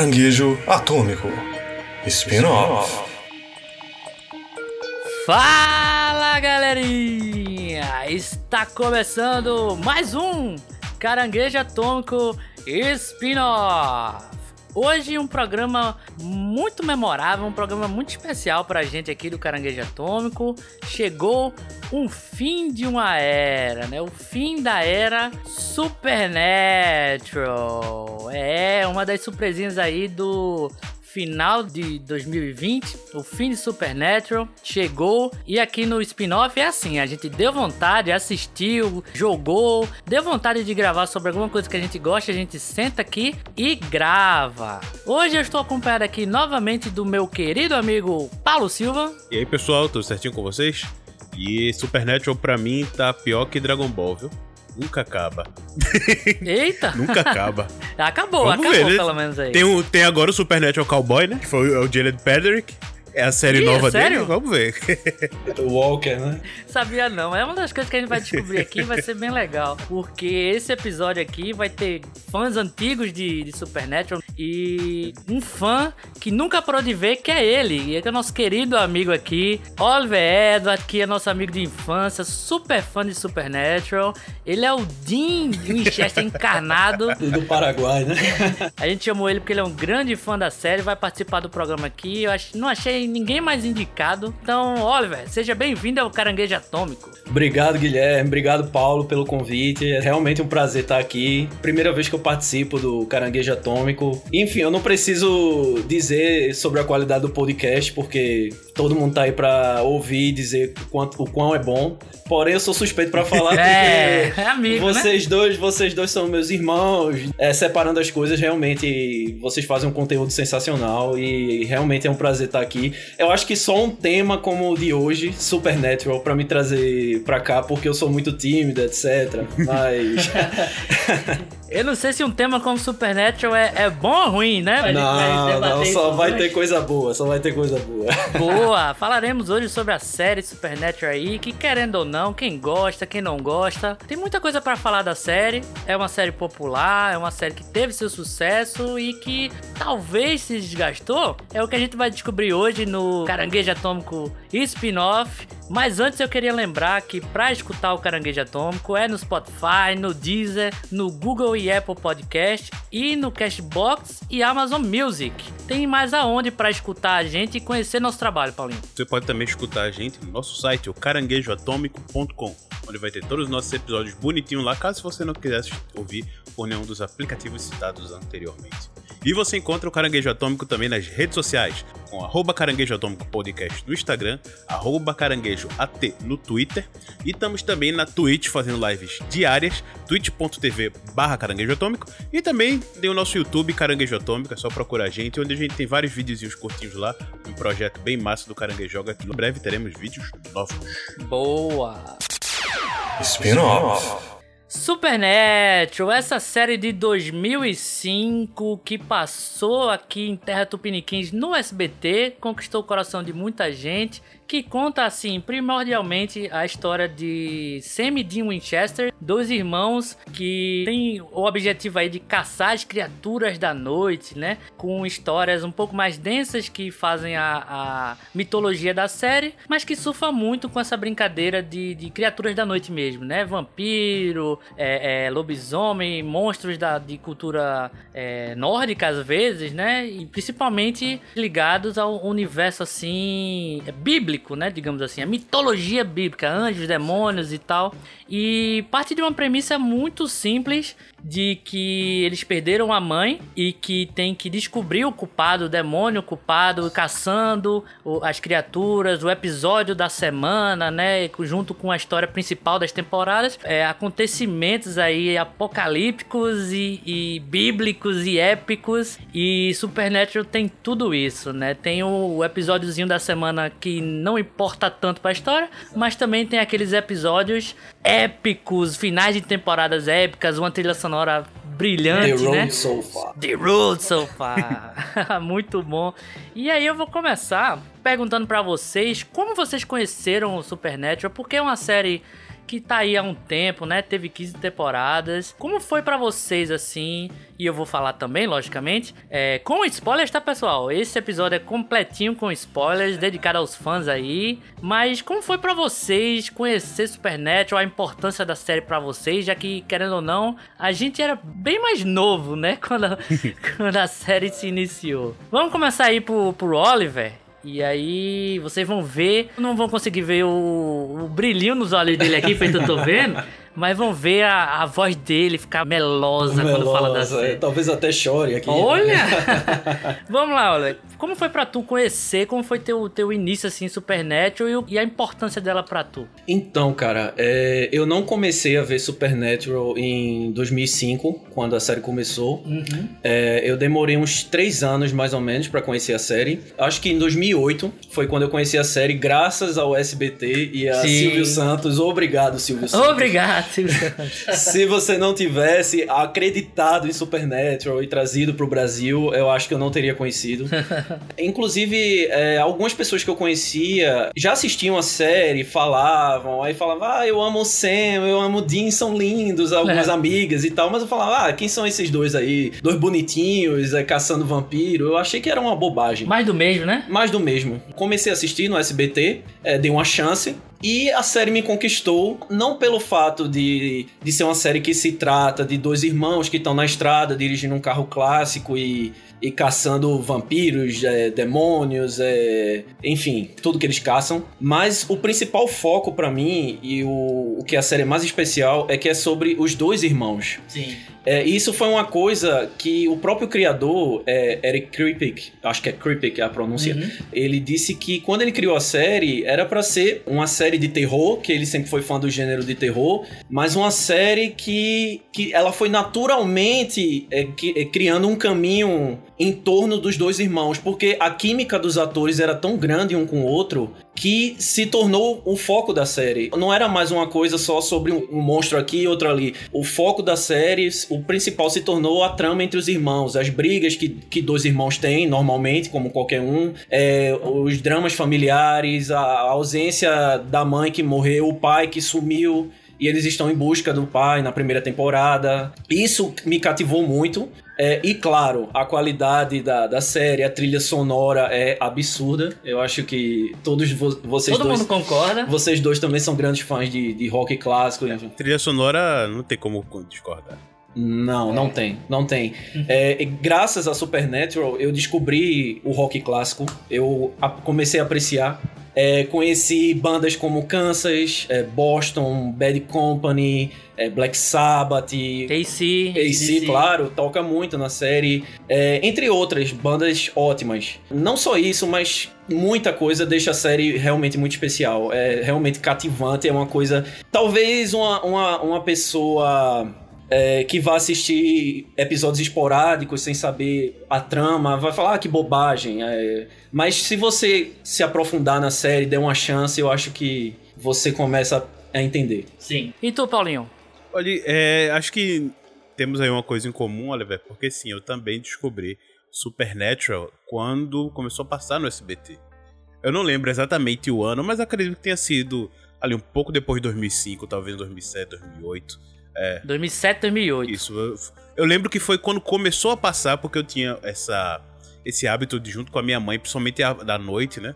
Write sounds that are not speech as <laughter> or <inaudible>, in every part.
Caranguejo Atômico Spin-off. Fala galerinha! Está começando mais um Caranguejo Atômico Spin-off. Hoje um programa muito memorável, um programa muito especial pra gente aqui do Caranguejo Atômico. Chegou um fim de uma era, né? O fim da era Supernatural. É, uma das surpresinhas aí do final de 2020, o fim de Supernatural chegou e aqui no spin-off é assim, a gente deu vontade, assistiu, jogou, deu vontade de gravar sobre alguma coisa que a gente gosta, a gente senta aqui e grava. Hoje eu estou acompanhado aqui novamente do meu querido amigo Paulo Silva. E aí pessoal, tudo certinho com vocês? E Supernatural pra mim tá pior que Dragon Ball, viu? Nunca acaba. Eita! <laughs> Nunca acaba. <laughs> acabou, Vamos acabou ver, né? pelo menos aí. Tem, tem agora o Supernatural Cowboy, né? Que foi o Jared Pedrick. É a série Ih, nova é sério? dele. Vamos ver. <laughs> O Walker, né? Sabia não. É uma das coisas que a gente vai descobrir aqui, vai ser bem legal. Porque esse episódio aqui vai ter fãs antigos de, de Supernatural e um fã que nunca parou de ver, que é ele. E é que é o nosso querido amigo aqui, Oliver Edward, que é nosso amigo de infância, super fã de Supernatural. Ele é o Dean Winchester encarnado. <laughs> Do Paraguai, né? A gente chamou ele porque ele é um grande fã da série, vai participar do programa aqui. Eu ach- não achei ninguém mais indicado. Então, Oliver, seja bem-vindo ao Caranguejo Atômico. Obrigado, Guilherme. Obrigado, Paulo, pelo convite. É realmente um prazer estar aqui. Primeira vez que eu participo do Caranguejo Atômico. Enfim, eu não preciso dizer sobre a qualidade do podcast, porque todo mundo tá aí pra ouvir e dizer o, quanto, o quão é bom. Porém, eu sou suspeito pra falar <laughs> É, porque é amigo, né? vocês dois, vocês dois são meus irmãos. É, separando as coisas, realmente vocês fazem um conteúdo sensacional e realmente é um prazer estar aqui. Eu acho que só um tema como o de hoje, Supernatural, pra me trazer pra cá, porque eu sou muito tímido, etc. Mas <laughs> Eu não sei se um tema como Supernatural é, é bom ou ruim, né? Não, não, só vai ter coisa boa, só vai ter coisa boa. <laughs> Boa! Falaremos hoje sobre a série Supernatural aí, que querendo ou não, quem gosta, quem não gosta, tem muita coisa pra falar da série. É uma série popular, é uma série que teve seu sucesso e que talvez se desgastou. É o que a gente vai descobrir hoje no Caranguejo Atômico Spin-off. Mas antes eu queria lembrar que pra escutar o Caranguejo Atômico é no Spotify, no Deezer, no Google e Apple Podcast e no Cashbox e Amazon Music. Tem mais aonde pra escutar a gente e conhecer nosso trabalho, Paulinho. Você pode também escutar a gente no nosso site, o caranguejoatômico.com, onde vai ter todos os nossos episódios bonitinhos lá, caso você não quisesse ouvir por nenhum dos aplicativos citados anteriormente. E você encontra o Caranguejo Atômico também nas redes sociais, com arroba Caranguejo Atômico Podcast no Instagram, arroba Caranguejo AT no Twitter, e estamos também na Twitch fazendo lives diárias, twitch.tv barra Caranguejo Atômico, e também tem o nosso YouTube Caranguejo Atômico, é só procurar a gente, onde a gente tem vários videozinhos curtinhos lá, um projeto bem massa do Caranguejo Joga, que em breve teremos vídeos novos. Boa! Spin-off. Supernatural, essa série de 2005 que passou aqui em Terra Tupiniquins no SBT, conquistou o coração de muita gente, que conta assim, primordialmente a história de Sam e Dean Winchester, dois irmãos que têm o objetivo aí de caçar as criaturas da noite, né? Com histórias um pouco mais densas que fazem a, a mitologia da série, mas que surfa muito com essa brincadeira de, de criaturas da noite mesmo, né? Vampiro, é, é, lobisomem, monstros da, de cultura é, nórdica às vezes, né? E principalmente ligados ao universo assim bíblico, né? Digamos assim, a mitologia bíblica, anjos, demônios e tal. E parte de uma premissa muito simples de que eles perderam a mãe e que tem que descobrir o culpado, o demônio culpado, caçando o- as criaturas, o episódio da semana, né? Junto com a história principal das temporadas, é, acontecimentos aí apocalípticos e, e bíblicos e épicos. E Supernatural tem tudo isso, né? Tem o episódiozinho da semana que não importa tanto pra história, mas também tem aqueles episódios épicos, finais de temporadas épicas, uma trilha sonora The brilhante, Road né? So Far. The Road So Far. <laughs> Muito bom. E aí eu vou começar perguntando pra vocês como vocês conheceram o Supernatural, porque é uma série que tá aí há um tempo, né? Teve 15 temporadas. Como foi para vocês, assim? E eu vou falar também, logicamente. É, com spoilers, tá, pessoal? Esse episódio é completinho com spoilers, dedicado aos fãs aí. Mas como foi para vocês conhecer Supernatural, a importância da série para vocês, já que, querendo ou não, a gente era bem mais novo, né? <laughs> Quando a, quando a série se iniciou. Vamos começar aí pro, pro Oliver. E aí vocês vão ver, não vão conseguir ver o, o brilhinho nos olhos dele aqui, feito eu tô vendo, <laughs> mas vão ver a, a voz dele ficar melosa, melosa quando fala da série. É, talvez até chore aqui. Olha! <laughs> Vamos lá, olha. Como foi para tu conhecer, como foi teu, teu início assim em Supernatural e, e a importância dela para tu? Então, cara, é, eu não comecei a ver Supernatural em 2005, quando a série começou. Uhum. É, eu demorei uns três anos, mais ou menos, para conhecer a série. Acho que em 2008 foi quando eu conheci a série, graças ao SBT e a Sim. Silvio Santos. Obrigado, Silvio Santos. Obrigado. <laughs> Se você não tivesse acreditado em Supernatural e trazido pro Brasil, eu acho que eu não teria conhecido. <laughs> <laughs> Inclusive, é, algumas pessoas que eu conhecia já assistiam a série, falavam, aí falavam, ah, eu amo o Sam, eu amo o Dean, são lindos, algumas é. amigas e tal, mas eu falava, ah, quem são esses dois aí? Dois bonitinhos, é, caçando vampiro. Eu achei que era uma bobagem. Mais do mesmo, né? Mais do mesmo. Comecei a assistir no SBT, é, dei uma chance, e a série me conquistou, não pelo fato de, de ser uma série que se trata de dois irmãos que estão na estrada dirigindo um carro clássico e, e caçando vampiros, é, demônios, é, enfim, tudo que eles caçam. Mas o principal foco para mim e o, o que a série é mais especial é que é sobre os dois irmãos. Sim. É, isso foi uma coisa que o próprio criador, é, Eric Kripke, acho que é Kripke a pronúncia, uhum. ele disse que quando ele criou a série, era para ser uma série de terror, que ele sempre foi fã do gênero de terror, mas uma série que, que ela foi naturalmente é, que, é, criando um caminho em torno dos dois irmãos, porque a química dos atores era tão grande um com o outro que se tornou o foco da série. Não era mais uma coisa só sobre um monstro aqui e outro ali. O foco da série, o principal se tornou a trama entre os irmãos, as brigas que, que dois irmãos têm normalmente, como qualquer um, é, os dramas familiares, a ausência da mãe que morreu, o pai que sumiu e eles estão em busca do pai na primeira temporada. Isso me cativou muito. É, e claro, a qualidade da, da série, a trilha sonora é absurda. Eu acho que todos vo vocês Todo dois. mundo concorda. Vocês dois também são grandes fãs de, de rock clássico. É, trilha sonora não tem como discordar. Não, não tem, não tem. É, graças a Supernatural, eu descobri o rock clássico. Eu comecei a apreciar. É, conheci bandas como Kansas, é, Boston, Bad Company, é, Black Sabbath. AC. AC, claro, toca muito na série. É, entre outras bandas ótimas. Não só isso, mas muita coisa deixa a série realmente muito especial. É realmente cativante, é uma coisa. Talvez uma, uma, uma pessoa é, que vai assistir episódios esporádicos sem saber a trama, vai falar ah, que bobagem. É... Mas se você se aprofundar na série, der uma chance, eu acho que você começa a entender. Sim. E tu, Paulinho? Olha, é, acho que temos aí uma coisa em comum, Oliver, porque sim, eu também descobri Supernatural quando começou a passar no SBT. Eu não lembro exatamente o ano, mas acredito que tenha sido ali um pouco depois de 2005, talvez 2007, 2008. É. 2007, 2008. Isso. Eu, eu, lembro que foi quando começou a passar, porque eu tinha essa, esse hábito de, junto com a minha mãe, principalmente da noite, né?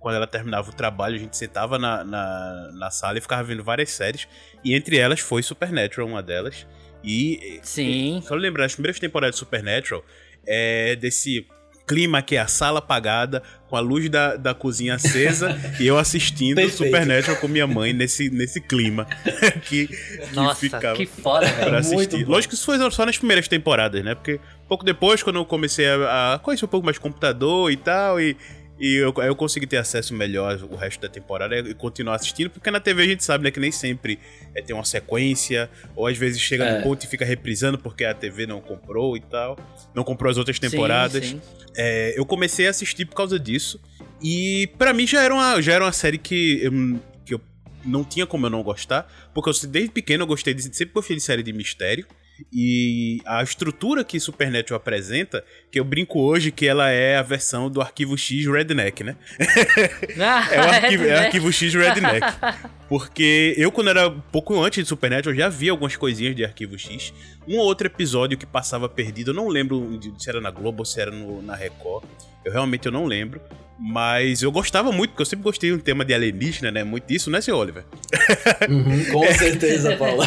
Quando ela terminava o trabalho, a gente sentava na, na, na sala e ficava vendo várias séries. E entre elas foi Supernatural, uma delas. E. Sim. E, só lembrar, as primeiras temporadas de Supernatural é desse clima que é a sala apagada, com a luz da, da cozinha acesa <laughs> e eu assistindo Perfeito. Supernatural com minha mãe nesse, nesse clima <laughs> que, que Nossa, ficava que foda, pra assistir. Lógico que isso foi só nas primeiras temporadas, né? Porque pouco depois, quando eu comecei a, a conhecer um pouco mais computador e tal, e e eu, eu consegui ter acesso melhor o resto da temporada e continuar assistindo, porque na TV a gente sabe, né, que nem sempre é, tem uma sequência, ou às vezes chega é. no ponto e fica reprisando porque a TV não comprou e tal, não comprou as outras temporadas. Sim, sim. É, eu comecei a assistir por causa disso, e para mim já era uma, já era uma série que eu, que eu não tinha como eu não gostar, porque eu, desde pequeno eu gostei de, sempre gostei de série de mistério, E a estrutura que Supernatural apresenta, que eu brinco hoje que ela é a versão do arquivo X Redneck, né? <laughs> Ah, é, o arquivo, é o arquivo X Redneck. <laughs> Porque eu, quando era pouco antes de Supernatural, já vi algumas coisinhas de arquivo X. Um ou outro episódio que passava perdido, eu não lembro se era na Globo ou se era no- na Record. Eu realmente eu não lembro. Mas eu gostava muito, porque eu sempre gostei de um tema de alienígena, né? Muito disso, né, seu Oliver? Uhum, com <laughs> certeza, Paulo.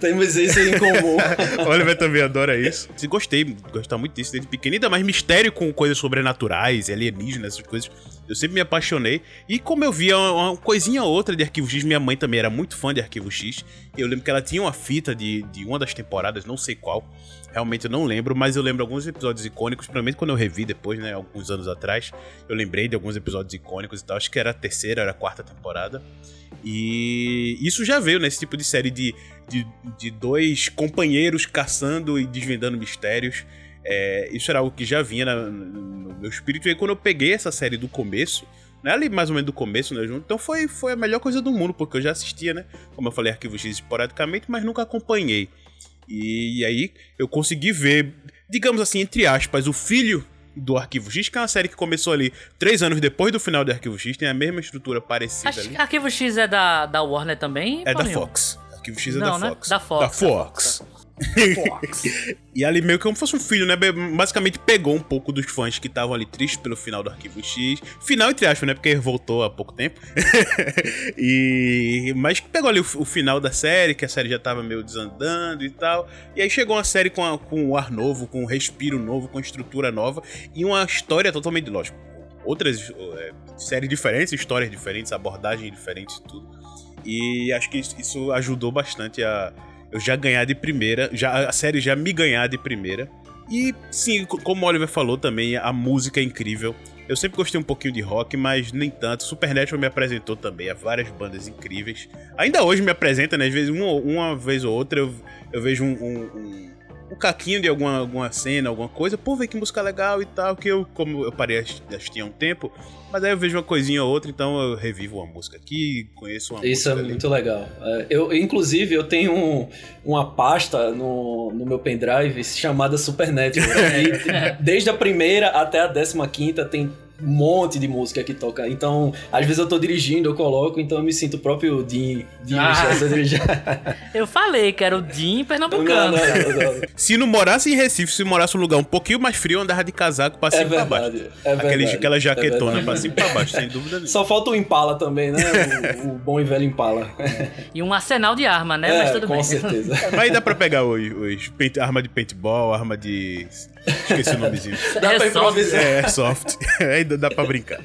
Temos isso em comum. O <laughs> Oliver também adora isso. E Gostei, gostava muito disso desde pequeno. Ainda mais mistério com coisas sobrenaturais, alienígenas, essas coisas. Eu sempre me apaixonei. E como eu via uma, coisinha ou outra de Arquivo X, minha mãe também era muito fã de Arquivo X. Eu lembro que ela tinha uma fita de, de uma das temporadas, não sei qual. Realmente eu não lembro, mas eu lembro alguns episódios icônicos, principalmente quando eu revi depois, né, alguns anos atrás. Eu lembrei de alguns episódios icônicos e tal. Acho que era a terceira, era a quarta temporada. E isso já veio nesse tipo de série de, de, de dois companheiros caçando e desvendando mistérios. É, isso era algo que já vinha na- no meu espírito. E aí, quando eu peguei essa série do começo, né, ali mais ou menos do começo, né, então foi, foi a melhor coisa do mundo, porque eu já assistia, né? Como eu falei, Arquivo X esporadicamente, mas nunca acompanhei. E, e aí eu consegui ver, digamos assim, entre aspas, o filho do Arquivo X, que é uma série que começou ali três anos depois do final do Arquivo X, tem a mesma estrutura parecida Acho ali. Arquivo X é da, da Warner também? É da? Fox. Arquivo X é Não, da né? Fox. Da Fox, Da da Fox. <laughs> E ali meio que como fosse um filho, né? Basicamente pegou um pouco dos fãs que estavam ali tristes pelo final do Arquivo X. Final entre aspas, né? Porque voltou há pouco tempo. <laughs> e Mas pegou ali o, o final da série, que a série já tava meio desandando e tal. E aí chegou uma série com, a- com um ar novo, com um respiro novo, com estrutura nova. E uma história totalmente, lógico, outras é, séries diferentes, histórias diferentes, abordagens diferentes e tudo. E acho que isso ajudou bastante a eu já ganhar de primeira, já a série já me ganhar de primeira. E sim, co- como o Oliver falou também, a música é incrível. Eu sempre gostei um pouquinho de rock, mas nem tanto. Supernatural me apresentou também a várias bandas incríveis. Ainda hoje me apresenta, né? Às vezes, uma, uma vez ou outra, eu, eu vejo um, um, um- um caquinho de alguma, alguma cena, alguma coisa. Pô, vê que música legal e tal. Que eu, como eu parei de assistir há um tempo, mas aí eu vejo uma coisinha ou outra, então eu revivo uma música aqui, conheço uma Isso é música ali. muito legal. É, Eu, inclusive, eu tenho um- uma pasta no, no meu pendrive chamada Supernatural. e <laughs> desde a primeira até a décima quinta tem um monte de música que toca. Então, às vezes eu tô dirigindo, eu coloco, então eu me sinto o próprio Dean, Dean Ah. <laughs> Eu falei que era o Dean pernambucano. não, não, não. Se não morasse em Recife, se morasse num lugar um pouquinho mais frio, eu andava de casaco pra É cima e pra baixo. verdade. É verdade, aquela é jaquetona verdade. pra cima e pra baixo, sem dúvida nenhuma. Só falta o Impala também, né? O, o bom e velho Impala. E um arsenal de arma, né? É, Mas tudo com bem. certeza. Mas dá pra pegar os, os paint- arma de paintball, arma de. Esqueci o nomezinho. Dá pra É só- improvisar. É, soft. <laughs> Ainda dá pra brincar.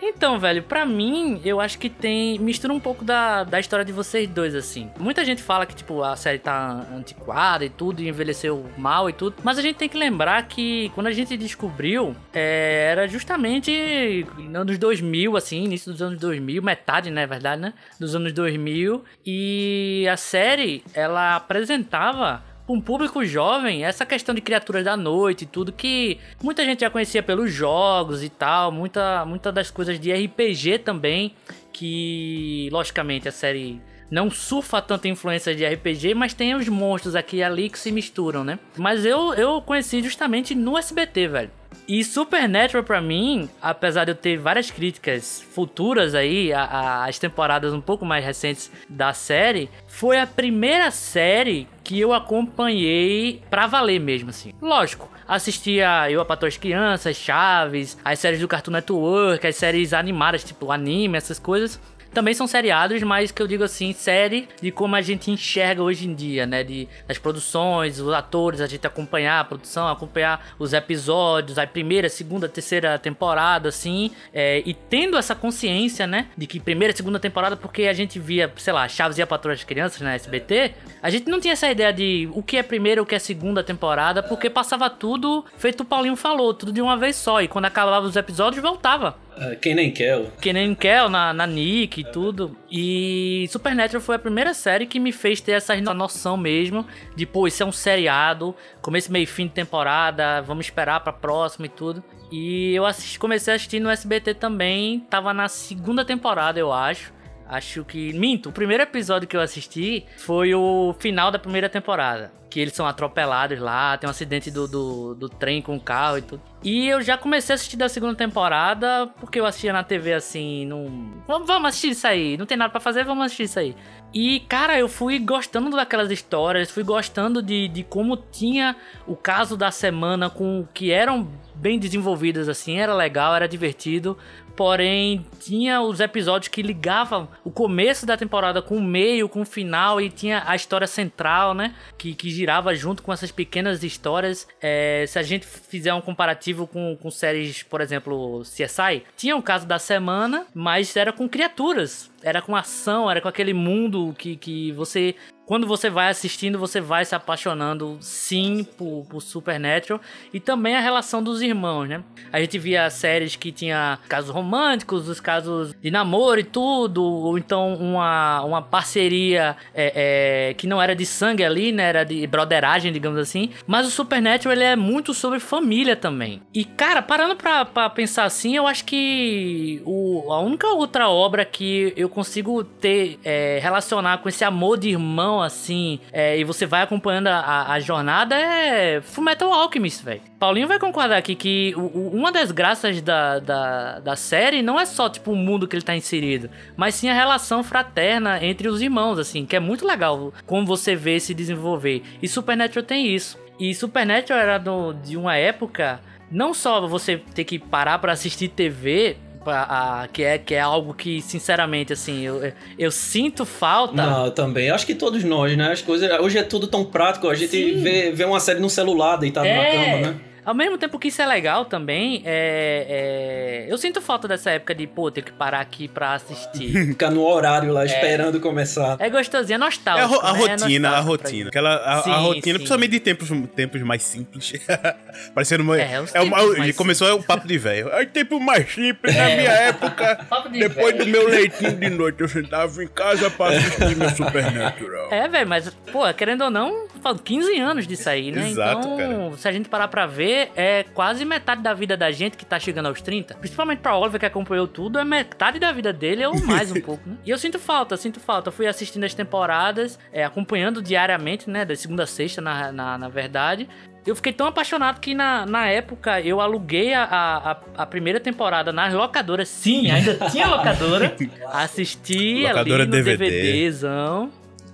Então, velho, pra mim, eu acho que tem. Mistura um pouco da, da história de vocês dois, assim. Muita gente fala que, tipo, a série tá antiquada e tudo, e envelheceu mal e tudo. Mas a gente tem que lembrar que quando a gente descobriu, é, era justamente nos anos 2000, assim, início dos anos 2000, metade, né, verdade, né? Dos anos 2000. E a série, ela apresentava pra um público jovem, essa questão de criaturas da noite e tudo que muita gente já conhecia pelos jogos e tal, muita, muita das coisas de RPG também, que logicamente a série não surfa tanta influência de RPG, mas tem os monstros aqui e ali que se misturam, né? Mas eu, eu conheci justamente no SBT, velho. E Supernatural pra mim, apesar de eu ter várias críticas futuras aí a- a- às temporadas um pouco mais recentes da série, foi a primeira série que eu acompanhei pra valer mesmo assim. Lógico, assistia Eu a Patroa as Crianças, Chaves, as séries do Cartoon Network, as séries animadas, tipo anime, essas coisas. Também são seriados, mas que eu digo assim, série de como a gente enxerga hoje em dia, né? De, das produções, os atores, a gente acompanhar a produção, acompanhar os episódios, a primeira, segunda, terceira temporada, assim. é, e tendo essa consciência, né? De que primeira, segunda temporada, porque a gente via, sei lá, Chaves e a Patroa das Crianças na SBT, a gente não tinha essa ideia de o que é primeira, o que é segunda temporada, porque passava tudo, feito o Paulinho falou, tudo de uma vez só. E quando acabava os episódios, voltava. É, Quem nem quer. Que nem Kel na, na Nick tudo. E Supernatural foi a primeira série que me fez ter essa no- noção mesmo de, pô, isso é um seriado, começo, meio fim de temporada, vamos esperar pra próxima e tudo. E eu assisti, comecei a assistir no SBT também, tava na segunda temporada, eu acho. Acho que. Minto, o primeiro episódio que eu assisti foi o final da primeira temporada. Que eles são atropelados lá, tem um acidente do, do, do trem com o carro e tudo. E eu já comecei a assistir da segunda temporada, porque eu assistia na TV assim, não. Vamos, assistir isso aí, não tem nada para fazer, vamos assistir isso aí. E, cara, eu fui gostando daquelas histórias, fui gostando de, de como tinha o caso da semana com que eram bem desenvolvidas assim, era legal, era divertido. Porém, tinha os episódios que ligavam o começo da temporada com o meio, com o final, e tinha a história central, né? Que, que girava junto com essas pequenas histórias. É, se a gente fizer um comparativo com, com séries, por exemplo, CSI, tinha o caso da semana, mas era com criaturas. Era com ação, era com aquele mundo que, que você quando você vai assistindo, você vai se apaixonando sim por, por Supernatural e também a relação dos irmãos, né? A gente via séries que tinha casos românticos, os casos de namoro e tudo, ou então uma, uma parceria é, é, que não era de sangue ali, né? Era de broderagem, digamos assim. Mas o Supernatural ele é muito sobre família também. E cara, parando pra, pra pensar assim, eu acho que o, a única outra obra que eu consigo ter é, relacionar com esse amor de irmão assim, é, e você vai acompanhando a, a jornada, é Fullmetal Alchemist, velho. Paulinho vai concordar aqui que o, o, uma das graças da, da, da série não é só, tipo, o mundo que ele tá inserido, mas sim a relação fraterna entre os irmãos, assim, que é muito legal como você vê se desenvolver. E Supernatural tem isso. E Supernatural era do, de uma época não só você ter que parar para assistir TV, a, a, que, é, que é algo que, sinceramente, assim, eu, eu sinto falta. Não, eu também. Acho que todos nós, né? As coisas. Hoje é tudo tão prático. A gente vê, vê uma série no celular deitado é... na cama, né? Ao mesmo tempo que isso é legal também, é, é... eu sinto falta dessa época de, pô, ter que parar aqui pra assistir. <laughs> Ficar no horário lá, é. esperando começar. É gostosinho, é nostálgico. É a, a né? rotina, a rotina. Aquela, a, sim, a rotina, sim. principalmente de tempos, tempos mais simples. <laughs> Parecendo uma. É, é uma, mais começou o papo de velho. É tempo mais simples, <laughs> na é. minha época. De depois véio. do meu leitinho de noite, eu sentava em casa pra assistir meu Supernatural. É, velho, mas, pô, querendo ou não, faz 15 anos disso aí, né? Exato, então, cara. se a gente parar pra ver, é quase metade da vida da gente que tá chegando aos 30. Principalmente pra Oliver, que acompanhou tudo, é metade da vida dele ou mais um <laughs> pouco, né? E eu sinto falta, sinto falta. Eu fui assistindo as temporadas, é, acompanhando diariamente, né? Da segunda a sexta, na, na, na verdade. Eu fiquei tão apaixonado que na, na época eu aluguei a, a, a primeira temporada nas locadoras. Sim, ainda tinha locadora. <laughs> Assisti locadora ali no DVD. DVDzão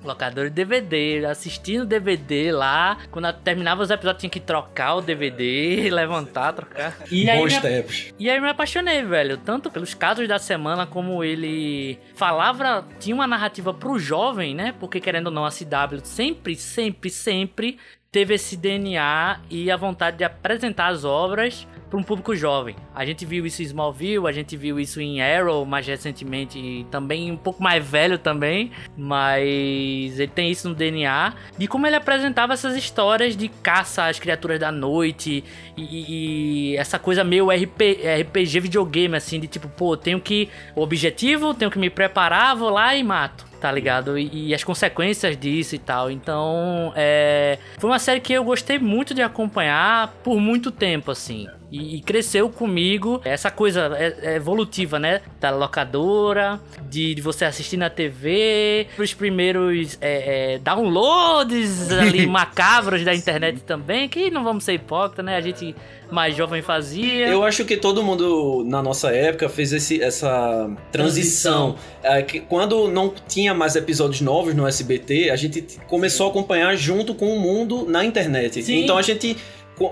locador de DVD, assistindo DVD lá. Quando terminava os episódios, tinha que trocar o DVD, <laughs> levantar, trocar. E aí, Bons tempos. E aí me apaixonei, velho. Tanto pelos casos da semana, como ele falava, tinha uma narrativa pro jovem, né? Porque querendo ou não, a CW sempre, sempre, sempre teve esse DNA e a vontade de apresentar as obras para um público jovem. A gente viu isso em Smallville, a gente viu isso em Arrow mais recentemente também um pouco mais velho também, mas ele tem isso no DNA de como ele apresentava essas histórias de caça às criaturas da noite e, e essa coisa meio RP, RPG videogame assim de tipo, pô, tenho que o objetivo, tenho que me preparar, vou lá e mato tá ligado? E, e, as consequências disso e tal. Então, é, foi uma série que eu gostei muito de acompanhar por muito tempo, assim. E, e cresceu comigo essa coisa é, é evolutiva, né? Da locadora, de, de, você assistir na TV, os primeiros é, é, downloads <laughs> ali macabros da internet também, que não vamos ser hipócritas, né? A gente mais jovem fazia. Eu acho que todo mundo na nossa época fez esse, essa transição. transição. É, que quando não tinha mais episódios novos no SBT, a gente começou a acompanhar junto com o mundo na internet. Sim. Então a gente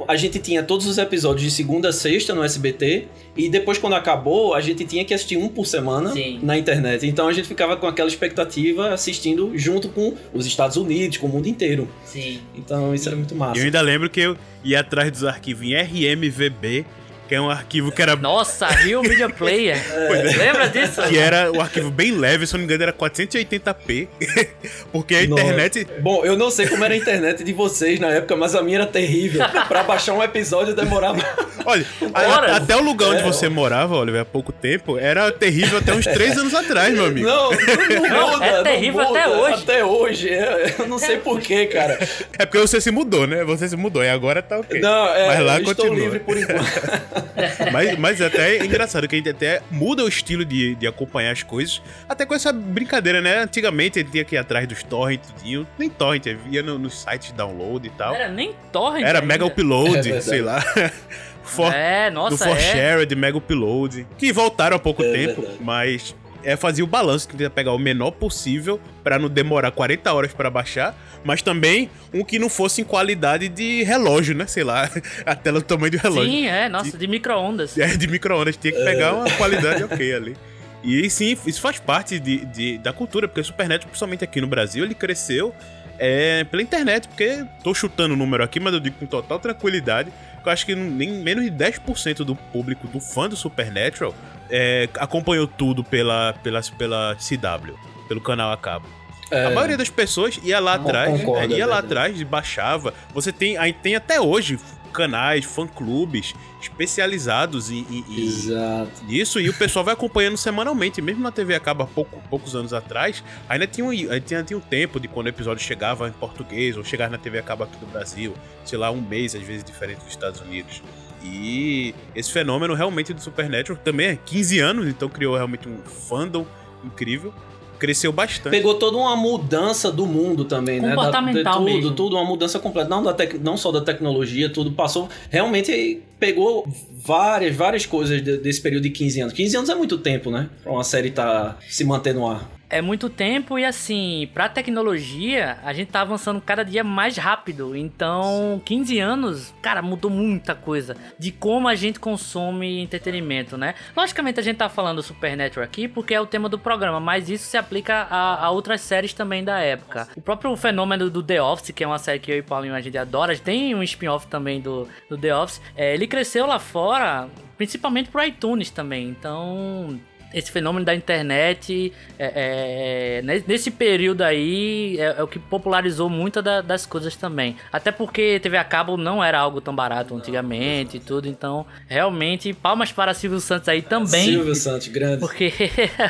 a gente tinha todos os episódios de segunda a sexta no SBT e depois quando acabou a gente tinha que assistir um por semana Sim. na internet. Então a gente ficava com aquela expectativa assistindo junto com os Estados Unidos, com o mundo inteiro. Sim. Então isso era muito massa. Eu ainda lembro que eu ia atrás dos arquivos em RMVB que é um arquivo que era. Nossa, Real Media Player. <laughs> é. Lembra disso? Que era o um arquivo bem leve, se eu não me engano, era 480p. <laughs> Porque a internet. Bom, eu não sei como era a internet de vocês na época, mas a minha era terrível. pra baixar um episódio demorava. <laughs> Olha, a, até o lugar onde é, você morava, Oliver, há pouco tempo, era terrível até uns 3 anos atrás, meu amigo. Não, não, não muda, É terrível muda, até hoje. Até hoje. É, eu não sei porquê, cara. É porque você se mudou, né? Você se mudou e agora tá ok. Não, é, mas lá eu continua. estou livre por enquanto. <laughs> mas, mas até é engraçado que a gente até muda o estilo de, de acompanhar as coisas. Até com essa brincadeira, né? Antigamente a gente tinha que ir atrás dos torrents, nem torrent, via nos no sites de download e tal. Era nem torrent. Era ainda. mega upload, é sei lá. <laughs> For, é, nossa, do For é. Shared, Mega Upload, que voltaram há pouco é tempo, verdade. mas é fazer o balanço, que tenta pegar o menor possível para não demorar 40 horas para baixar, mas também um que não fosse em qualidade de relógio, né? Sei lá, <laughs> a tela do tamanho do relógio. Sim, é, nossa, de, de micro-ondas. É, de micro-ondas, tinha que pegar uma qualidade <laughs> ok ali. E sim, isso faz parte de, de, da cultura, porque o Supernet, principalmente aqui no Brasil, ele cresceu é, pela internet, porque tô chutando o número aqui, mas eu digo com total tranquilidade, que eu acho que nem menos de 10% do público do fã do Supernatural é, acompanhou tudo pela, pela, pela CW, pelo canal a cabo. É, a maioria das pessoas ia lá atrás, concordo, é, ia é lá atrás e baixava. Você tem, aí tem até hoje canais, fã-clubes especializados em, em, Exato. nisso e o pessoal vai acompanhando semanalmente. Mesmo na TV acaba pouco, poucos anos atrás, ainda tinha, um, ainda tinha um tempo de quando o episódio chegava em português ou chegava na TV acaba aqui do Brasil, sei lá, um mês às vezes diferente dos Estados Unidos. E esse fenômeno realmente do Supernatural também é 15 anos, então criou realmente um fandom incrível. Cresceu bastante. Pegou toda uma mudança do mundo também, né? Comportamental tudo, mesmo. tudo, uma mudança completa. Não, da tec... não só da tecnologia, tudo passou. Realmente pegou várias, várias coisas desse período de 15 anos. 15 anos é muito tempo, né? Pra uma série tá se manter no ar é muito tempo e assim, pra tecnologia, a gente tá avançando cada dia mais rápido. Então, 15 anos, cara, mudou muita coisa de como a gente consome entretenimento, né? Logicamente a gente tá falando Supernatural aqui porque é o tema do programa, mas isso se aplica a, a outras séries também da época. O próprio fenômeno do The Office, que é uma série que eu e Paulinho a gente adora, tem um spin-off também do, do The Office, é, ele cresceu lá fora principalmente pro iTunes também. Então, esse fenômeno da internet, é, é, nesse período aí, é, é, o que popularizou muitas da, das coisas também. Até porque TV a cabo não era algo tão barato antigamente e tudo, então, realmente, palmas para Silvio Santos aí também. Silvio Santos, grande. Porque,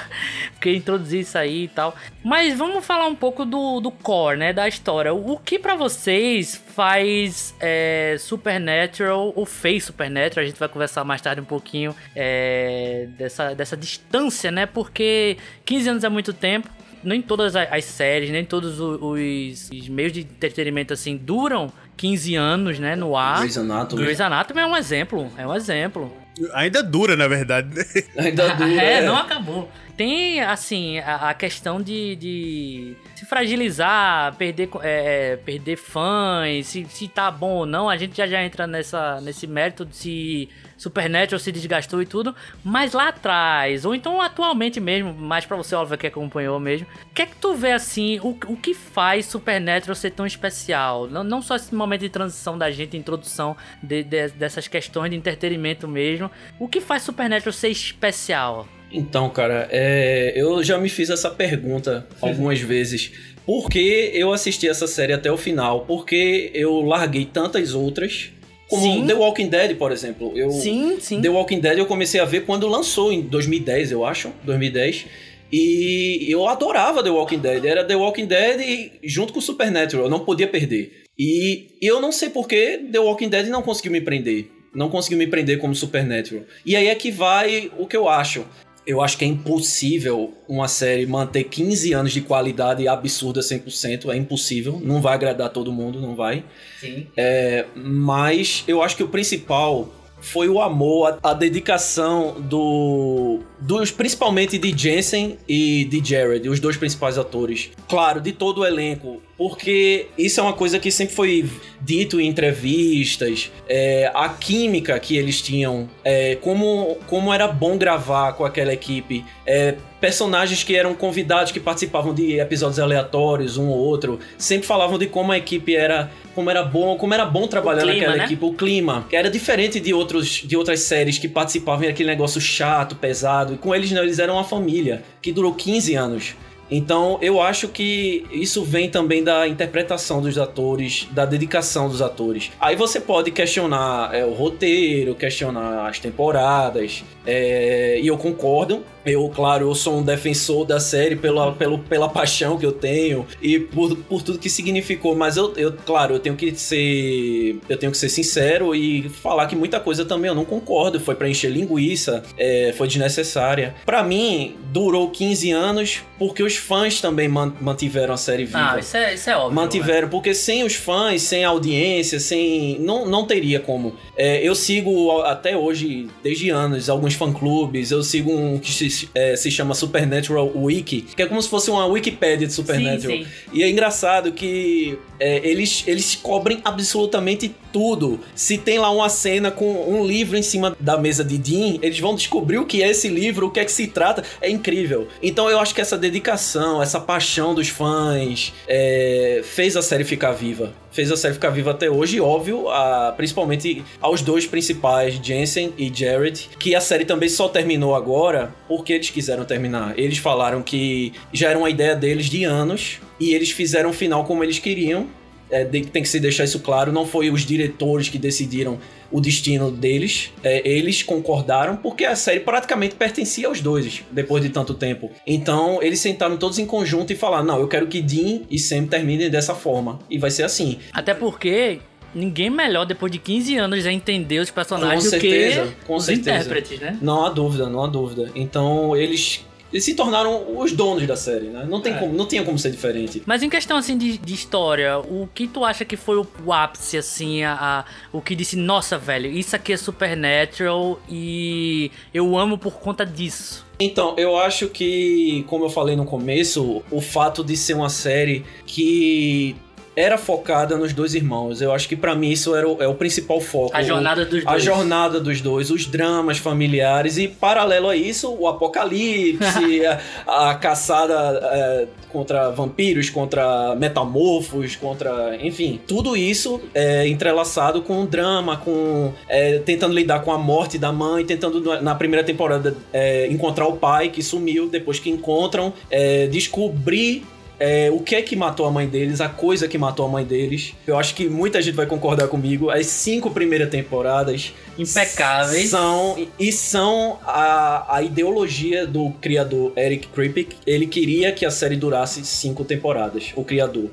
<laughs> porque introduzir isso aí e tal. Mas vamos falar um pouco do, do core, né, da história. O, o que para vocês faz é, Supernatural, ou fez Supernatural, a gente vai conversar mais tarde um pouquinho é, dessa, dessa distância né? Porque 15 anos é muito tempo. Nem todas as séries, nem todos os, os meios de entretenimento assim duram 15 anos, né, no ar. Grey's Anatomy. Grey's Anatomy é um exemplo, é um exemplo. Ainda dura, na verdade. Ainda <laughs> dura. é, é, não acabou. Tem, assim, a, a questão de, de, se fragilizar, perder, é, é, perder fãs, se, se tá bom ou não. A gente já, já entra nessa, nesse mérito de se Supernatural se desgastou e tudo, mas lá atrás, ou então atualmente mesmo, mais para você, Oliver, que acompanhou mesmo, o que é que tu vê assim, o, o que faz Supernatural ser tão especial? Não, não só esse momento de transição da gente, introdução de, de, dessas questões de entretenimento mesmo, o que faz Supernatural ser especial? Então, cara, é, eu já me fiz essa pergunta algumas vezes. Por que eu assisti essa série até o final? Porque eu larguei tantas outras como sim. The Walking Dead, por exemplo. Eu, sim, sim. The Walking Dead eu comecei a ver quando lançou, em 2010, eu acho. 2010. E eu adorava The Walking Dead. Era The Walking Dead junto com Supernatural. Eu não podia perder. E eu não sei por que The Walking Dead não conseguiu me prender. Não conseguiu me prender como Supernatural. E aí é que vai o que eu acho eu acho que é impossível uma série manter 15 anos de qualidade absurda 100%. É impossível. Não vai agradar todo mundo, não vai. Sim. É, mas eu acho que o principal foi o amor, a, a dedicação do dos principalmente de Jensen e de Jared, os dois principais atores. Claro, de todo o elenco, porque isso é uma coisa que sempre foi dito em entrevistas, é, a química que eles tinham, é, como, como era bom gravar com aquela equipe, é, personagens que eram convidados, que participavam de episódios aleatórios, um ou outro, sempre falavam de como a equipe era, como era bom, como era bom trabalhar clima, naquela né? equipe, o clima, que era diferente de outros de outras séries que participavam daquele negócio chato, pesado, e com eles não, eles eram uma família que durou 15 anos. Então eu acho que isso vem também da interpretação dos atores, da dedicação dos atores. Aí você pode questionar é, o roteiro, questionar as temporadas, é, e eu concordo. Eu, claro, eu sou um defensor da série pela, pelo, pela paixão que eu tenho e por, por tudo que significou. Mas eu, eu, claro, eu tenho que ser. Eu tenho que ser sincero e falar que muita coisa também eu não concordo. Foi para encher linguiça, é, foi desnecessária. Para mim, durou 15 anos porque os fãs também mantiveram a série viva. Ah, isso é, isso é óbvio. Mantiveram, porque sem os fãs, sem audiência, sem. Não, não teria como. É, eu sigo até hoje, desde anos, alguns fã-clubes. Eu sigo um que se, é, se chama Supernatural Wiki, que é como se fosse uma Wikipédia de Supernatural. Sim, sim. E é engraçado que é, eles, eles cobrem absolutamente tudo. Se tem lá uma cena com um livro em cima da mesa de Dean, eles vão descobrir o que é esse livro, o que é que se trata. É incrível. Então eu acho que essa dedicação, essa paixão dos fãs é, fez a série ficar viva fez a série ficar viva até hoje, óbvio, a, principalmente aos dois principais, Jensen e Jared, que a série também só terminou agora porque eles quiseram terminar. Eles falaram que já era uma ideia deles de anos, e eles fizeram o final como eles queriam, é, tem que se deixar isso claro, não foi os diretores que decidiram o destino deles. É, eles concordaram porque a série praticamente pertencia aos dois depois de tanto tempo. Então eles sentaram todos em conjunto e falaram: não, eu quero que Dean e Sam terminem dessa forma. E vai ser assim. Até porque ninguém melhor depois de 15 anos a entender os personagens com certeza, do que com os certeza. intérpretes, né? Não há dúvida, não há dúvida. Então eles eles se tornaram os donos da série, né? Não, tem é. como, não tinha como ser diferente. Mas em questão, assim, de, de história, o que tu acha que foi o, o ápice, assim, a, a, o que disse, nossa, velho, isso aqui é Supernatural e eu amo por conta disso? Então, eu acho que, como eu falei no começo, o fato de ser uma série que era focada nos dois irmãos. Eu acho que para mim isso era o, é o principal foco. A jornada dos dois. A jornada dos dois, os dramas familiares e paralelo a isso o apocalipse, <laughs> a, a, caçada é, contra vampiros, contra metamorfos, contra, enfim, tudo isso é entrelaçado com o drama, com é, tentando lidar com a morte da mãe, tentando na primeira temporada é, encontrar o pai que sumiu, depois que encontram, é, descobrir é, o que é que matou a mãe deles, a coisa que matou a mãe deles. Eu acho que muita gente vai concordar comigo. As cinco primeiras temporadas impecáveis são e são a, a ideologia do criador Eric Kripke. Ele queria que a série durasse cinco temporadas. O criador.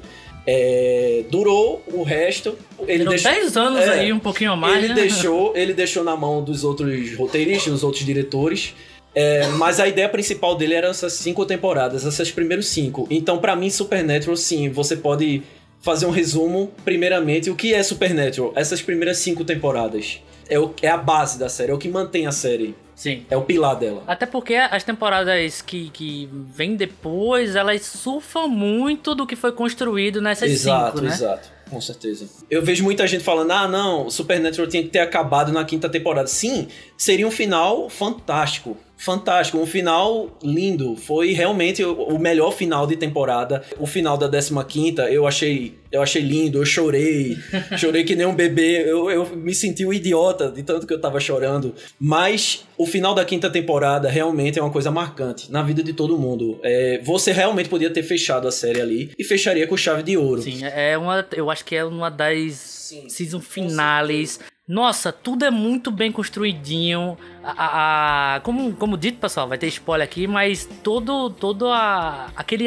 É, durou o resto. Ele Durou deixou 10 anos é, aí, um pouquinho a mais. Ele né? deixou, <laughs> ele deixou na mão dos outros roteiristas, dos outros diretores. É, mas a ideia principal dele eram essas cinco temporadas, essas primeiros cinco. Então, para mim, Supernatural, sim, você pode fazer um resumo. Primeiramente, o que é Supernatural? Essas primeiras cinco temporadas. É, o, é a base da série, é o que mantém a série. Sim. É o pilar dela. Até porque as temporadas que, que vêm depois, elas surfam muito do que foi construído nessas exato, cinco, né? Exato, exato. Com certeza. Eu vejo muita gente falando: ah, não, Supernatural tinha que ter acabado na quinta temporada. Sim, seria um final fantástico fantástico, um final lindo. Foi realmente o melhor final de temporada. O final da 15 eu achei, eu achei lindo, eu chorei. <laughs> chorei que nem um bebê. Eu, eu me senti um idiota de tanto que eu tava chorando. Mas o final da quinta temporada realmente é uma coisa marcante na vida de todo mundo. É, você realmente podia ter fechado a série ali e fecharia com chave de ouro. Sim, é uma. Eu acho que é uma das Sim, season finales nossa, tudo é muito bem construidinho. A, a, a, como, como dito, pessoal, vai ter spoiler aqui, mas todo, todo a, aquele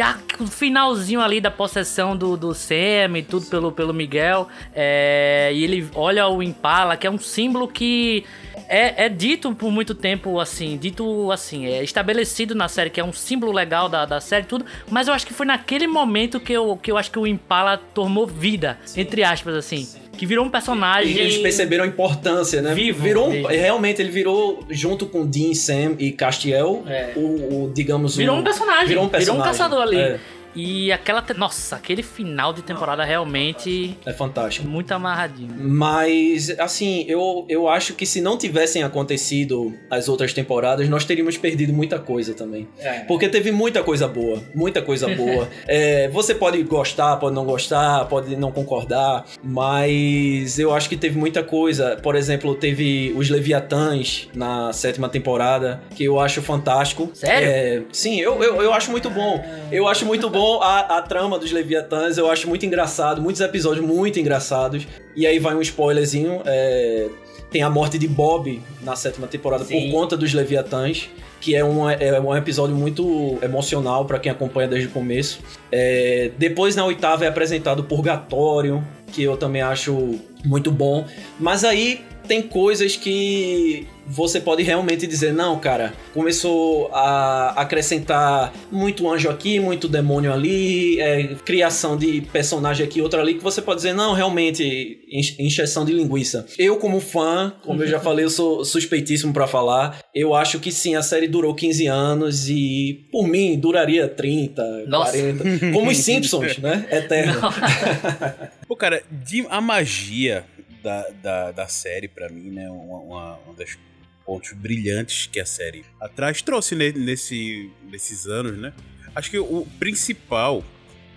finalzinho ali da possessão do, do Sam e tudo pelo, pelo Miguel. É, e ele olha o Impala, que é um símbolo que é, é dito por muito tempo assim, dito assim, é estabelecido na série, que é um símbolo legal da, da série tudo, mas eu acho que foi naquele momento que eu, que eu acho que o Impala tomou vida, Sim. entre aspas, assim. Sim que virou um personagem. E eles perceberam a importância, né? Vivo. Virou vivo. realmente ele virou junto com Dean, Sam e Castiel, é. o, o, digamos virou um, um personagem, virou um personagem, virou um caçador ali. É. E aquela. te- Nossa, aquele final de temporada realmente. É fantástico. Muito amarradinho. Mas, assim, eu, eu acho que se não tivessem acontecido as outras temporadas, nós teríamos perdido muita coisa também. Porque teve muita coisa boa, muita coisa boa. <laughs> É, você pode gostar, pode não gostar, pode não concordar, mas eu acho que teve muita coisa. Por exemplo, teve os Leviatãs na sétima temporada, que eu acho fantástico. Sério? É, sim, eu, eu, eu acho muito bom. Eu acho muito bom a, a trama dos Leviatãs, eu acho muito engraçado, muitos episódios muito engraçados. E aí vai um spoilerzinho, é, tem a morte de Bob na sétima temporada Sim. por conta dos Leviatãs, que é um, é um episódio muito emocional pra quem acompanha desde o começo. É, depois na oitava é apresentado o Purgatório, que eu também acho muito bom. Mas aí tem coisas que você pode realmente dizer, não, cara, começou a acrescentar muito anjo aqui, muito demônio ali, é, criação de personagem aqui, outra ali, que você pode dizer, não, realmente, encheção de linguiça. Eu, como fã, como eu já <laughs> falei, eu sou suspeitíssimo pra falar, eu acho que sim, a série durou 15 anos e, por mim, duraria 30, Nossa. 40. Como os Simpsons, né? <laughs> Eterno. <laughs> Pô, cara, de- a magia da, da, da série, pra mim, né? Uma, uma, uma das pontos brilhantes que a série atrás trouxe ne- nesse, nesses anos, né? Acho que o principal,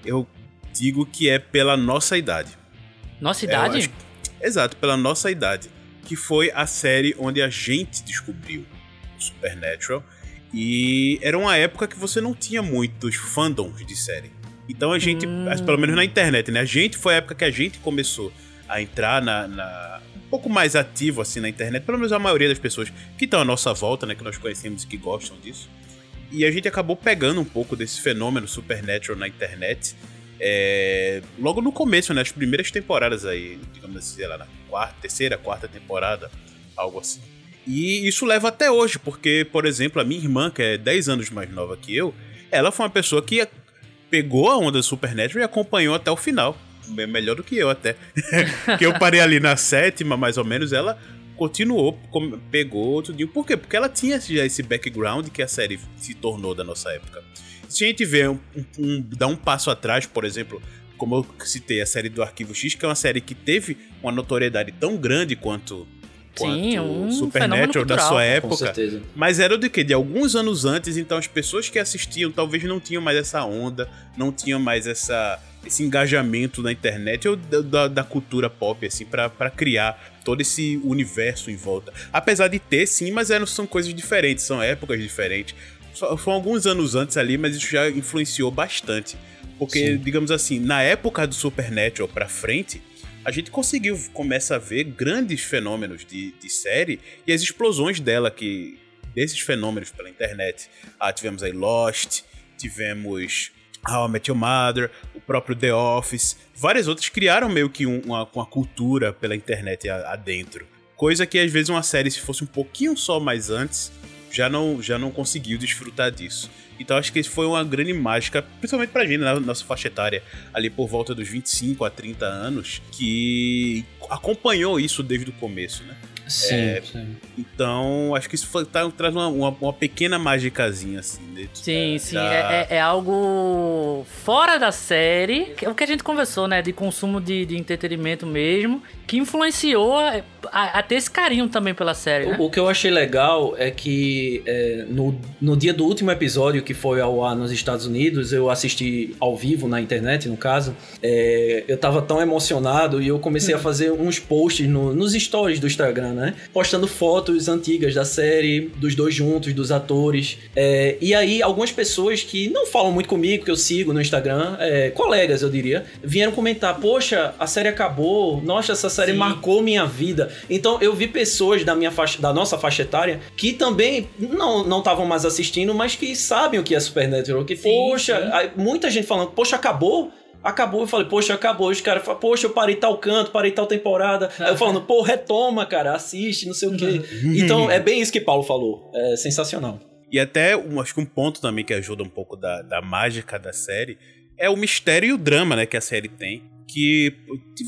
eu digo que é pela nossa idade. Nossa É, idade? acho Exato, pela nossa idade. Que foi a série onde a gente descobriu o Supernatural. E era uma época que você não tinha muitos fandoms de série. Então a gente, Hum. pelo menos na internet, né? A gente foi a época que a gente começou a entrar na, na- um pouco mais ativo assim na internet, pelo menos a maioria das pessoas que estão à nossa volta, né, que nós conhecemos e que gostam disso. E a gente acabou pegando um pouco desse fenômeno Supernatural na internet. é, logo no começo, né? As primeiras temporadas aí, digamos assim, sei lá, na quarta, terceira, quarta temporada, algo assim. E isso leva até hoje, porque, por exemplo, a minha irmã, que é 10 anos mais nova que eu, ela foi uma pessoa que pegou a onda do Supernatural e acompanhou até o final. Melhor do que eu até. <laughs> que eu parei ali na sétima, mais ou menos, ela continuou, pegou tudinho. Por quê? Porque ela tinha já esse background que a série se tornou da nossa época. Se a gente vê um, um- um- dar um passo atrás, por exemplo, como eu citei a série do Arquivo X, que é uma série que teve uma notoriedade tão grande quanto, Sim, um Supernatural da sua Com época. certeza. Mas era do que? De alguns anos antes, então as pessoas que assistiam talvez não tinham mais essa onda, não tinham mais essa, esse engajamento na internet ou da, da- cultura pop, assim, pra pra criar todo esse universo em volta. Apesar de ter, sim, mas eram, são coisas diferentes, são épocas diferentes. Só- Foram alguns anos antes ali, mas isso já influenciou bastante. Porque, Sim. digamos assim, na época do Supernatural pra frente, a gente conseguiu, começa a ver grandes fenômenos de, de série e as explosões dela que desses fenômenos pela internet. Ah, tivemos aí Lost, tivemos How I Met Your Mother, o próprio The Office, várias outras criaram meio que um- uma, uma cultura pela internet adentro. Coisa que às vezes uma série, se fosse um pouquinho só mais antes, já não, já não conseguiu desfrutar disso. Então acho que isso foi uma grande mágica, principalmente pra gente, na nossa faixa etária, ali por volta dos 25 a 30 anos, que acompanhou isso desde o começo, né? Sim, É, sim. Então, acho que isso foi- tá- traz uma, uma, uma pequena magicazinha, assim. dentro Sim, da- sim. da- É, é- é algo fora da série. que é O que a gente conversou, né? De consumo de, de entretenimento mesmo. Que influenciou a, a- a ter esse carinho também pela série, né? O, o que eu achei legal é que é, no, no dia do último episódio que foi ao ar nos Estados Unidos, eu assisti ao vivo na internet, no caso. é, eu tava tão emocionado e eu comecei a fazer uns posts no- nos stories do Instagram, né? Postando fotos antigas da série, dos dois juntos, dos atores. É, e aí, algumas pessoas que não falam muito comigo, que eu sigo no Instagram, é, colegas, eu diria, vieram comentar: Poxa, a série acabou, nossa, essa série Sim. marcou minha vida. Então, eu vi pessoas da, minha faixa, da nossa faixa etária que também não estavam mais assistindo, mas que sabem o que é Supernatural. Que, Sim, poxa, muita gente falando: Poxa, acabou? Acabou, eu falei, poxa, acabou. Os caras falam, poxa, eu parei tal canto, parei tal temporada. Aí eu falando, pô, retoma, cara, assiste, não sei o quê. Então, é bem isso que Paulo falou. É sensacional. E até, um, acho que um ponto também que ajuda um pouco da, da mágica da série é o mistério e o drama, né, que a série tem. Que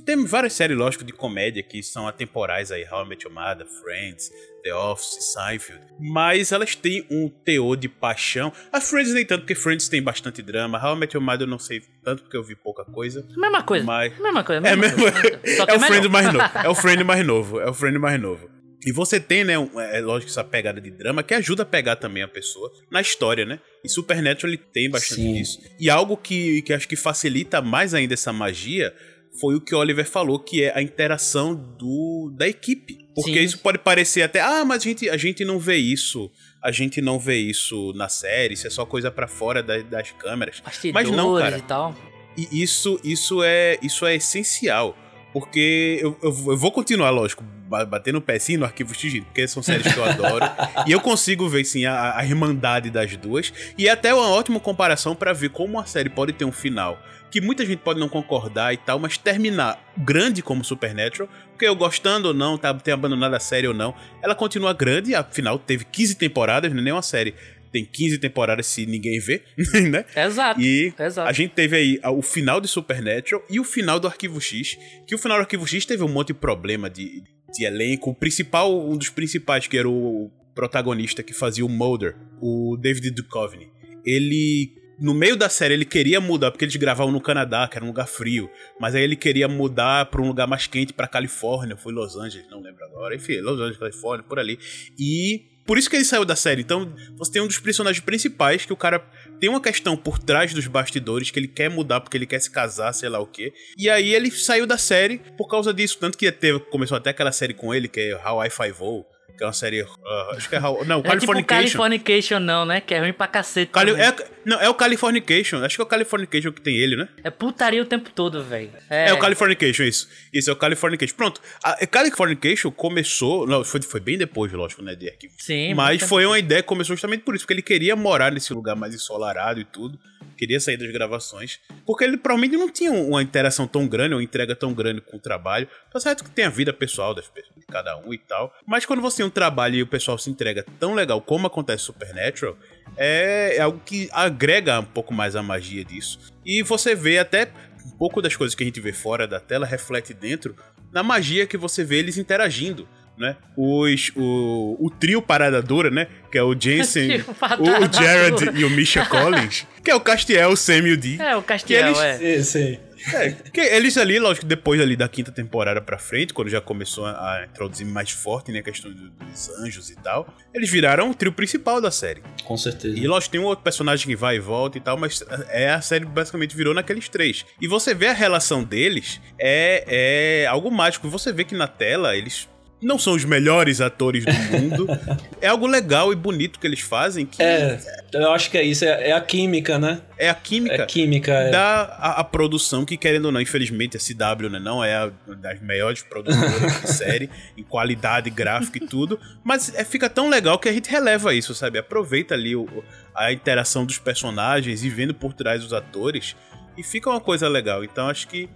tem várias séries, lógico, de comédia que são atemporais aí, How I Met Your Mother, Friends, The Office, Seinfeld, mas elas têm um teor de paixão. A Friends nem tanto, porque Friends tem bastante drama. How I Met Your Mother eu não sei tanto, porque eu vi pouca coisa. Mesma coisa. Mas... Mesma coisa. É, Mesma coisa. <laughs> É o melhor. Friend mais novo. É o Friend mais <laughs> novo. É o Friend mais novo. E você tem, né, um- é lógico, essa pegada de drama que ajuda a pegar também a pessoa na história, né? E Supernatural ele tem bastante Sim. disso. E algo que, que acho que facilita mais ainda essa magia foi o que o Oliver falou, que é a interação do, da equipe. Porque Sim. isso pode parecer até, ah, mas a gente, a gente não vê isso, a gente não vê isso na série, isso é só coisa pra fora da- das câmeras. Mas não, cara. e tal. E isso, isso, é, isso é essencial. Porque eu, eu, eu vou continuar, lógico, ba- batendo o pé sim no Arquivo X, porque são séries que eu adoro. <laughs> e eu consigo ver, sim, a, a irmandade das duas. E é até uma ótima comparação pra ver como uma série pode ter um final. Que muita gente pode não concordar e tal, mas terminar grande como Supernatural, porque eu gostando ou não, tá, ter abandonado a série ou não, ela continua grande, afinal teve 15 temporadas, não é nem uma série. Tem 15 temporadas se ninguém vê, <laughs> né? Exato. E Exato. a gente teve aí o final de Supernatural e o final do Arquivo X. Que o final do Arquivo X teve um monte de problema de, de elenco. O principal, um dos principais, que era o protagonista que fazia o Mulder, o David Duchovny. Ele, no meio da série, ele queria mudar, porque eles gravavam no Canadá, que era um lugar frio. Mas aí ele queria mudar pra um lugar mais quente, pra Califórnia. Foi Los Angeles, não lembro agora. Enfim, Los Angeles, Califórnia, por ali. E por isso que ele saiu da série. Então, você tem um dos personagens principais que o cara tem uma questão por trás dos bastidores que ele quer mudar porque ele quer se casar, sei lá o quê. E aí ele saiu da série por causa disso. Tanto que teve, começou até aquela série com ele, que é How I Five-O, que é uma série. ah, acho que é How. Não, É tipo Californication. Californication não, né? Que é ruim pra cacete. Cali- é, não, é o Californication. Acho que é o Californication que tem ele, né? É putaria o tempo todo, velho. É, o Californication, isso. Isso é o Californication. Pronto. A Californication começou. Não, foi, foi bem depois, lógico, né? De arquivo. Sim. Mas foi uma ideia que começou justamente por isso, porque ele queria morar nesse lugar mais ensolarado e tudo. Queria sair das gravações. Porque ele provavelmente não tinha uma interação tão grande, uma entrega tão grande com o trabalho. Tá certo que tem a vida pessoal das pessoas, de cada um e tal. Mas quando você tem um trabalho e o pessoal se entrega tão legal como acontece Supernatural, é, é algo que agrega um pouco mais a magia disso. E você vê até um pouco das coisas que a gente vê fora da tela reflete dentro na magia que você vê eles interagindo. Né? Os, o, o trio Parada Dura, né? Que é o Jensen, <laughs> o, o Jared Dura. e o Misha <laughs> Collins. Que é o Castiel, o Sam e o Dee. É, o Castiel, eles- é. Sim, sim. É, que eles ali, lógico, depois ali da quinta temporada pra frente, quando já começou a, a introduzir mais forte, né, a questão do- dos anjos e tal, eles viraram o trio principal da série. Com certeza. E lógico, tem um outro personagem que vai e volta e tal, mas é a série basicamente virou naqueles três. E você vê a relação deles, é, é algo mágico. Você vê que na tela eles não são os melhores atores do mundo. <laughs> é algo legal e bonito que eles fazem, que É, eu acho que é isso, é, é a química, né? é a química. É química. É. da a, a produção, que querendo ou não, infelizmente a CW né, não é a das maiores produtoras de <laughs> série, em qualidade gráfica e tudo, mas é, fica tão legal que a gente releva isso, sabe? Aproveita ali o- a interação dos personagens e vendo por trás os atores, e fica uma coisa legal. Então acho que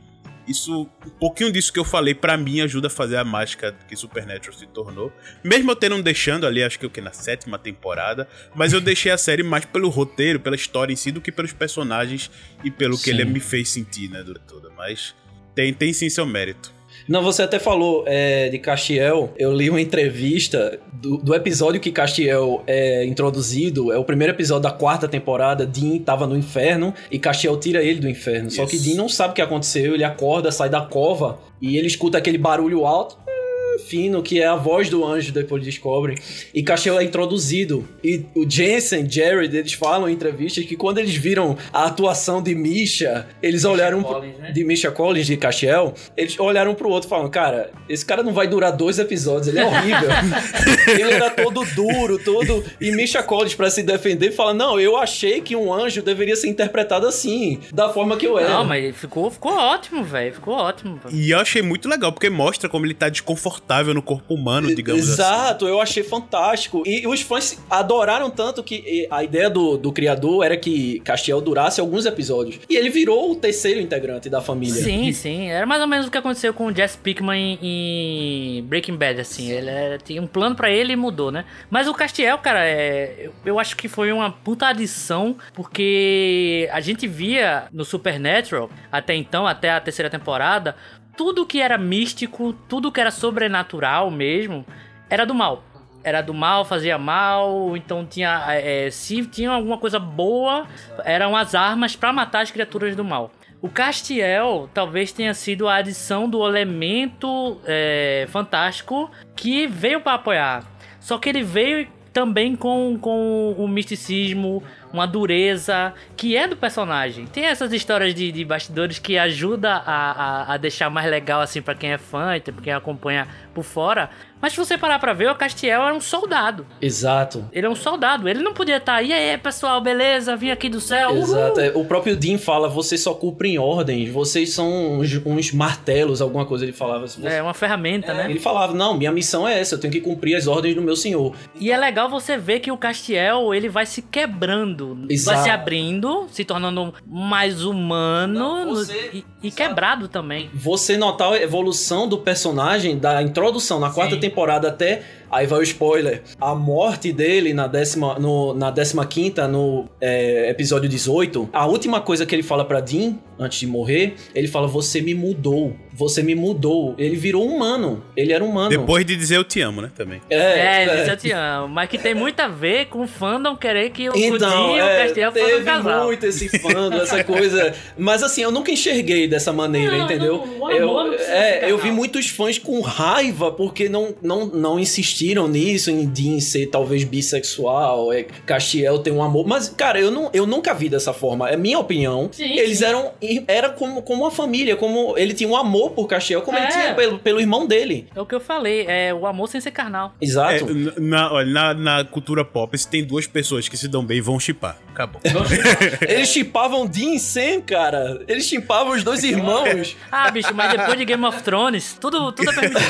isso, um pouquinho disso que eu falei, pra mim ajuda a fazer a mágica que Supernatural se tornou. Mesmo eu tendo deixando ali, acho que o que na sétima temporada, mas eu deixei a série mais pelo roteiro, pela história em si, do que pelos personagens e pelo que Sim. ele me fez sentir, né, durante toda. Mas tem, tem sim seu mérito. Não, você até falou é, de Castiel. Eu li uma entrevista do, do episódio que Castiel é introduzido. É o primeiro episódio da quarta temporada. Dean tava no inferno e Castiel tira ele do inferno. Só que Isso. Dean não sabe o que aconteceu. Ele acorda, sai da cova e ele escuta aquele barulho alto. Fino, que é a voz do anjo, depois descobrem. E Castiel é introduzido. E o Jensen, Jared, eles falam em entrevistas que quando eles viram a atuação de Misha, eles olharam pro- Collins, né? de Misha Collins, de Castiel, eles olharam pro outro e falaram, cara, esse cara não vai durar dois episódios, ele é horrível. <laughs> ele era todo duro, todo... E Misha Collins, pra se defender, fala, não, eu achei que um anjo deveria ser interpretado assim, da forma que eu era. Não, mas ficou, ficou ótimo, velho. Ficou ótimo. velho. E eu achei muito legal, porque mostra como ele tá desconfortável confortável no corpo humano, digamos assim. Exato, eu achei fantástico. E os fãs adoraram tanto que a ideia do, do criador era que Castiel durasse alguns episódios. E ele virou o terceiro integrante da família. Sim, sim. Era mais ou menos o que aconteceu com o Jess Pickman em, Breaking Bad, assim. Ele era, tinha um plano para ele e mudou, né? Mas o Castiel, cara, é, eu, eu acho que foi uma puta adição, porque a gente via no Supernatural, até então, até a terceira temporada, tudo que era místico, tudo que era sobrenatural mesmo, era do mal. Era do mal, fazia mal, então tinha. É, se tinha alguma coisa boa, eram as armas para matar as criaturas do mal. O Castiel talvez tenha sido a adição do elemento é, fantástico que veio para apoiar. Só que ele veio também com, com o misticismo, uma dureza que é do personagem. Tem essas histórias de, de bastidores que ajuda a, a, a deixar mais legal assim para quem é fã e pra quem acompanha por fora. Mas se você parar pra ver, o Castiel era um soldado. Exato. Ele é um soldado. Ele não podia estar. Tá, e aí, pessoal, beleza? Vim aqui do céu. Exato. É, o próprio Dean fala: vocês só cumprem ordens, vocês são uns, uns martelos, alguma coisa ele falava. Você... É, uma ferramenta, é, né? Ele falava: não, minha missão é essa, eu tenho que cumprir as ordens do meu senhor. E é legal você ver que o Castiel, ele vai se quebrando, Exato. vai se abrindo, se tornando mais humano não, você, e, e quebrado também. Você notar a evolução do personagem da introdução na quarta Sim. temporada até Aí vai o spoiler. A morte dele na décima, no, na décima quinta, no é, episódio 18, a última coisa que ele fala para Dean, antes de morrer, ele fala, você me mudou. Você me mudou. Ele virou humano. Ele era humano. Depois de dizer eu te amo, né? Também. É, é, é. eu te amo. Mas que tem muito a ver com o fandom querer que o então, e o é, Castiel fossem um casal. Teve muito esse fandom, essa coisa. Mas assim, eu nunca enxerguei dessa maneira, não, entendeu? Não, eu, é, eu vi muitos fãs com raiva porque não, não, não insistiram nisso, em Dean ser talvez bissexual, é, Castiel tem um amor. Mas, cara, eu, não, eu nunca vi dessa forma. É minha opinião. Sim, Eles sim. eram. Era como, como uma família, como ele tinha um amor por Castiel, como é. ele tinha pelo, pelo irmão dele. É o que eu falei, é o amor sem ser carnal. Exato. É, na, na, na cultura pop, se tem duas pessoas que se dão bem, vão chipar. Acabou. <laughs> Eles chipavam Dean e Sam, cara. Eles chipavam os dois irmãos. <laughs> ah, bicho, mas depois de Game of Thrones, tudo, tudo é permitido.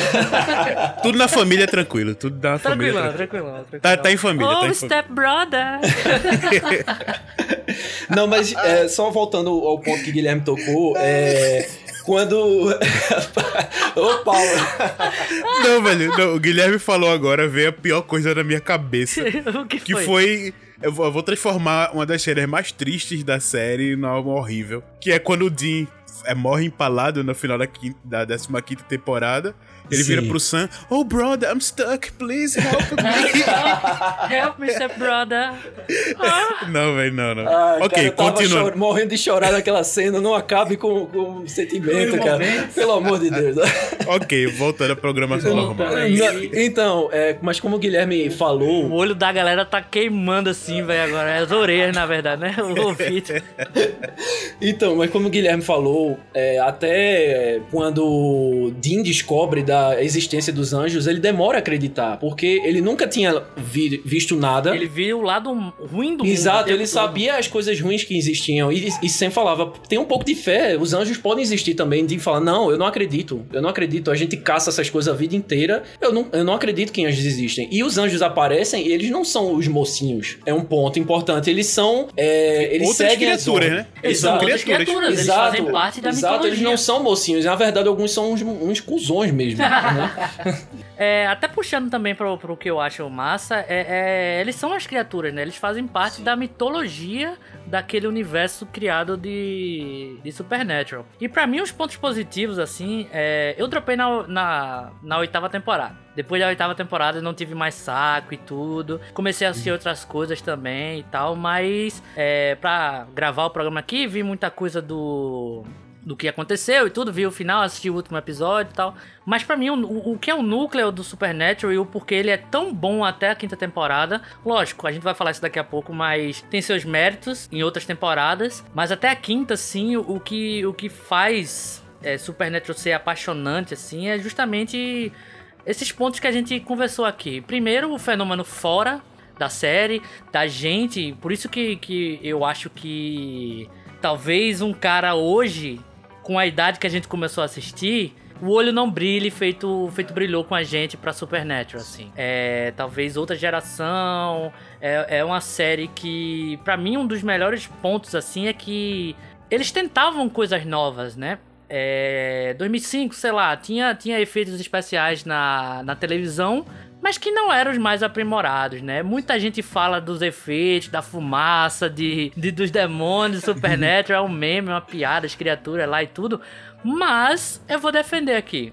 <laughs> tudo na família é tranquilo. Tudo da família. Tranquilão, tranquilão, tranquilão. Tá, tá em família. Oh, tá em step brother. Não, mas é, só voltando ao ponto que Guilherme tocou, é quando. <laughs> Ô, Paulo. Não, velho, não, o Guilherme falou agora, veio a pior coisa na minha cabeça. <laughs> o que, que foi? foi eu vou transformar uma das cenas mais tristes da série em algo horrível. Que é quando o Dean é, morre empalado no final da, quinta, da 15 temporada. Ele Sim. vira pro Sam, oh brother, I'm stuck, please help me. <laughs> help me, step brother. Ah. <laughs> Não, velho, não, não. Ah, ok, continua. morrendo de chorar naquela cena, não acabe com, com sentimento, cara. Pelo amor de Deus. <laughs> ok, voltando à programação normal. Então, é, mas como o Guilherme falou. O olho da galera tá queimando assim, velho, agora. É as orelhas, na verdade, né? O ouvido. então, mas como o Guilherme falou, é, até quando Dean descobre da existência dos anjos, ele demora a acreditar, porque ele nunca tinha vi, visto nada. Ele viu o lado ruim do mundo. Exato, ele todo. sabia as coisas ruins que existiam e, e sempre falava: tem um pouco de fé, os anjos podem existir também. De falar: não, eu não acredito, eu não acredito, a gente caça essas coisas a vida inteira, eu não, eu não acredito que anjos existem. E os anjos aparecem e eles não são os mocinhos. É um ponto importante, eles são. É, eles Outras seguem criaturas, né? Eles Exato. são criaturas, eles Exato. fazem parte da Exato, mitologia. eles não são mocinhos, na verdade, alguns são uns, uns cuzões mesmo. <laughs> é, até puxando também pro, pro que eu acho massa, é, é, eles são as criaturas, né? Eles fazem parte Sim. da mitologia daquele universo criado de, de Supernatural. E para mim, os pontos positivos, assim, é, eu dropei na, na, na oitava temporada. Depois da oitava temporada eu não tive mais saco e tudo. Comecei a assistir outras coisas também e tal, mas é, pra gravar o programa aqui, vi muita coisa do do que aconteceu e tudo, vi o final, assisti o último episódio e tal. Mas para mim, o, o, que é o núcleo do Supernatural e o porquê ele é tão bom até a quinta temporada, lógico, a gente vai falar isso daqui a pouco, mas tem seus méritos em outras temporadas. Mas até a quinta, sim, o, o que, o que faz é, Supernatural ser apaixonante, assim, é justamente esses pontos que a gente conversou aqui. Primeiro, o fenômeno fora da série, da gente, por isso que, que eu acho que talvez um cara hoje com a idade que a gente começou a assistir, o olho não brilhe feito, feito brilhou com a gente pra Supernatural, assim. É, talvez outra geração. É, é uma série que, para mim, um dos melhores pontos, assim, é que eles tentavam coisas novas, né? É, 2005, sei lá, tinha, tinha efeitos especiais na, na televisão, mas que não eram os mais aprimorados, né? Muita gente fala dos efeitos, da fumaça, de, de dos demônios, Supernatural, é um meme, uma piada, as criaturas lá e tudo. Mas eu vou defender aqui.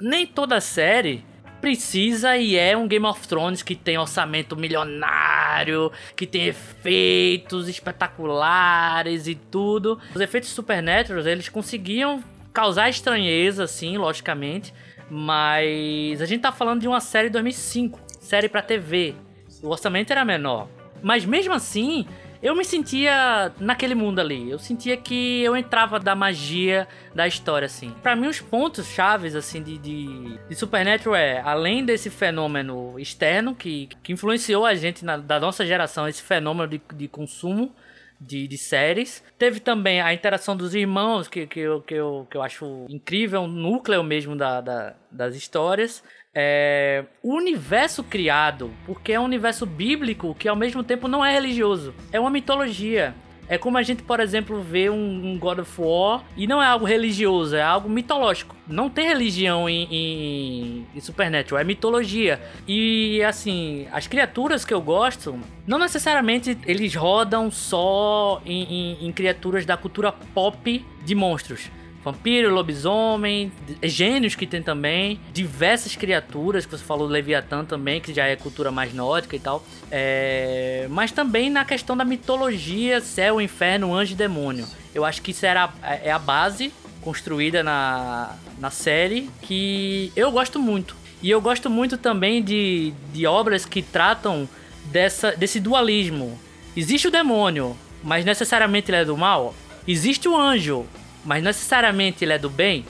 Nem toda série precisa e é um Game of Thrones que tem orçamento milionário, que tem efeitos espetaculares e tudo. Os efeitos Supernatural, eles conseguiam causar estranheza, assim, logicamente, mas a gente tá falando de uma série de 2005, série para TV. O orçamento era menor. Mas mesmo assim, eu me sentia naquele mundo ali. Eu sentia que eu entrava da magia da história, assim. Para mim, os pontos chaves, assim, de, de, de, Supernatural é, além desse fenômeno externo que, que influenciou a gente na, da nossa geração, esse fenômeno de, de consumo, de, de, séries. Teve também a interação dos irmãos, que, que, eu, que, eu, que eu acho incrível, o núcleo mesmo da, da, das histórias. É, o universo criado, porque é um universo bíblico que ao mesmo tempo não é religioso. É uma mitologia. É como a gente, por exemplo, vê um, God of War e não é algo religioso, é algo mitológico. Não tem religião em, em, em, Supernatural, é mitologia. E assim, as criaturas que eu gosto, não necessariamente eles rodam só em, em criaturas da cultura pop de monstros vampiro, lobisomem, gênios que tem também, diversas criaturas, que você falou do Leviatã também, que já é cultura mais nórdica e tal. É... Mas também na questão da mitologia, céu, inferno, anjo e demônio. Eu acho que isso era, é a base construída na, na série que eu gosto muito. E eu gosto muito também de, de obras que tratam dessa, desse dualismo. Existe o demônio, mas necessariamente ele é do mal. Existe o anjo, mas necessariamente ele é do bem.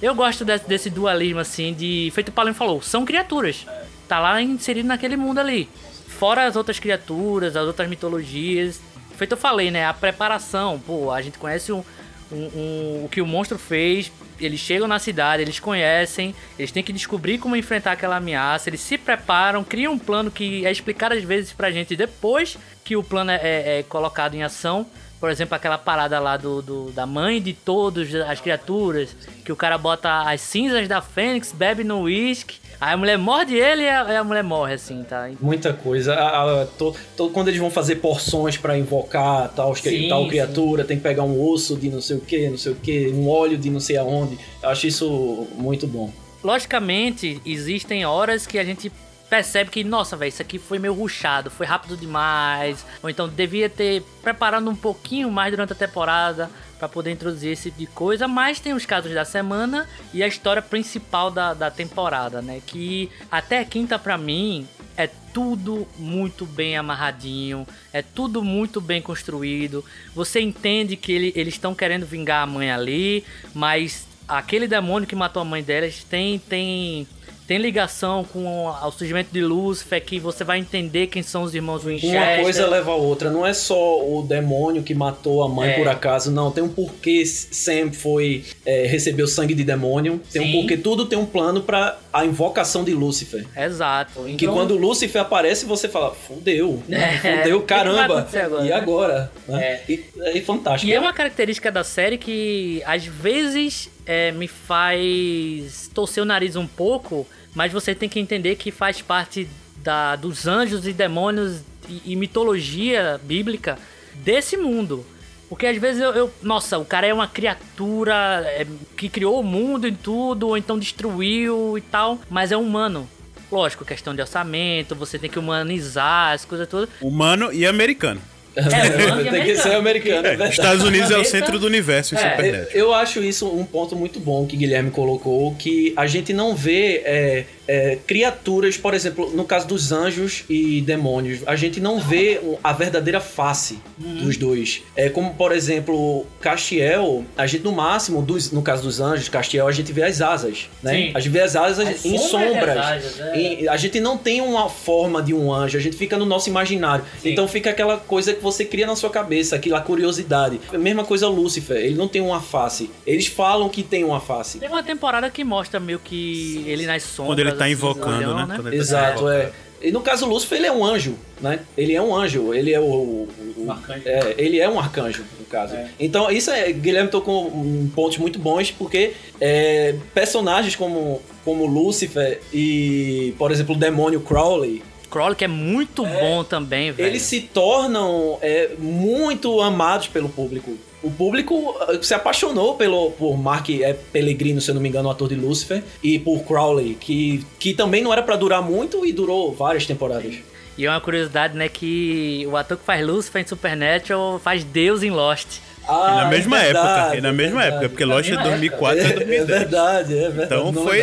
Eu gosto desse, desse dualismo assim de. Feito o Paulinho falou, são criaturas. Tá lá inserido naquele mundo ali. Fora as outras criaturas, as outras mitologias. Feito eu falei, né? A preparação. Pô, a gente conhece um, um, um, o que o monstro fez. Eles chegam na cidade, eles conhecem, eles têm que descobrir como enfrentar aquela ameaça, eles se preparam, criam um plano que é explicado às vezes pra gente depois que o plano é, é, é colocado em ação. Por exemplo, aquela parada lá do, do da mãe de todas as criaturas, que o cara bota as cinzas da Fênix, bebe no uísque, aí a mulher morde ele e a, a mulher morre, assim, tá? Muita coisa. A, a, to, to, quando eles vão fazer porções para invocar tal, sim, tal criatura, sim. tem que pegar um osso de não sei o que, não sei o que, um óleo de não sei aonde. Eu acho isso muito bom. Logicamente, existem horas que a gente percebe que, nossa, velho, isso aqui foi meio ruchado, foi rápido demais, ou então devia ter preparado um pouquinho mais durante a temporada para poder introduzir esse tipo de coisa, mas tem os casos da semana e a história principal da, da temporada, né? Que até quinta para mim é tudo muito bem amarradinho, é tudo muito bem construído. Você entende que ele, eles estão querendo vingar a mãe ali, mas aquele demônio que matou a mãe delas tem tem tem ligação com o surgimento de Lúcifer, que você vai entender quem são os irmãos Winchester. Uma coisa leva a outra. Não é só o demônio que matou a mãe é. por acaso, não. Tem um porquê Sam foi é, receber o sangue de demônio. Tem Sim. um porquê. Tudo tem um plano para a invocação de Lúcifer. Exato. Então... Que quando Lúcifer aparece, você fala, fudeu. <laughs> É. Fudeu, caramba. Agora, e agora? Né? É. E, é fantástico. E é uma característica da série que às vezes é, me faz torcer o nariz um pouco, mas você tem que entender que faz parte da, dos anjos e demônios e, e mitologia bíblica desse mundo. Porque às vezes eu, eu, Nossa, o cara é uma criatura é, que criou o mundo e tudo, ou então destruiu e tal, mas é humano. Lógico, questão de orçamento, você tem que humanizar as coisas todas. Humano e americano. É, tem que ser americano. É, Estados Unidos é o centro do universo em é, Supernatural. Eu, eu acho isso um ponto muito bom que Guilherme colocou, que a gente não vê é, é, criaturas, por exemplo, no caso dos anjos e demônios, a gente não vê a verdadeira face uhum. dos dois. É como, por exemplo, Castiel, a gente no máximo, dos, no caso dos anjos, Castiel, a gente vê as asas, né? Sim. A gente vê as asas as em sombras. Asas, é. a gente não tem uma forma de um anjo, a gente fica no nosso imaginário. Sim. Então fica aquela coisa que você cria na sua cabeça, aquela curiosidade. A mesma coisa Lúcifer, ele não tem uma face. Eles falam que tem uma face. Tem uma temporada que mostra meio que ele nas sombras. Quando ele tá assim, invocando, olhão, né? né? Tá Exato, é. E no caso Lúcifer, ele é um anjo, né? Ele é um anjo, ele é o. o, o arcanjo. É, ele é um arcanjo, no caso. É. Então, isso é. Guilherme tocou um pontos muito bons, porque é, personagens como, como Lúcifer e, por exemplo, o demônio Crowley, Crowley, que é muito é, bom também, velho. Eles se tornam é, muito amados pelo público. O público uh, se apaixonou pelo, por Mark é, Pellegrino, se eu não me engano, o ator de Lucifer, e por Crowley, que, que também não era para durar muito e durou várias temporadas. E é uma curiosidade, né, que o ator que faz Lucifer em Supernatural faz Deus em Lost. Ah, e na mesma é verdade, época, e na mesma verdade, época, porque Lost é 2004 é, é 2010. É verdade, é verdade. Então não foi.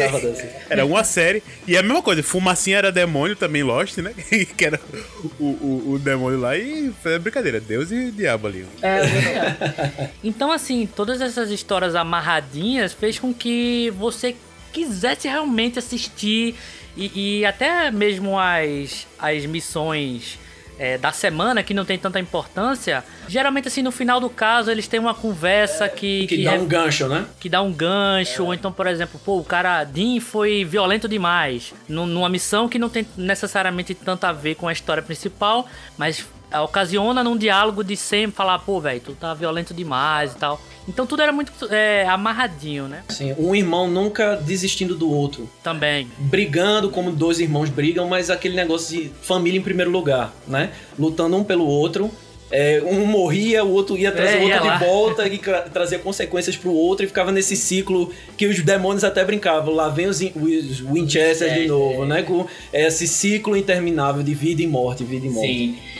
Era uma série. E é a mesma coisa, Fumacinha era demônio também, Lost, né? <laughs> que era o, o, o demônio lá e foi brincadeira, Deus e diabo ali. É, é Então, assim, todas essas histórias amarradinhas fez com que você quisesse realmente assistir e, e até mesmo as, as missões é, da semana que não tem tanta importância, geralmente assim no final do caso eles têm uma conversa é, que, que, que dá um gancho, né? Que dá um gancho, é. ou então, por exemplo, pô, o cara Dean foi violento demais numa missão que não tem necessariamente tanto a ver com a história principal, mas ocasiona num diálogo de sempre falar, pô, velho, tu tá violento demais e tal. Então tudo era muito é, amarradinho, né? Sim, um irmão nunca desistindo do outro. Também. Brigando como dois irmãos brigam, mas aquele negócio de família em primeiro lugar, né? Lutando um pelo outro. É, um morria, o outro ia trazer é, o outro de volta e trazia consequências pro outro e ficava nesse ciclo que os demônios até brincavam. Lá vem os, os Winchester de novo, né? Com esse ciclo interminável de vida e morte, vida e morte. Sim.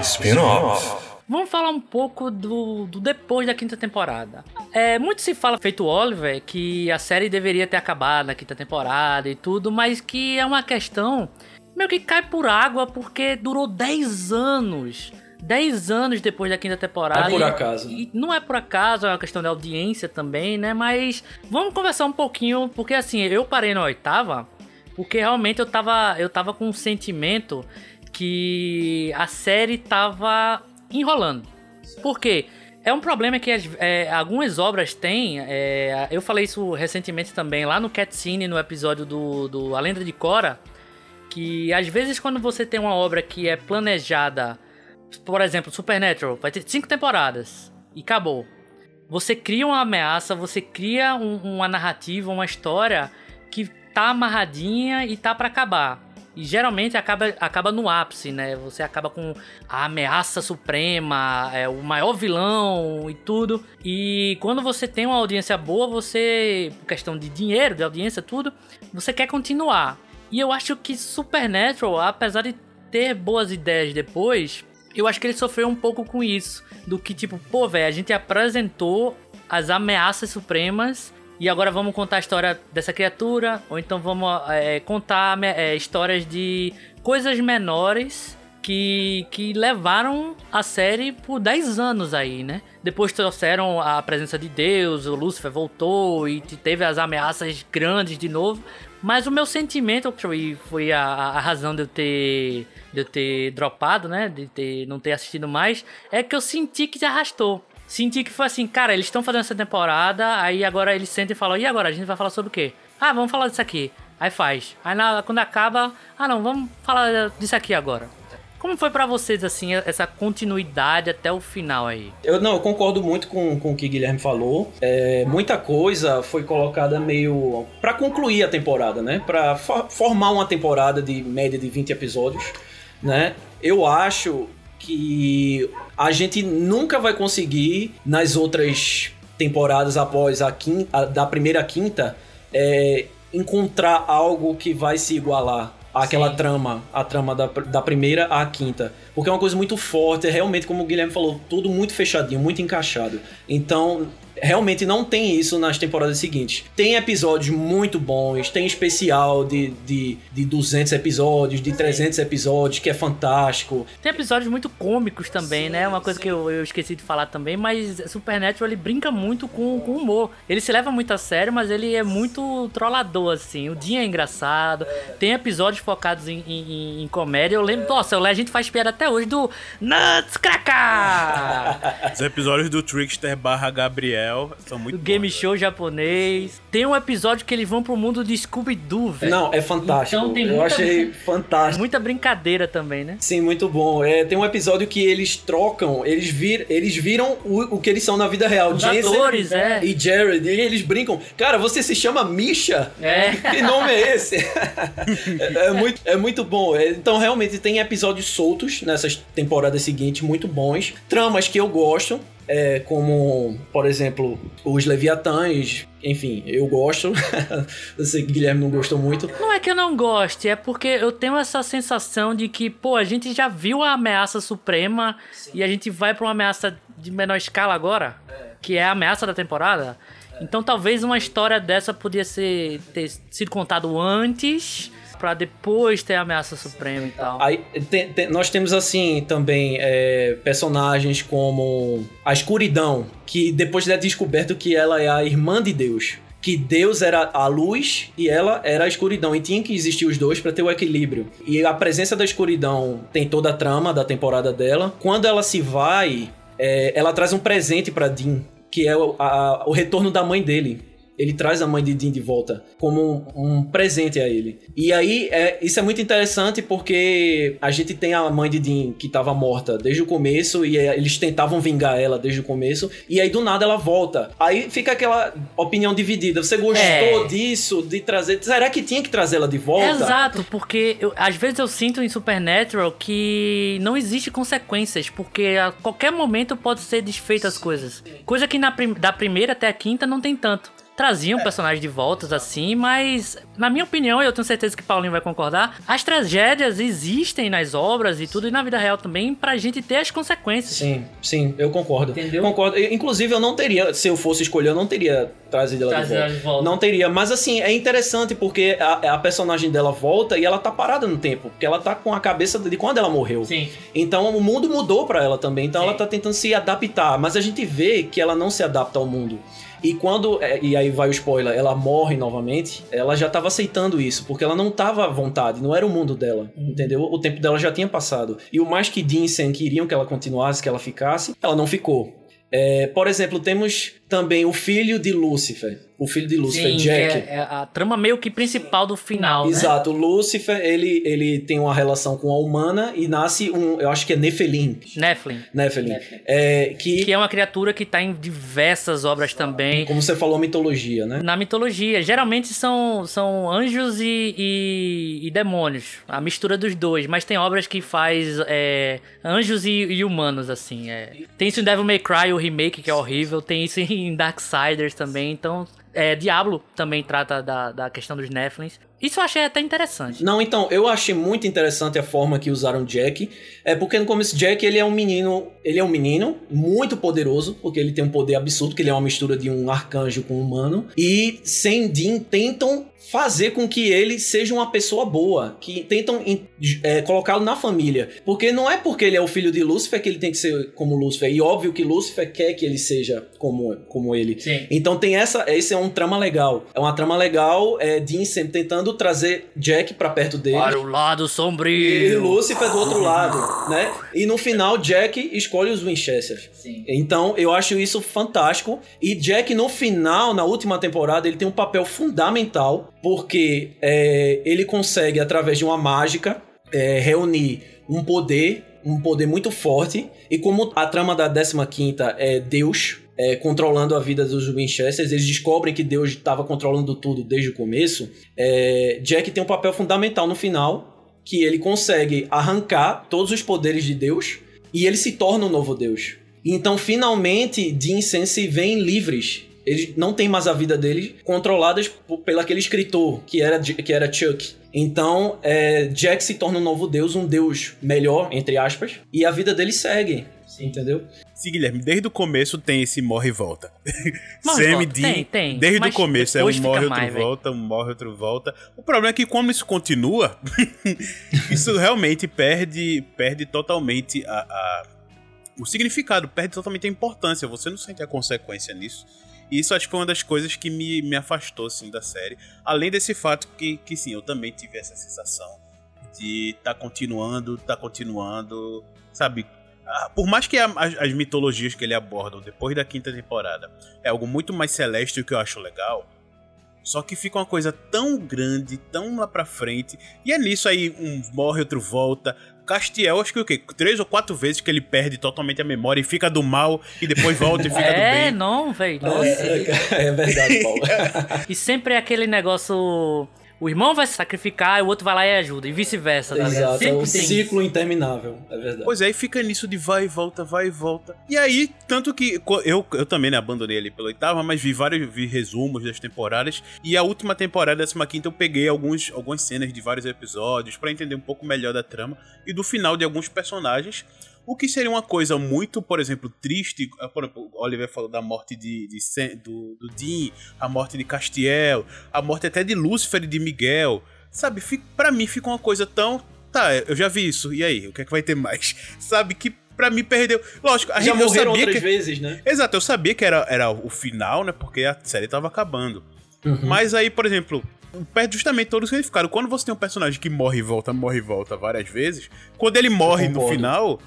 Spin-off. Vamos falar um pouco do, do depois da quinta temporada. É, muito se fala, feito Oliver, que a série deveria ter acabado na quinta temporada e tudo, mas que é uma questão meio que cai por água porque durou 10 anos. 10 anos depois da quinta temporada. Não é por acaso. E, e não é por acaso, é uma questão de audiência também, né? Mas vamos conversar um pouquinho, porque assim, eu parei na oitava, porque realmente eu tava, eu tava com um sentimento que a série tava enrolando. Por quê? É um problema que é, algumas obras têm. É, eu falei isso recentemente também lá no Cutscene, no episódio do, do A Lenda de Cora. Que às vezes, quando você tem uma obra que é planejada, por exemplo, Supernatural, vai ter cinco temporadas e acabou. Você cria uma ameaça, você cria um, uma narrativa, uma história que tá amarradinha e tá para acabar. E geralmente acaba, acaba no ápice, né? Você acaba com a ameaça suprema, é, o maior vilão e tudo. E quando você tem uma audiência boa, você, por questão de dinheiro, de audiência, tudo, você quer continuar. E eu acho que Supernatural, apesar de ter boas ideias depois, eu acho que ele sofreu um pouco com isso. Do que, tipo, pô, velho, a gente apresentou as ameaças supremas e agora vamos contar a história dessa criatura, ou então vamos é, contar é, histórias de coisas menores que, que levaram a série por 10 anos aí, né? Depois trouxeram a presença de Deus, o Lúcifer voltou e teve as ameaças grandes de novo. Mas o meu sentimento, que foi a, a razão de eu ter de eu ter dropado, né? De ter, não ter assistido mais, é que eu senti que se arrastou senti que foi assim, cara, eles estão fazendo essa temporada, aí agora eles sentem e falam, e agora? A gente vai falar sobre o quê? Ah, vamos falar disso aqui. Aí faz. Aí na, quando acaba, ah não, vamos falar disso aqui agora. Como foi para vocês, assim, essa continuidade até o final aí? Eu não, eu concordo muito com, com o que o Guilherme falou. É, muita coisa foi colocada meio. para concluir a temporada, né? Pra for, formar uma temporada de média de 20 episódios, né? Eu acho que a gente nunca vai conseguir nas outras temporadas após a quinta, da primeira à quinta é, encontrar algo que vai se igualar àquela Sim. trama, a trama da, da primeira à quinta. Porque é uma coisa muito forte, é realmente, como o Guilherme falou, tudo muito fechadinho, muito encaixado. Então, realmente não tem isso nas temporadas seguintes. Tem episódios muito bons, tem especial de, de, de 200 episódios, de 300 episódios, que é fantástico. Tem episódios muito cômicos também, né? Uma coisa que eu, eu esqueci de falar também, mas Supernatural ele brinca muito com, com humor. Ele se leva muito a sério, mas ele é muito trollador, assim. O dia é engraçado, tem episódios focados em, em, em comédia. Eu lembro, nossa, a gente faz piada até hoje do Nuts Cracker! Os episódios do Trickster barra Gabriel são muito do game bons, show japonês. Tem um episódio que eles vão pro mundo de Scooby-Doo, velho. Não, é fantástico. Então tem Eu muita- achei fantástico. Muita brincadeira também, né? Sim, muito bom. É, tem um episódio que eles trocam, eles, vir, eles viram o, o que eles são na vida real. Os Jensen atores, é. E Jared, e eles brincam. Cara, você se chama Misha? É. <laughs> Que nome é esse? é, <laughs> é muito, é muito bom. É, Então, realmente, tem episódios soltos nessas temporadas seguintes, muito bons. Tramas que eu gosto. É, como, por exemplo, os Leviatãs, enfim, eu gosto. <laughs> eu sei que Guilherme não gostou muito. Não é que eu não goste, é porque eu tenho essa sensação de que, pô, a gente já viu a ameaça suprema e a gente vai pra uma ameaça de menor escala agora, que é a ameaça da temporada. Então talvez uma história dessa podia ser ter sido contado antes pra depois ter a ameaça suprema e tal. Aí, tem- tem- nós temos assim também é, personagens como a escuridão, que depois é descoberto que ela é a irmã de Deus. Que Deus era a luz e ela era a escuridão. E tinha que existir os dois para ter o equilíbrio. E a presença da escuridão tem toda a trama da temporada dela. Quando ela se vai, é, ela traz um presente para Dean, que é o, a- o retorno da mãe dele. Ele traz a mãe de Dean de volta como um, um presente a ele. E aí, é, isso é muito interessante porque a gente tem a mãe de Dean que estava morta desde o começo e é, eles tentavam vingar ela desde o começo. E aí, do nada, ela volta. Aí fica aquela opinião dividida. Você gostou É. disso, de trazer... Será que tinha que trazê-la de volta? Exato, porque eu- às vezes eu sinto em Supernatural que não existe consequências, porque a qualquer momento pode ser desfeita as coisas. Coisa que na da primeira até a quinta não tem tanto. Traziam personagens de voltas assim, mas na minha opinião, e eu tenho certeza que Paulinho vai concordar, as tragédias existem nas obras e tudo e na vida real também pra gente ter as consequências. Sim, sim, eu concordo. Entendeu? Concordo. Eu, Inclusive, eu não teria, se eu fosse escolher, eu não teria trazido ela de volta. ela de volta. Não teria. Mas assim, é interessante porque a, a personagem dela volta e ela tá parada no tempo. Porque ela tá com a cabeça de quando ela morreu. Sim. Então o mundo mudou pra ela também. Então Sim. ela tá tentando se adaptar. Mas a gente vê que ela não se adapta ao mundo. E quando, é, e aí vai o spoiler, ela morre novamente, ela já tava aceitando isso, porque ela não tava à vontade, não era o mundo dela, entendeu? O tempo dela já tinha passado. E o mais que Dean Sam queriam que ela continuasse, que ela ficasse, ela não ficou. É, por exemplo, temos também o filho de Lúcifer. O filho de Lúcifer, Sim, Jack. é, é a trama meio que principal do final, né? Exato, o Lúcifer, ele, ele tem uma relação com a humana e nasce um, eu acho que é Nephilim. Nephilim. Nephilim. Nephilim. É, que, Que é uma criatura que tá em diversas obras também. como você falou, mitologia, né? Na mitologia, geralmente são, são anjos e, e, e demônios, a mistura dos dois, mas tem obras que faz é, anjos e, e humanos, assim. é. Tem isso em Devil May Cry, o remake, que é horrível, tem isso em Darksiders também, então. É, Diablo também trata da, da questão dos Nephilims. Isso eu achei até interessante. Não, então, eu achei muito interessante a forma que usaram Jack. É porque no começo Jack, ele é um menino, ele é um menino muito poderoso, porque ele tem um poder absurdo, que ele é uma mistura de um arcanjo com um humano. E Sam Dean tentam fazer com que ele seja uma pessoa boa, que tentam é, colocá-lo na família. Porque não é porque ele é o filho de Lúcifer que ele tem que ser como Lúcifer. E óbvio que Lúcifer quer que ele seja como, como ele. Sim. Então tem essa, esse é um trama legal. É uma trama legal, é Dean sempre tentando trazer Jack pra perto dele. Para o lado E sombrio. Lúcifer do outro lado, né? E no final Jack escolhe os Winchesters. Sim. Então eu acho isso fantástico. E Jack no final, na última temporada, ele tem um papel fundamental porque é, ele consegue através de uma mágica é, reunir um poder, um poder muito forte. E como a trama da 15ª é Deus é, controlando a vida dos Winchesters, eles descobrem que Deus estava controlando tudo desde o começo. é, Jack tem um papel fundamental no final, que ele consegue arrancar todos os poderes de Deus e ele se torna um novo Deus. Então, finalmente, Dean e Sam se veem livres eles não têm mais a vida deles controladas pelo aquele escritor que era, que era Chuck. Então, é, Jack se torna um novo deus, um deus melhor, entre aspas, e a vida dele segue. Entendeu? Sim, Guilherme, desde o começo tem esse morre e volta. <laughs> Morre Sam volta, Dean, tem, tem, desde mas o começo é um morre, outro volta, um morre, outro volta. O problema é que como isso continua, <laughs> isso realmente perde, perde totalmente a, a- o significado, perde totalmente a importância. Você não sente a consequência nisso. E isso acho que foi uma das coisas que me, me afastou assim, da série. Além desse fato que, que sim, eu também tive essa sensação de tá continuando, tá continuando, sabe? Ah, Por mais que a- as, as mitologias que ele aborda depois da quinta temporada é algo muito mais celeste, o que eu acho legal. Só que fica uma coisa tão grande, tão lá pra frente. E é nisso aí, um morre, outro volta. Castiel, acho que o quê? Três ou quatro vezes que ele perde totalmente a memória e fica do mal e depois volta e fica do <laughs> É, bem. não, velho. Nossa. É, é verdade, Paulo. <laughs> E sempre é aquele negócio. O irmão vai se sacrificar e o outro vai lá e ajuda. E vice-versa, tá? Exato, é um tem ciclo interminável, é verdade. Pois é, e fica nisso de vai e volta, vai e volta. E aí, tanto que eu, eu também né, abandonei ali pela oitava, mas vi vários vi resumos das temporadas. E a última temporada, décima quinta, eu peguei alguns, algumas cenas de vários episódios pra entender um pouco melhor da trama e do final de alguns personagens. O que seria uma coisa muito, por exemplo, triste. ah, Por exemplo, o Oliver falou da morte de, de Sam- do, do Dean, a morte de Castiel, a morte até de Lúcifer e de Miguel. Sabe, pra mim fica uma coisa tão. Tá, eu já vi isso, e aí? O que é que vai ter mais? <laughs> Sabe, que pra mim perdeu. Lógico, a Já gente morreram sabia outras que. vezes, né? Exato, eu sabia que era, era o final, né? Porque a série tava acabando. Uhum. Mas aí, por exemplo, perde justamente todo o significado. Quando você tem um personagem que morre e volta, morre e volta várias vezes, quando ele morre no final,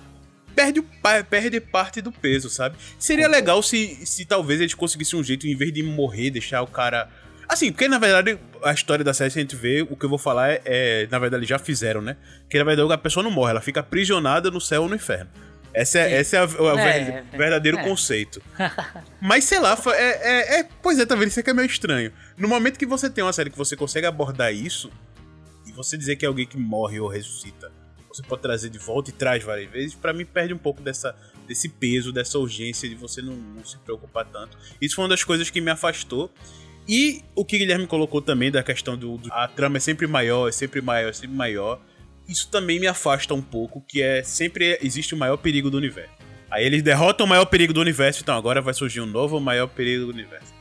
perde, perde parte do peso, sabe? Seria legal se, se talvez eles conseguissem um jeito, em vez de morrer, deixar o cara. Assim, porque na verdade a história da série, se a gente vê, o que eu vou falar é, é, Na verdade, eles já fizeram, né? Que na verdade a pessoa não morre, ela fica aprisionada no céu ou no inferno. Essa é, essa é o É, ver- é, verdadeiro é. conceito. <laughs> Mas sei lá, é, é, é- Pois é, tá vendo? Isso aqui é meio estranho. No momento que você tem uma série que você consegue abordar isso, e você dizer que é alguém que morre ou ressuscita, você pode trazer de volta e traz várias vezes, pra mim perde um pouco dessa, desse peso, dessa urgência de você não, não se preocupar tanto. Isso foi uma das coisas que me afastou. E o que o Guilherme colocou também da questão do, do- a trama é sempre maior, é sempre maior, é sempre maior. Isso também me afasta um pouco, que é sempre existe o maior perigo do universo. Aí eles derrotam o maior perigo do universo, então agora vai surgir um novo maior perigo do universo.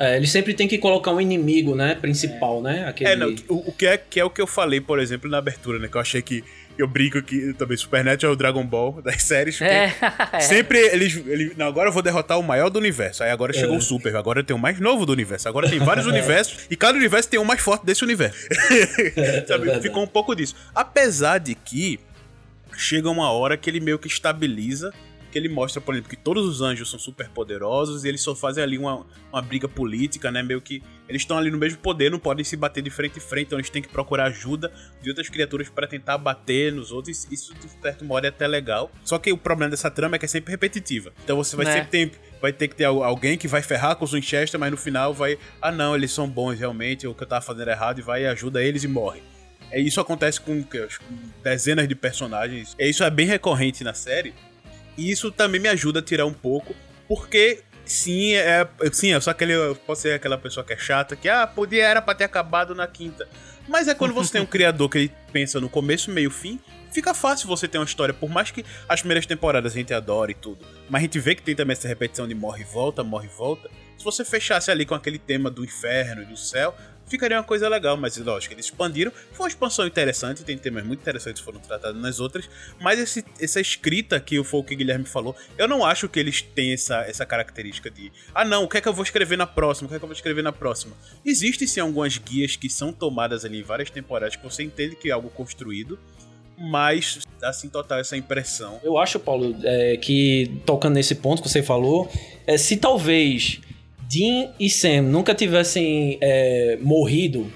É, eles sempre tem que colocar um inimigo, né? Principal, né? Aquele... É, não, o, o que é, que é o que eu falei, por exemplo, na abertura, né? Que eu achei que. Eu brinco que também Supernatural é o Dragon Ball das <laughs> séries. porque É, <laughs> é. Sempre eles, ele Não, agora eu vou derrotar o maior do universo. Aí agora chegou É. o Super. Agora tem o mais novo do universo. Agora tem vários <laughs> universos. E cada universo tem um mais forte desse universo. Sabe? verdade. Ficou um pouco disso. Apesar de que chega uma hora que ele meio que estabiliza. Que ele mostra, por exemplo, que todos os anjos são super poderosos e eles só fazem ali uma, uma briga política, né? Meio que eles estão ali no mesmo poder, não podem se bater de frente em frente, então eles têm que procurar ajuda de outras criaturas para tentar bater nos outros. Isso, de certo modo, é até legal. Só que o problema dessa trama é que é sempre repetitiva. Então você vai Né? sempre ter, vai ter que ter al- alguém que vai ferrar com os Winchester, mas no final vai. Ah, não, eles são bons realmente, o que eu tava fazendo errado, e vai e ajuda eles e morre. É, isso acontece com dezenas de personagens. É, isso é bem recorrente na série. E isso também me ajuda a tirar um pouco, porque sim, é, sim, eu sou aquele, eu posso ser aquela pessoa que é chata, que ah, podia era pra ter acabado na quinta. Mas é quando você tem um <laughs> criador que ele pensa no começo, meio fim, fica fácil você ter uma história, por mais que as primeiras temporadas a gente adore e tudo, mas a gente vê que tem também essa repetição de morre e volta, morre e volta. Se você fechasse ali com aquele tema do inferno e do céu, ficaria uma coisa legal, mas lógico, eles expandiram. Foi uma expansão interessante, tem temas muito interessantes que foram tratados nas outras, mas esse- essa escrita que foi o que o Guilherme falou, eu não acho que eles têm essa, essa característica de ah não, o que é que eu vou escrever na próxima, o que é que eu vou escrever na próxima. Existem sim algumas guias que são tomadas ali em várias temporadas que você entende que é algo construído, mas dá assim total essa impressão. Eu acho, Paulo, é, que tocando nesse ponto que você falou, é, se talvez Dean e Sam nunca tivessem é, morrido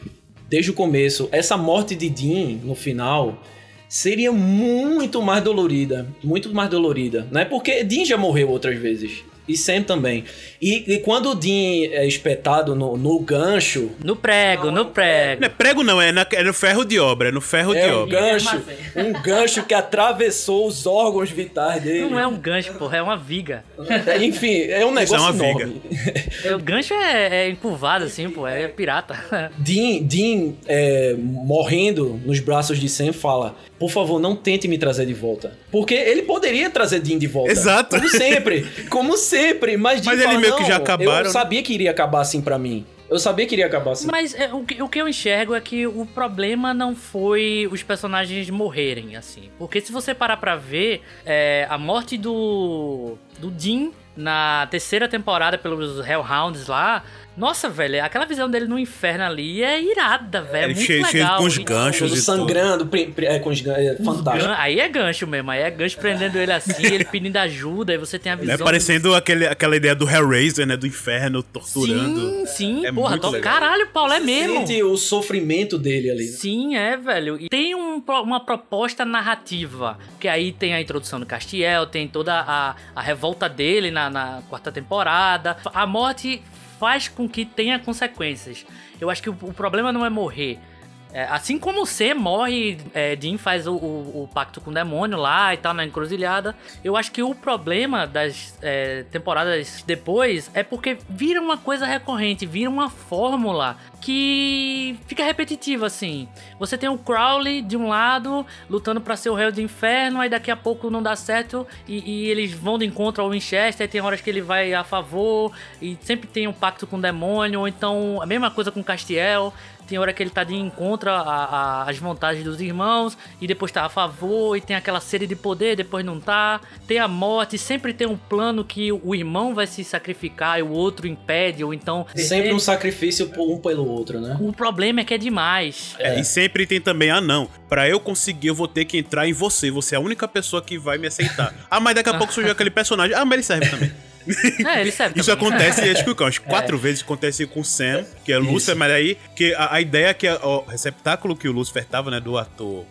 desde o começo, essa morte de Dean no final seria muito mais dolorida, muito mais dolorida, né? Porque Dean já morreu outras vezes. E Sam também. E, e quando o Dean é espetado no, no gancho. No prego, no prego. Não é prego, não, é, na- é no ferro de obra, é no ferro É de um obra. gancho, um gancho que atravessou os órgãos vitais dele. Não é um gancho, porra, é uma viga. É, Enfim, é um Isso é negócio uma enorme. O gancho é, é encurvado, assim, pô, é pirata. Dean, Dean é, morrendo nos braços de Sam fala: Por favor, não tente me trazer de volta. Porque ele poderia trazer Dean de volta. Exato. Como sempre. Como sempre. Mas, Dean Mas ele fala, meio que "Não, já acabaram, Eu né?" sabia que iria acabar assim pra mim. Eu sabia que iria acabar assim. Mas é, o, que, o que eu enxergo é que o problema não foi os personagens morrerem, assim. Porque se você parar pra ver, é, a morte do, do Dean na terceira temporada pelos Hellhounds lá. Nossa, velho, aquela visão dele no inferno ali é irada, velho. É Ele muito cheio- cheio legal. com os ganchos e tudo. sangrando, é, com os gan- é fantástico. Gan- Aí é gancho mesmo, aí é gancho prendendo ele assim, ele <laughs> pedindo ajuda, aí você tem a Né? visão. Parecendo aquele, aquela ideia do Hellraiser, né? Do inferno torturando. Sim, sim, É porra, legal. caralho, Paulo, é mesmo. Sente o sofrimento dele ali. né? Sim, é, velho. E tem um uma proposta narrativa. Que aí tem a introdução do Castiel, tem toda a, a revolta dele na, na quarta temporada. A morte faz com que tenha consequências. Eu acho que o, o problema não é morrer. É, assim como o C morre, é, Dean faz o, o- o pacto com o demônio lá e tal, na encruzilhada. Eu acho que o problema das é, temporadas depois é porque vira uma coisa recorrente, vira uma fórmula que fica repetitiva, assim. Você tem o Crowley de um lado, lutando pra ser o réu do inferno, aí daqui a pouco não dá certo e, e eles vão de encontro ao Winchester, aí tem horas que ele vai a favor, e sempre tem um pacto com o demônio, ou então a mesma coisa com Castiel. Tem hora que ele tá de encontro a- a- às vontades dos irmãos e depois tá a favor e tem aquela sede de poder, depois não tá. Tem a morte, sempre tem um plano que o irmão vai se sacrificar e o outro impede, ou então. Sempre um sacrifício por um pelo outro, né? O problema é que é demais. É, e sempre tem também, ah não, pra eu conseguir eu vou ter que entrar em você, você é a única pessoa que vai me aceitar. ah, mas daqui a <laughs> pouco surgiu aquele personagem, ah, mas ele serve também. É, ele serve Isso também. acontece, acho <laughs> que umas quatro vezes acontece com o Sam, que é. Lucifer, mas aí que a, a ideia é que a- o receptáculo que o Lucifer tava, né, do ator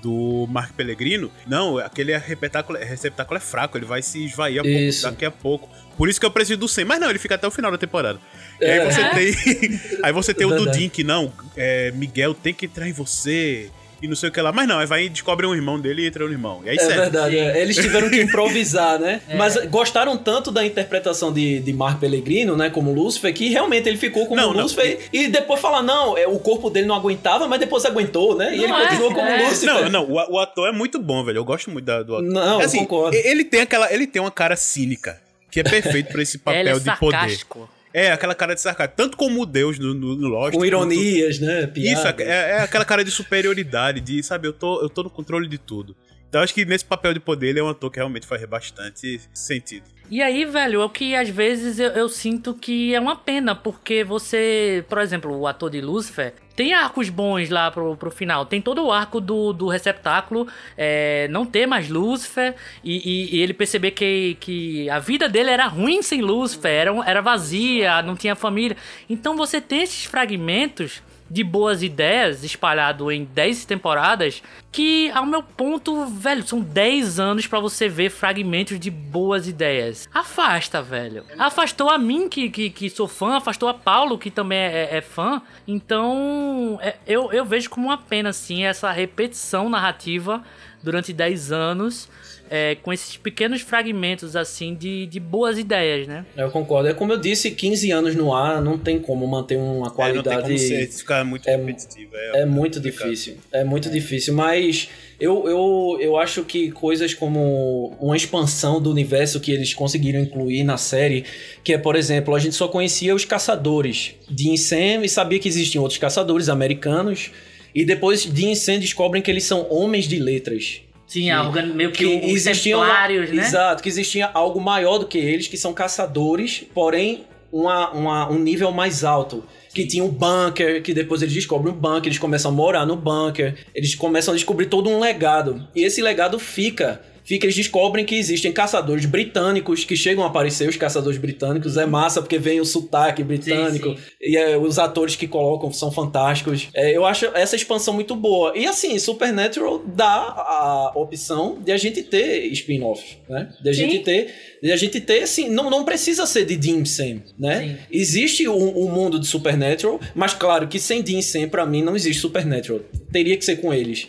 do Mark Pellegrino, não, aquele receptáculo, receptáculo é fraco, ele vai se esvair a pouco- daqui a pouco. Por isso que eu preciso do Sam, mas não, ele fica até o final da temporada. E aí É. você tem, <laughs> aí você tem o. Dudin que não, é, Miguel tem que entrar em você e não sei o que lá, mas não, aí vai e descobre um irmão dele e entra no irmão. E aí É serve. verdade, é. eles tiveram que <laughs> improvisar, né? Mas gostaram tanto da interpretação de, de Mark Pellegrino, né, como Lúcifer, que realmente ele ficou como Não, não. Lúcifer e depois fala, não, é, o corpo dele não aguentava, mas depois aguentou, né? E ele Não é, continuou como é. Lúcifer. Não, não, o, o ator é muito bom, velho. Eu gosto muito da- do ator. Não, eu assim, concordo. Ele tem aquela, ele tem uma cara cínica, que é perfeito pra esse <laughs> É, papel ele é de poder. É, aquela cara de sarcasmo, tanto como o Deus no, no, no Lost. Com quanto- ironias, né? Isso, Piadas. é, é aquela cara de superioridade, de, sabe, eu tô, eu tô no controle de tudo. Então acho que nesse papel de poder ele é um ator que realmente faz bastante sentido. E aí, velho, é o que às vezes eu, eu sinto que é uma pena, porque você, por exemplo, o ator de Lucifer, tem arcos bons lá pro, pro final. Tem todo o arco do, do receptáculo, é, não ter mais Lucifer, e, e- e ele perceber que, que a vida dele era ruim sem Lucifer, era, era vazia, não tinha família. Então você tem esses fragmentos de boas ideias espalhado em 10 temporadas que ao meu ponto, velho, são 10 anos pra você ver fragmentos de boas ideias. Afasta, velho. Afastou a mim que, que, que sou fã, afastou a Paulo que também é, é fã. Então, é, eu, eu vejo como uma pena assim essa repetição narrativa durante 10 anos. É, com esses pequenos fragmentos assim de, de boas ideias, né? Eu concordo. É como eu disse, 15 anos no ar não tem como manter uma É, não tem qualidade. como ser, ficar muito é- repetitivo. É muito complicado. difícil. É muito difícil. Mas eu, eu, eu acho que coisas como uma expansão do universo que eles conseguiram incluir na série, que é, por exemplo, a gente só conhecia os caçadores de Sam e sabia que existiam outros caçadores americanos. E depois de Sam descobrem que eles são homens de letras. Sim, a organ- meio que, que os templários, né? Exato, que existia algo maior do que eles, que são caçadores, porém uma, uma- um nível mais alto. Que tinha um bunker, que depois eles descobrem um bunker, eles começam a morar no bunker, eles começam a descobrir todo um legado. E esse legado fica fica, eles descobrem que existem caçadores britânicos que chegam a aparecer, os caçadores britânicos. É massa porque vem o sotaque britânico Sim, sim. e é, os atores que colocam são fantásticos. É, eu acho essa expansão muito boa. E assim, Supernatural dá a opção de a gente ter spin-offs, né? De a Sim. gente ter, de a gente ter, assim, não, não precisa ser de Dean Sam, né? Existe um, um mundo de Supernatural, mas claro que sem Dean Sam, pra mim, não existe Supernatural. Teria que ser com eles.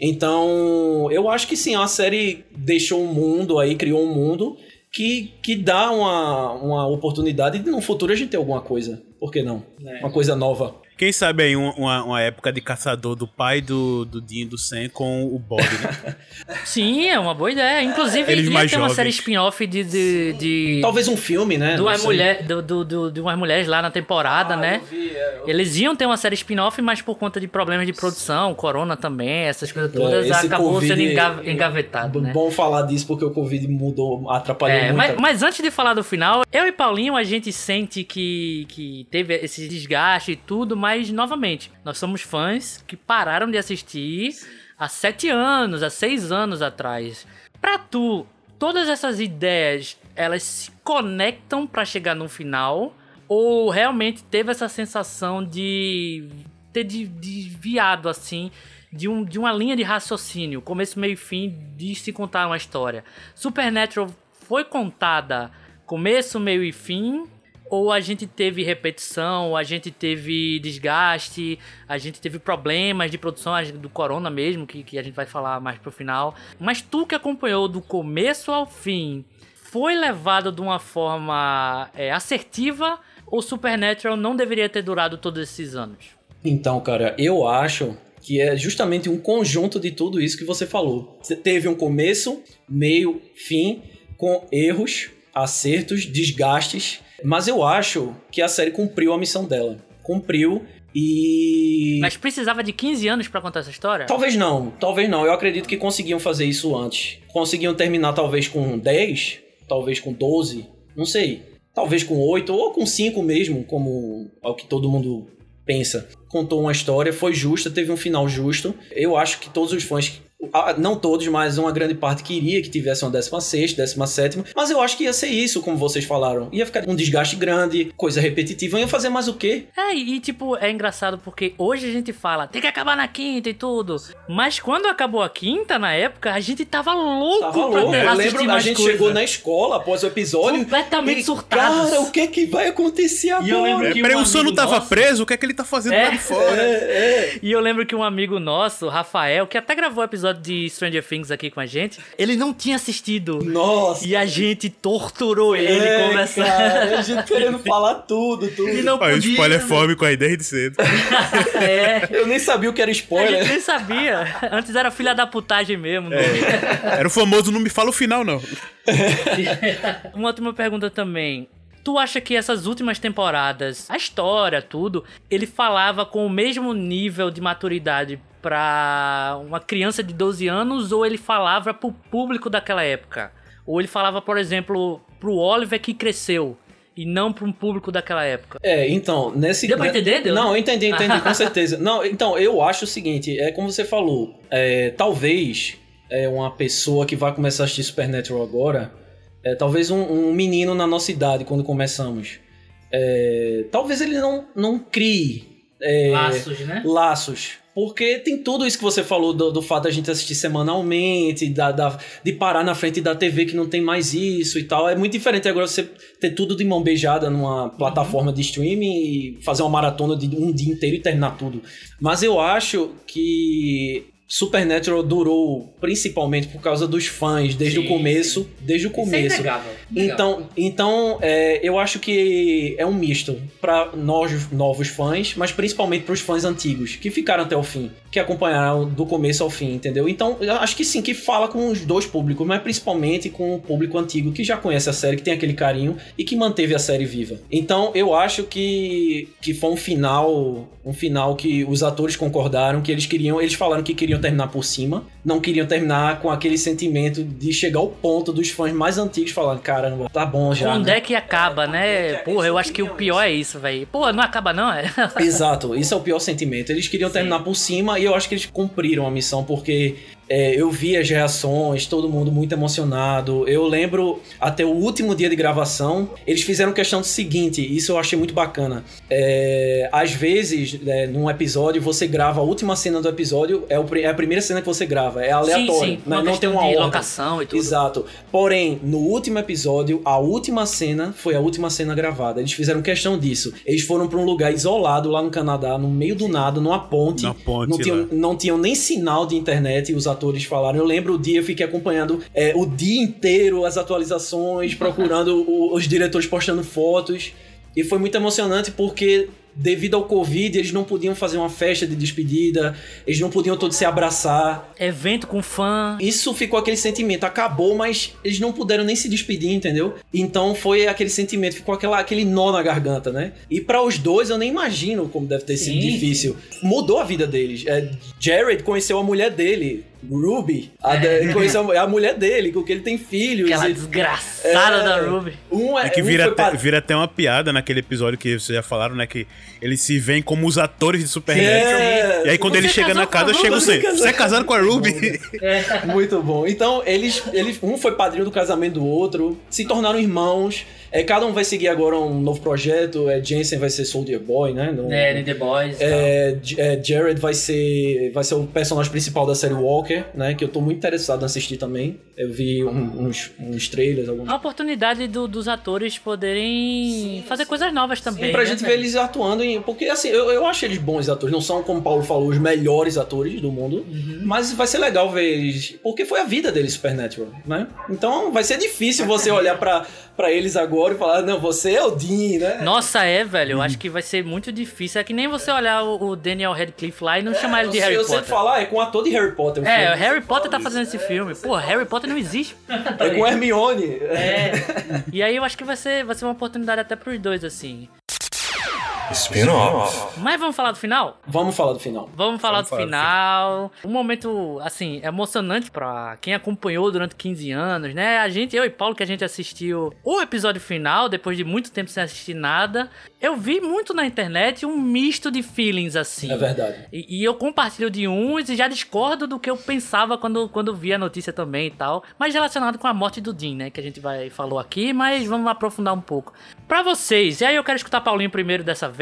Então, eu acho que sim, a série deixou um mundo aí, criou um mundo que, que dá uma, uma oportunidade de no futuro a gente ter alguma coisa. Por que não? É. Uma coisa nova. Quem sabe aí um- uma, uma época de caçador do pai do, do Dean e do Sam com o Bob, né? <laughs> Sim, é uma boa ideia. Inclusive, Eles ia mais ter uma série spin-off de, de, de, Talvez um filme, né? de, Não umas sei. mulher, do, do, do- de umas mulheres lá na temporada, Ah, né? eu vi, é, eu- Eles iam ter uma série spin-off, mas por conta de problemas de produção, corona também, essas coisas todas, É, acabou Covid- sendo enga- engavetado, né? Bom falar disso porque o Covid mudou, atrapalhou É, muito. mas, mas antes de falar do final, eu e Paulinho, a gente sente que, que teve esse desgaste e tudo, mas novamente, nós somos fãs que pararam de assistir há sete anos, há seis anos atrás. Pra tu, todas essas ideias, elas se conectam pra chegar no final? Ou realmente teve essa sensação de ter de- desviado assim de, um, de uma linha de raciocínio, começo, meio e fim, de se contar uma história. Supernatural foi contada começo, meio e fim, ou a gente teve repetição, a gente teve desgaste, a gente teve problemas de produção do Corona mesmo, que, que a gente vai falar mais pro final. Mas tu que acompanhou do começo ao fim, foi levado de uma forma é, assertiva ou Supernatural não deveria ter durado todos esses anos? Então, cara, eu acho que é justamente um conjunto de tudo isso que você falou. Você teve um começo, meio, fim, com erros, acertos, desgastes, mas eu acho que a série cumpriu a missão dela. Cumpriu e. Mas precisava de 15 anos pra contar essa história? Talvez não, talvez não. Eu acredito que conseguiam fazer isso antes. Conseguiam terminar talvez com 10, talvez com 12, não sei. Talvez com 8 ou com 5 mesmo, como é o que todo mundo pensa. Contou uma história, foi justa, teve um final justo. Eu acho que todos os fãs não todos, mas uma grande parte queria que tivesse uma 16, 17, mas eu acho que ia ser isso, como vocês falaram. Ia ficar um desgaste grande, coisa repetitiva, ia fazer mais o quê? É, e tipo, é engraçado porque hoje a gente fala, tem que acabar na quinta e tudo. Mas quando acabou a quinta, na época, a gente tava louco Tava pra louco. Eu lembro, a gente coisa. chegou na escola após o episódio. Completamente surtados. Cara, o que é que vai acontecer agora? E eu lembro É, que peraí, um o sono amigo tava nosso- preso? O que é que ele tá fazendo É. lá de fora? É, é. E eu lembro que um amigo nosso, Rafael, que até gravou o episódio de Stranger Things aqui com a gente, ele não tinha assistido. Nossa. E a gente torturou ele é, conversando. cara, a gente querendo falar tudo, tudo. Ele não o podia. spoiler né? fome com a ideia de cedo. <laughs> É. Eu nem sabia o que era A gente spoiler. nem sabia. Antes era filha da putagem mesmo. né? Era o famoso não me fala o final, não. <laughs> Uma última pergunta também. Tu acha que essas últimas temporadas, a história, tudo, ele falava com o mesmo nível de maturidade pra uma criança de 12 anos ou ele falava pro público daquela época? Ou ele falava, por exemplo, pro Oliver que cresceu e não pra um público daquela época? É, então, nesse. Deu pra entender? Não, eu entendi, entendi, com <laughs> certeza. Não, então, eu acho o seguinte, é como você falou, é, talvez é, uma pessoa que vai começar a assistir Supernatural agora, é, talvez um, um menino na nossa idade, quando começamos, é, talvez ele não, não crie é, Laços, né? laços. Porque tem tudo isso que você falou do, do fato da gente assistir semanalmente, da, da- de parar na frente da TV que não tem mais isso e tal. É muito diferente agora você ter tudo de mão beijada numa plataforma de streaming e fazer uma maratona de um dia inteiro e terminar tudo. Mas eu acho que Supernatural durou principalmente por causa dos fãs, desde Sim, o começo. Desde o é começo. inegável. Então, então é, eu acho que é um misto para nós novos fãs, mas principalmente para os fãs antigos que ficaram até o fim, que acompanharam do começo ao fim, entendeu? Então, eu acho que sim, que fala com os dois públicos, mas principalmente com o público antigo que já conhece a série, que tem aquele carinho e que manteve a série viva. Então, eu acho que que foi um final, um final que os atores concordaram que eles queriam, eles falaram que queriam terminar por cima, não queriam terminar com aquele sentimento de chegar ao ponto dos fãs mais antigos falando, caramba, tá bom já. Onde né?" é que acaba, né? Porra, eu acho que o pior é isso, velho. Pô, não acaba não, é? Exato, isso é o pior sentimento. Eles queriam terminar por cima e eu acho que eles cumpriram a missão, porque É, eu vi as reações, todo mundo muito emocionado. Eu lembro até o último dia de gravação, eles fizeram questão do seguinte, isso eu achei muito bacana. É, às vezes, é, num episódio, você grava a última cena do episódio, é, o, é a primeira cena que você grava, é aleatório, sim, sim. né? Uma não tem uma de ordem. locação e tudo. Exato. Porém, no último episódio, a última cena foi a última cena gravada. Eles fizeram questão disso. Eles foram pra um lugar isolado lá no Canadá, no meio do nada, numa ponte. Na ponte não, tinham, não tinham nem sinal de internet, os atores falaram. Eu lembro o dia, eu fiquei acompanhando é, o dia inteiro as atualizações, procurando o- os diretores postando fotos. E foi muito emocionante porque, devido ao Covid, eles não podiam fazer uma festa de despedida, eles não podiam todos se abraçar. Evento com fã. Isso ficou aquele sentimento, acabou, mas eles não puderam nem se despedir, entendeu? Então foi aquele sentimento, ficou aquela, aquele nó na garganta, né? E para os dois eu nem imagino como deve ter sido Sim. difícil. Mudou a vida deles. É, Jared conheceu a mulher dele, Ruby. A conheceu a, a mulher dele, com que ele tem filhos. Aquela e- desgraçada É. da Ruby. um é, É que um vira foi até, pa- vira até uma piada naquele episódio que vocês já falaram, né? Que eles se veem como os atores de Supernatural. É, E aí quando Você ele chega na casa, Ruby? chega o Você você. é casado com a Ruby? <laughs> Muito bom. Então, eles, eles. Um foi padrinho do casamento do outro, se tornaram irmãos. É, cada um vai seguir agora um novo projeto. É, Jensen vai ser Soldier Boy, né? No- É, The Boys. É, é, Jared vai ser vai ser o personagem principal da série Walker, né? Que eu tô muito interessado em assistir também. Eu vi um- uns, uns trailers, alguns. A oportunidade do- dos atores poderem fazer coisas novas também. E pra né, gente ver velho? eles atuando em. Porque assim, eu, eu acho eles bons atores. Não são, como o Paulo falou, os melhores atores do mundo. Uhum. Mas vai ser legal ver eles. Porque foi a vida deles, Supernatural, né? Então vai ser difícil você olhar pra, pra eles agora e falar, não, você é o Dean, né? Nossa, é, velho. Eu acho que vai ser muito difícil. É que nem você olhar o, Daniel Radcliffe lá e não chamar ele de eu, Harry eu Potter. sempre falar, é com o ator de Harry Potter. o É, o Harry Potter tá fazendo esse filme. Pô, Harry Potter não existe. É com Hermione. É. <laughs> E aí eu acho que vai ser, vai ser uma oportunidade até pros dois, assim. Spin-off. Mas vamos falar do final? Vamos falar do final. Vamos falar Vamos do falar do final. Um momento, assim, emocionante pra quem acompanhou durante 15 anos, né? A gente, eu e Paulo, que a gente assistiu o episódio final, depois de muito tempo sem assistir nada. Eu vi muito na internet um misto de feelings, assim. É verdade. E, e eu compartilho de uns e já discordo do que eu pensava quando, quando vi a notícia também e tal. Mas relacionado com a morte do Dean, né? Que a gente vai falou aqui, mas vamos aprofundar um pouco. Pra vocês, e aí eu quero escutar Paulinho primeiro dessa vez.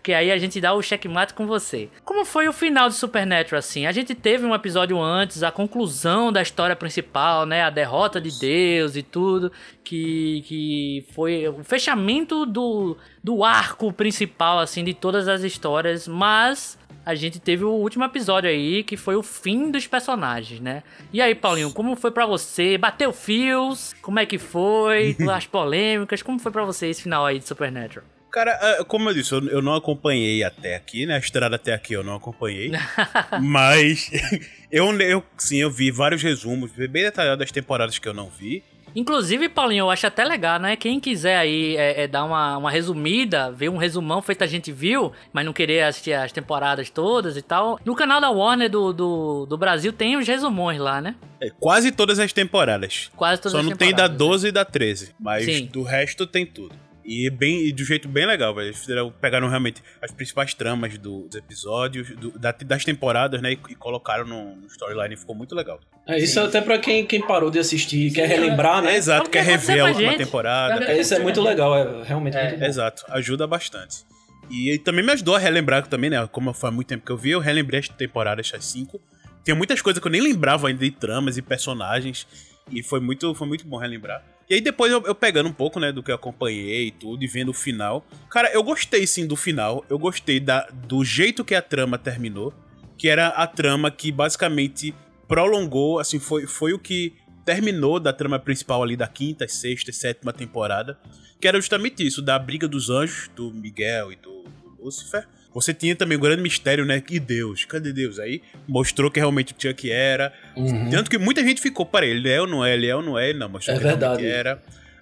Porque aí a gente dá o checkmate com você. Como foi o final de Supernatural, assim? A gente teve um episódio antes, a conclusão da história principal, né? A derrota de Deus e tudo. Que, que foi o fechamento do, do arco principal, assim, de todas as histórias. Mas a gente teve o último episódio aí, que foi o fim dos personagens, né? E aí, Paulinho, como foi pra você? Bateu fios? Como é que foi? <laughs> As polêmicas? Como foi pra você esse final aí de Supernatural? Cara, ah, como eu disse, eu, não acompanhei até aqui, né? A estrada até aqui eu não acompanhei. <laughs> mas <laughs> eu, eu, sim, eu vi vários resumos bem detalhados das temporadas que eu não vi. Inclusive, Paulinho, eu acho até legal, né? Quem quiser aí é, é dar uma, uma resumida, ver um resumão feito a gente viu, mas não querer assistir as temporadas todas e tal. No canal da Warner do, do, do Brasil tem os resumões lá, né? É, quase todas as temporadas. Quase todas Só as não tem da temporadas, 12 e da 13. Mas Sim. do resto tem tudo. E, bem, e de um jeito bem legal, velho. Eles fizeram, pegaram realmente as principais tramas do- dos episódios, do- da- das temporadas, né? E, e colocaram no, no storyline. Ficou muito legal. É, isso é até pra quem, quem parou de assistir e quer relembrar, né? É exato, É o que quer rever a última gente. temporada. É, isso é muito legal, é realmente muito bom. Exato, ajuda bastante. E, também me ajudou a relembrar também, né? Como faz muito tempo que eu vi, eu relembrei as temporadas, as cinco. Tem muitas coisas que eu nem lembrava ainda de tramas e personagens. E foi muito, foi muito bom relembrar. E aí depois eu, eu pegando um pouco, né, do que eu acompanhei e tudo, e vendo o final. Cara, eu gostei sim do final. Eu gostei da, do jeito que a trama terminou. Que era a trama que basicamente prolongou, assim, foi, foi o que terminou da trama principal ali da quinta, sexta e sétima temporada. Que era justamente isso, da briga dos anjos, do Miguel e do, do Lúcifer. Você tinha também o grande mistério, né? E Deus? Cadê Deus? Aí mostrou que realmente o Chuck era. Uhum. Tanto que muita gente ficou para ele, ele é ou não é, ele é ou não é, ele não, mostrou É que verdade. era.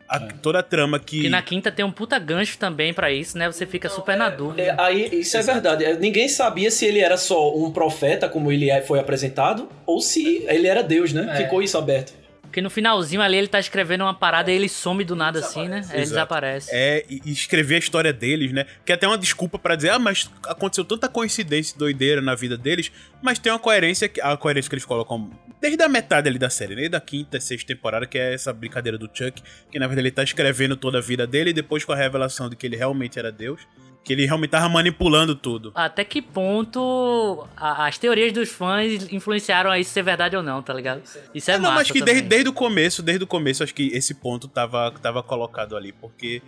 A- Toda a trama que. Que na quinta tem um puta gancho também pra isso, né? Você fica super na dúvida. É, aí, isso é verdade. É, Ninguém sabia se ele era só um profeta, como ele é- foi apresentado, ou se ele era Deus, né? É. Ficou isso aberto. Porque no finalzinho ali ele tá escrevendo uma parada e ele some do nada assim, né? Aí ele Exato. desaparece. É, e escrever a história deles, né? Que é até uma desculpa pra dizer, ah, mas aconteceu tanta coincidência e doideira na vida deles, mas tem uma coerência, que, a coerência que eles colocam desde a metade ali da série, desde a quinta, sexta temporada, que é essa brincadeira do Chuck, que na verdade ele tá escrevendo toda a vida dele e depois com a revelação de que ele realmente era Deus, que ele realmente tava manipulando tudo. Até que ponto a- as teorias dos fãs influenciaram a isso ser verdade ou não, tá ligado? Isso é, não, massa mas que desde, desde o começo, desde o começo, acho que esse ponto tava, tava colocado ali, porque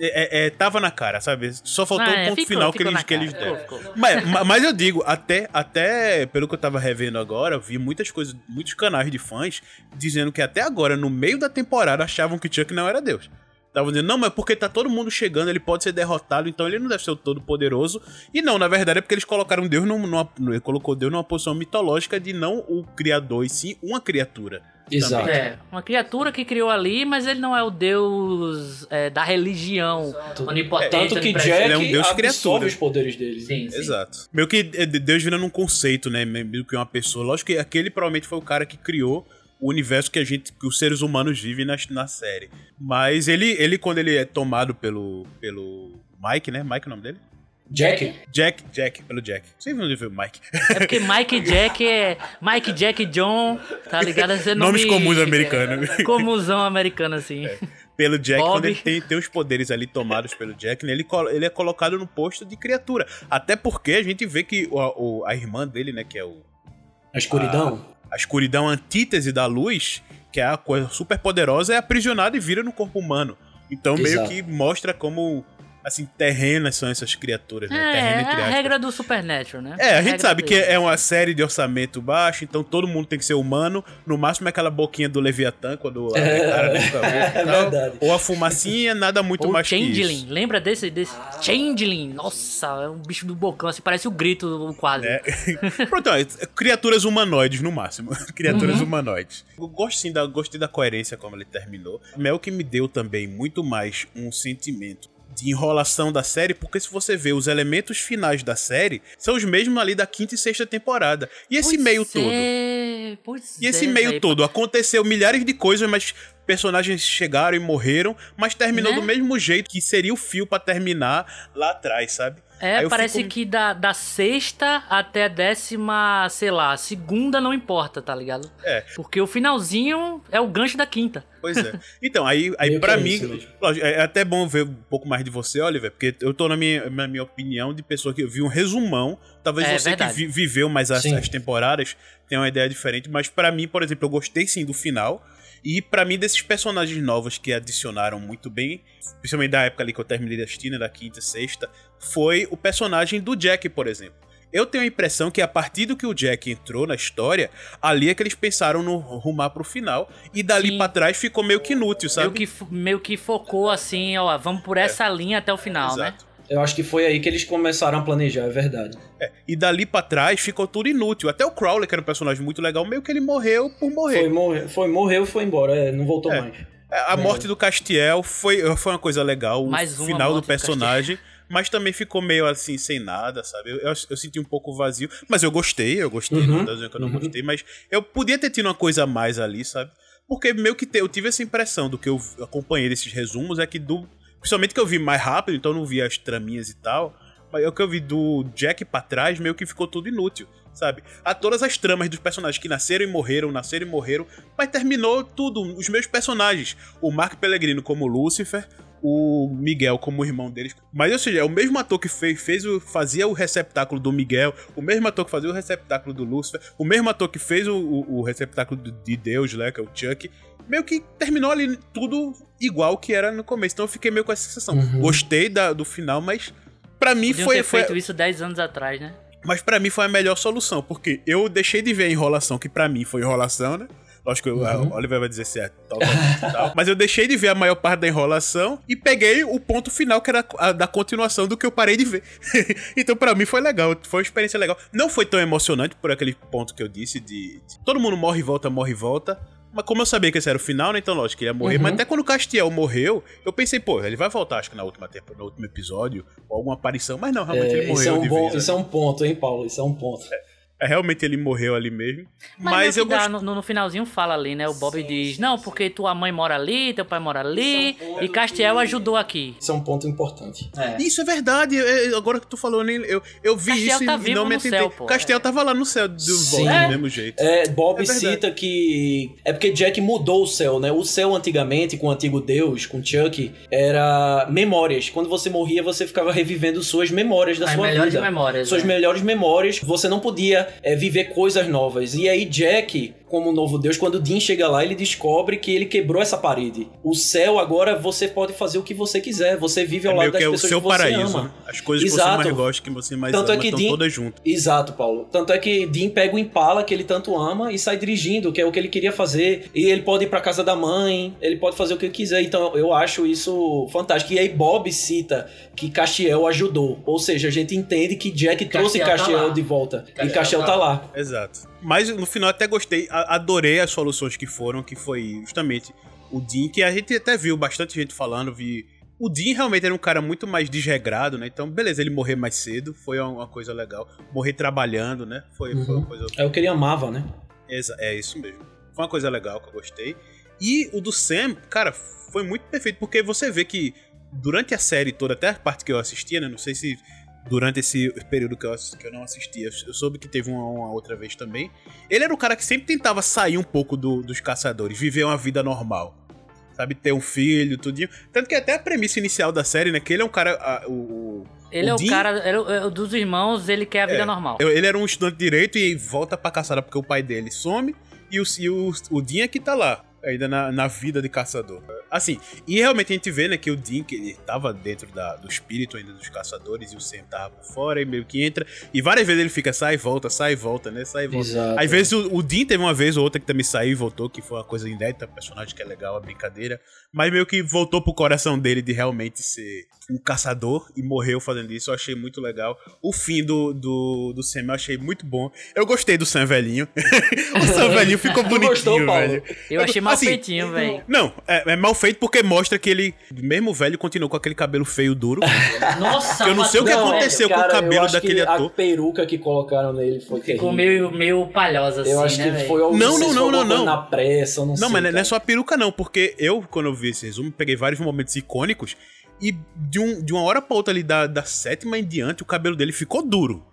é, é, tava na cara, sabe? Só faltou Ah, o é, ponto ficou- final que ficou eles, na que eles deram. Ficou. Mas, ma- <laughs> mas eu digo, até, até pelo que eu tava revendo agora, eu vi muitas coisas, muitos canais de fãs dizendo que até agora, no meio da temporada, achavam que Chuck não era Deus. Estavam dizendo, não, mas porque tá todo mundo chegando, ele pode ser derrotado, então ele não deve ser o todo poderoso. E não, na verdade é porque eles colocaram Deus numa, numa- colocou Deus numa posição mitológica de não o criador, e sim uma criatura. Exato. É, uma criatura que criou ali, mas ele não é o deus é, da religião onipotente. Tanto que. Jack Ele é um deus absorve criatura. os poderes dele. Sim, sim. Exato. Meio que é de- Deus virando um conceito, né? Meio que uma pessoa. Lógico que aquele provavelmente foi o cara que criou o universo que a gente, que os seres humanos vivem na, na série. Mas ele, ele, quando ele é tomado pelo, pelo Mike, né? Mike é o nome dele? Jack? Jack, Jack, pelo Jack. Sempre onde viu Mike. É porque Mike Jack é. Mike Jack John, tá ligado? Nome- Nomes comuns americanos. Comusão americano, assim. pelo Jack, Bob. quando ele tem, tem os poderes ali tomados pelo Jack, né, ele, ele é colocado no posto de criatura. Até porque a gente vê que o, o- a irmã dele, né, que é o, A escuridão? A escuridão antítese da luz, que é a coisa super poderosa, é aprisionada e vira no corpo humano. Então meio Exato. que mostra como, assim, terrenas são essas criaturas, né? É, é a regra do Supernatural, né? É, a gente regra sabe que é uma série de orçamento baixo, então todo mundo tem que ser humano. No máximo é aquela boquinha do Leviatã, quando a cara da boca e <laughs> É verdade. Ou a fumacinha, nada muito Ou mais que Changeling, isso. lembra desse, desse? Changeling, nossa, é um bicho do bocão, assim, parece o grito do quadro. É. <laughs> Pronto, ó, criaturas humanoides no máximo. <laughs> criaturas Uhum. humanoides. Eu gosto sim da, gostei da coerência como ele terminou. Mel que me deu também muito mais um sentimento de enrolação da série, porque se você vê os elementos finais da série, são os mesmos ali da quinta e sexta temporada. E esse Pois meio todo. é, Pois E esse é, meio todo aconteceu milhares de coisas, mas personagens chegaram e morreram, mas terminou Né? do mesmo jeito que seria o fio pra terminar lá atrás, sabe? É, parece fico- que da, da sexta até a décima, sei lá, segunda não importa, tá ligado? É. Porque o finalzinho é o gancho da quinta. Pois é. Então, aí, aí que é mim, isso mesmo. lógico, é até bom ver um pouco mais de você, Oliver, porque eu tô na minha, na minha opinião de pessoa que eu vi um resumão. Talvez É, você verdade. que vi- viveu mais as, as temporadas tenha uma ideia diferente, mas pra mim, por exemplo, eu gostei sim do final. E pra mim, desses personagens novos que adicionaram muito bem, principalmente da época ali que eu terminei de assistir, né, da quinta e sexta, foi o personagem do Jack, por exemplo. Eu tenho a impressão que a partir do que o Jack entrou na história, ali é que eles pensaram no rumar pro final. E dali pra trás ficou meio que inútil, sabe? Meio que, meio que focou assim, ó, vamos por essa linha até o final, né? Eu acho que foi aí que eles começaram a planejar, é verdade. É, E dali pra trás ficou tudo inútil. Até o Crowley, que era um personagem muito legal, meio que ele morreu por morrer. Foi, morre, foi morreu e foi embora, é, não voltou É. mais. É, A morte do Castiel foi, foi uma coisa legal, o final do morte do personagem, mas também ficou meio assim, sem nada, sabe? Eu, eu, eu senti um pouco vazio, mas eu gostei, eu gostei, Uhum, não tô dizendo que eu não uhum. gostei, mas eu podia ter tido uma coisa a mais ali, sabe? Porque meio que te- eu tive essa impressão do que eu acompanhei desses resumos, é que do. Principalmente que eu vi mais rápido, então eu não vi as traminhas e tal. Mas é o que eu vi do Jack pra trás, meio que ficou tudo inútil, sabe? Há todas as tramas dos personagens que nasceram e morreram, nasceram e morreram, mas terminou tudo, os meus personagens. O Mark Pellegrino como Lúcifer, o Miguel como irmão deles. Mas, ou seja, é o mesmo ator que fez, fez o, fazia o receptáculo do Miguel, o mesmo ator que fazia o receptáculo do Lúcifer, o mesmo ator que fez o, o, o receptáculo de Deus, né, que é o Chuck. Meio que terminou ali tudo igual que era no começo. Então eu fiquei meio com essa sensação. Uhum. Gostei da- do final, mas pra mim Podiam foi, ter foi, feito isso 10 anos atrás, né? mas para mim foi a melhor solução, porque eu deixei de ver a enrolação, que pra mim foi enrolação, né? Lógico que Uhum. o Oliver vai dizer se é totalmente tal. Mas eu deixei de ver a maior parte da enrolação e peguei o ponto final, que era a da continuação do que eu parei de ver. <laughs> então pra mim foi legal, foi uma experiência legal. Não foi tão emocionante por aquele ponto que eu disse de, de todo mundo morre e volta, morre e volta. Mas como eu sabia que esse era o final, né? Então, lógico que ele ia morrer. Uhum. Mas até quando o Castiel morreu, eu pensei, pô, ele vai voltar, acho que na última no último episódio, ou alguma aparição. Mas não, realmente ele É, morreu isso, é um bom, vez. né? isso é um ponto, hein, Paulo? Isso é um ponto. É, realmente ele morreu ali mesmo. Mas, Mas, eu que gosto. no, no finalzinho fala ali, né? O Bob Sim, diz, sim, não, sim. porque tua mãe mora ali, teu pai mora ali, é um e Castiel ajudou aqui. Isso é um ponto importante. É. Isso é verdade. é, é, agora que tu falou, eu nem- eu, eu vi Castiel isso tá e não me no atentei. Castiel tava lá no céu do Sim. Bob É. do mesmo jeito. É, Bob É cita que. É porque Jack mudou o céu, né? O céu antigamente, com o antigo Deus, com Chuck, era memórias. Quando você morria, você ficava revivendo suas memórias da As sua melhores vida. memórias. Suas melhores memórias, você não podia é, viver coisas novas. E aí, Jack, como novo Deus, quando Dean chega lá, ele descobre que ele quebrou essa parede. O céu agora você pode fazer o que você quiser. Você vive É ao meio lado das que é o pessoas seu que você paraíso. ama. né? As coisas que você Exato. mais gosta, que você mais Tanto é ama, que estão Dean- todas juntas. Exato, Paulo. Tanto é que Dean pega o Impala que ele tanto ama e sai dirigindo, que é o que ele queria fazer. E ele pode ir pra casa da mãe, ele pode fazer o que ele quiser. Então eu acho isso fantástico. E aí Bob cita que Castiel ajudou. Ou seja, a gente entende que Jack trouxe Castiel tá Castiel lá. de volta. e Castiel Castiel tá tá lá. Exato. Mas no final até gostei, adorei as soluções que foram, que foi justamente o Dean, que a gente até viu bastante gente falando, vi. O Dean realmente era um cara muito mais desregrado, né? Então, beleza, ele morrer mais cedo foi uma coisa legal. Morrer trabalhando, né? Foi, foi Uhum. uma coisa. É o que ele amava, né? Exa- É isso mesmo. Foi uma coisa legal que eu gostei. E o do Sam, cara, foi muito perfeito, porque você vê que durante a série toda, até a parte que eu assistia, né? Não sei se durante esse período que eu, que eu não assistia, eu soube que teve uma, uma outra vez também. Ele era o cara que sempre tentava sair um pouco do- dos caçadores, viver uma vida normal. Sabe, ter um filho, tudinho. Tanto que até a premissa inicial da série, né? Que ele é um cara. a- o, Ele o é o Dean- cara, ele é o dos irmãos, ele quer a vida É. normal. Ele era um estudante de direito e volta pra caçada porque o pai dele some e o, e o, o Dean é que tá lá, ainda na, na vida de caçador. Assim, e realmente a gente vê, né, que o que ele tava dentro da- do espírito ainda dos caçadores e o Sam tava por fora e meio que entra. E várias vezes ele fica sai e volta, sai e volta, né, sai e volta. Exato. Às vezes o, o Dean teve uma vez ou outra que também saiu e voltou, que foi uma coisa inédita, personagem que é legal, a brincadeira. Mas meio que voltou pro coração dele de realmente ser um caçador e morreu fazendo isso. Eu achei muito legal. O fim do, do, do Sam eu achei muito bom. Eu gostei do Sam velhinho. <laughs> o Sam velhinho ficou <laughs> bonitinho, gostou, Paulo? velho. Eu achei mal Assim, feitinho, velho. Não, é, é mal feito porque mostra que ele, mesmo velho, continuou com aquele cabelo feio duro. <laughs> Nossa, eu não sei o que Patrão, aconteceu. velho. com o cara, cabelo eu acho daquele que ator. A peruca que colocaram nele foi Ficou terrível. meio, meio palhosa assim, Eu acho né, que velho? foi algum Não, não, não, não, não. na pressa, eu não, Não, sei. mas não é cara. só a peruca, não, porque eu, quando eu vi esse resumo, peguei vários momentos icônicos e de, um, de uma hora pra outra ali, da, da sétima em diante, o cabelo dele ficou duro.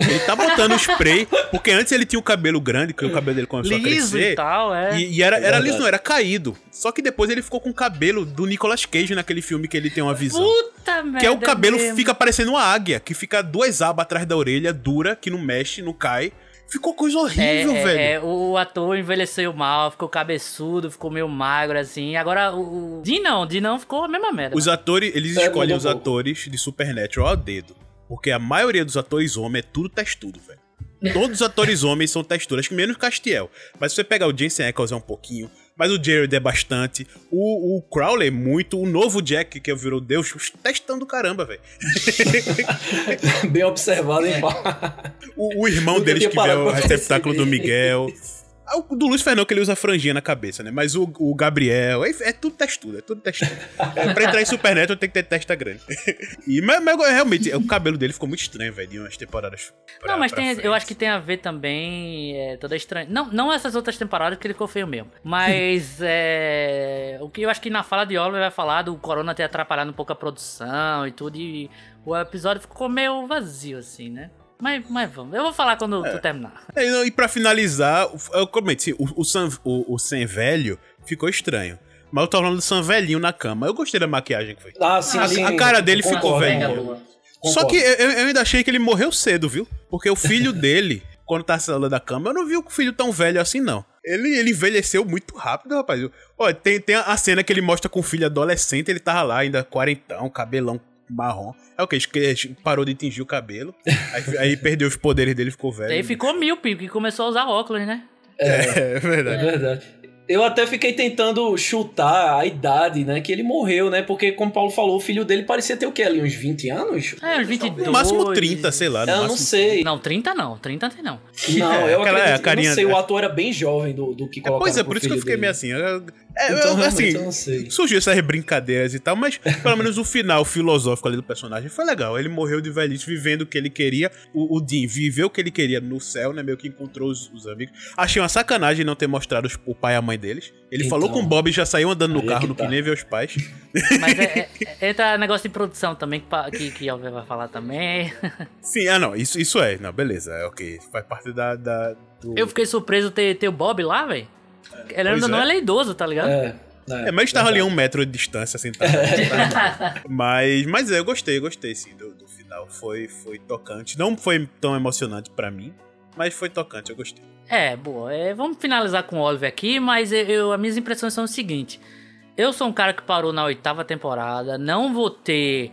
Ele tá botando spray, porque antes ele tinha o cabelo grande, que o cabelo dele começou a Liso crescer. e tal, é. E, e era, É era liso, não, era caído. Só que depois ele ficou com o cabelo do Nicolas Cage naquele filme que ele tem uma visão. Puta merda. Que é o cabelo mesmo. fica parecendo uma águia, que fica duas abas atrás da orelha, dura, que não mexe, não cai. Ficou coisa É, horrível, é, velho. é, o ator envelheceu mal, ficou cabeçudo, ficou meio magro, assim. Agora, o. o Dean não, o Dean não ficou a mesma merda. Os atores, eles É, escolhem os atores de Supernatural ao dedo. Porque a maioria dos atores homens é tudo testudo, velho. <laughs> Todos os atores homens são texturas, acho que menos Castiel. Mas se você pegar o Jensen Ackles é um pouquinho, mas o Jared é bastante, o, o Crowley é muito, o novo Jack, que virou Deus, os testão do caramba, velho. <laughs> Bem observado, hein, Paulo? O, o irmão deles que vê o receptáculo do. Miguel. Ah, O do Luiz Fernando que ele usa franjinha na cabeça, né? Mas o, o Gabriel, é, é tudo testudo, é tudo testudo. É, pra entrar em Supernatural tem que ter testa grande. <laughs> E, mas, mas realmente, o cabelo dele ficou muito estranho, velho, de umas temporadas. pra- não, mas tem, frente. eu acho que tem a ver também é, toda estranha. Não, não essas outras temporadas que ele ficou feio mesmo. Mas <laughs> é, o que eu acho que na fala de Oliver vai falar do Corona ter atrapalhado um pouco a produção e tudo. E o episódio ficou meio vazio, assim, né? Mas, mas vamos. Eu vou falar quando tu terminar. É, não, e pra finalizar, eu cometi, o, o, Sam, o, o Sam velho ficou estranho. Mas eu tô falando do Sam velhinho na cama. Eu gostei da maquiagem que foi. Ah, sim, A- sim. a cara dele Concordo, ficou velho. Só que eu, eu ainda achei que ele morreu cedo, viu? Porque o filho <laughs> dele, quando tá saindo da cama, eu não vi o filho tão velho assim, não. Ele, ele envelheceu muito rápido, rapaz. Olha, tem, tem a cena que ele mostra com o filho adolescente, ele tava lá ainda quarentão, cabelão marrom. É o que? Parou de tingir o cabelo. Aí, aí perdeu os poderes dele, ficou velho. E aí ficou míope, que começou a usar óculos, né? É, é <laughs> É verdade. verdade. Eu até fiquei tentando chutar a idade, né? Que ele morreu, né? Porque, como o Paulo falou, o filho dele parecia ter o quê ali? Uns 20 anos? É, uns 22. No máximo 30, sei lá. Eu não sei. Não, 30 não. 30 tem não. Não, É, eu aquela- acredito. é, a carinha- eu não sei, o ator era bem jovem do, do que É, colocaram pois é, por isso que eu fiquei dele. meio assim. eu- é, Então, eu- assim, eu não sei. surgiu essas brincadeiras e tal, mas pelo menos o final filosófico ali do personagem foi legal. Ele morreu de velhice vivendo o que ele queria. O, o Dean viveu o que ele queria no céu, né? Meio que encontrou os, os amigos. Achei uma sacanagem não ter mostrado os- o pai e a mãe deles. Ele Então. falou com o Bob e já saiu andando no é carro, que não tá. quis nem ver os pais. Mas é, <laughs> é- entra negócio de produção também, que, que, que Alves vai falar também. <laughs> Sim, ah não, isso, isso é. Não, beleza, é ok. Faz parte da. da do... Eu fiquei surpreso ter, ter o Bob lá, velho. Ele ainda não é. é idoso, tá ligado? É, É, mas estava ali a um metro de distância sentado. <laughs> mas, mas é, eu gostei, gostei sim do, do final. Foi, foi tocante. Não foi tão emocionante pra mim, mas foi tocante, eu gostei. É, boa. É, vamos finalizar com o Oliver aqui, mas eu, eu- as minhas impressões são o seguinte. Eu sou um cara que parou na oitava temporada, não vou ter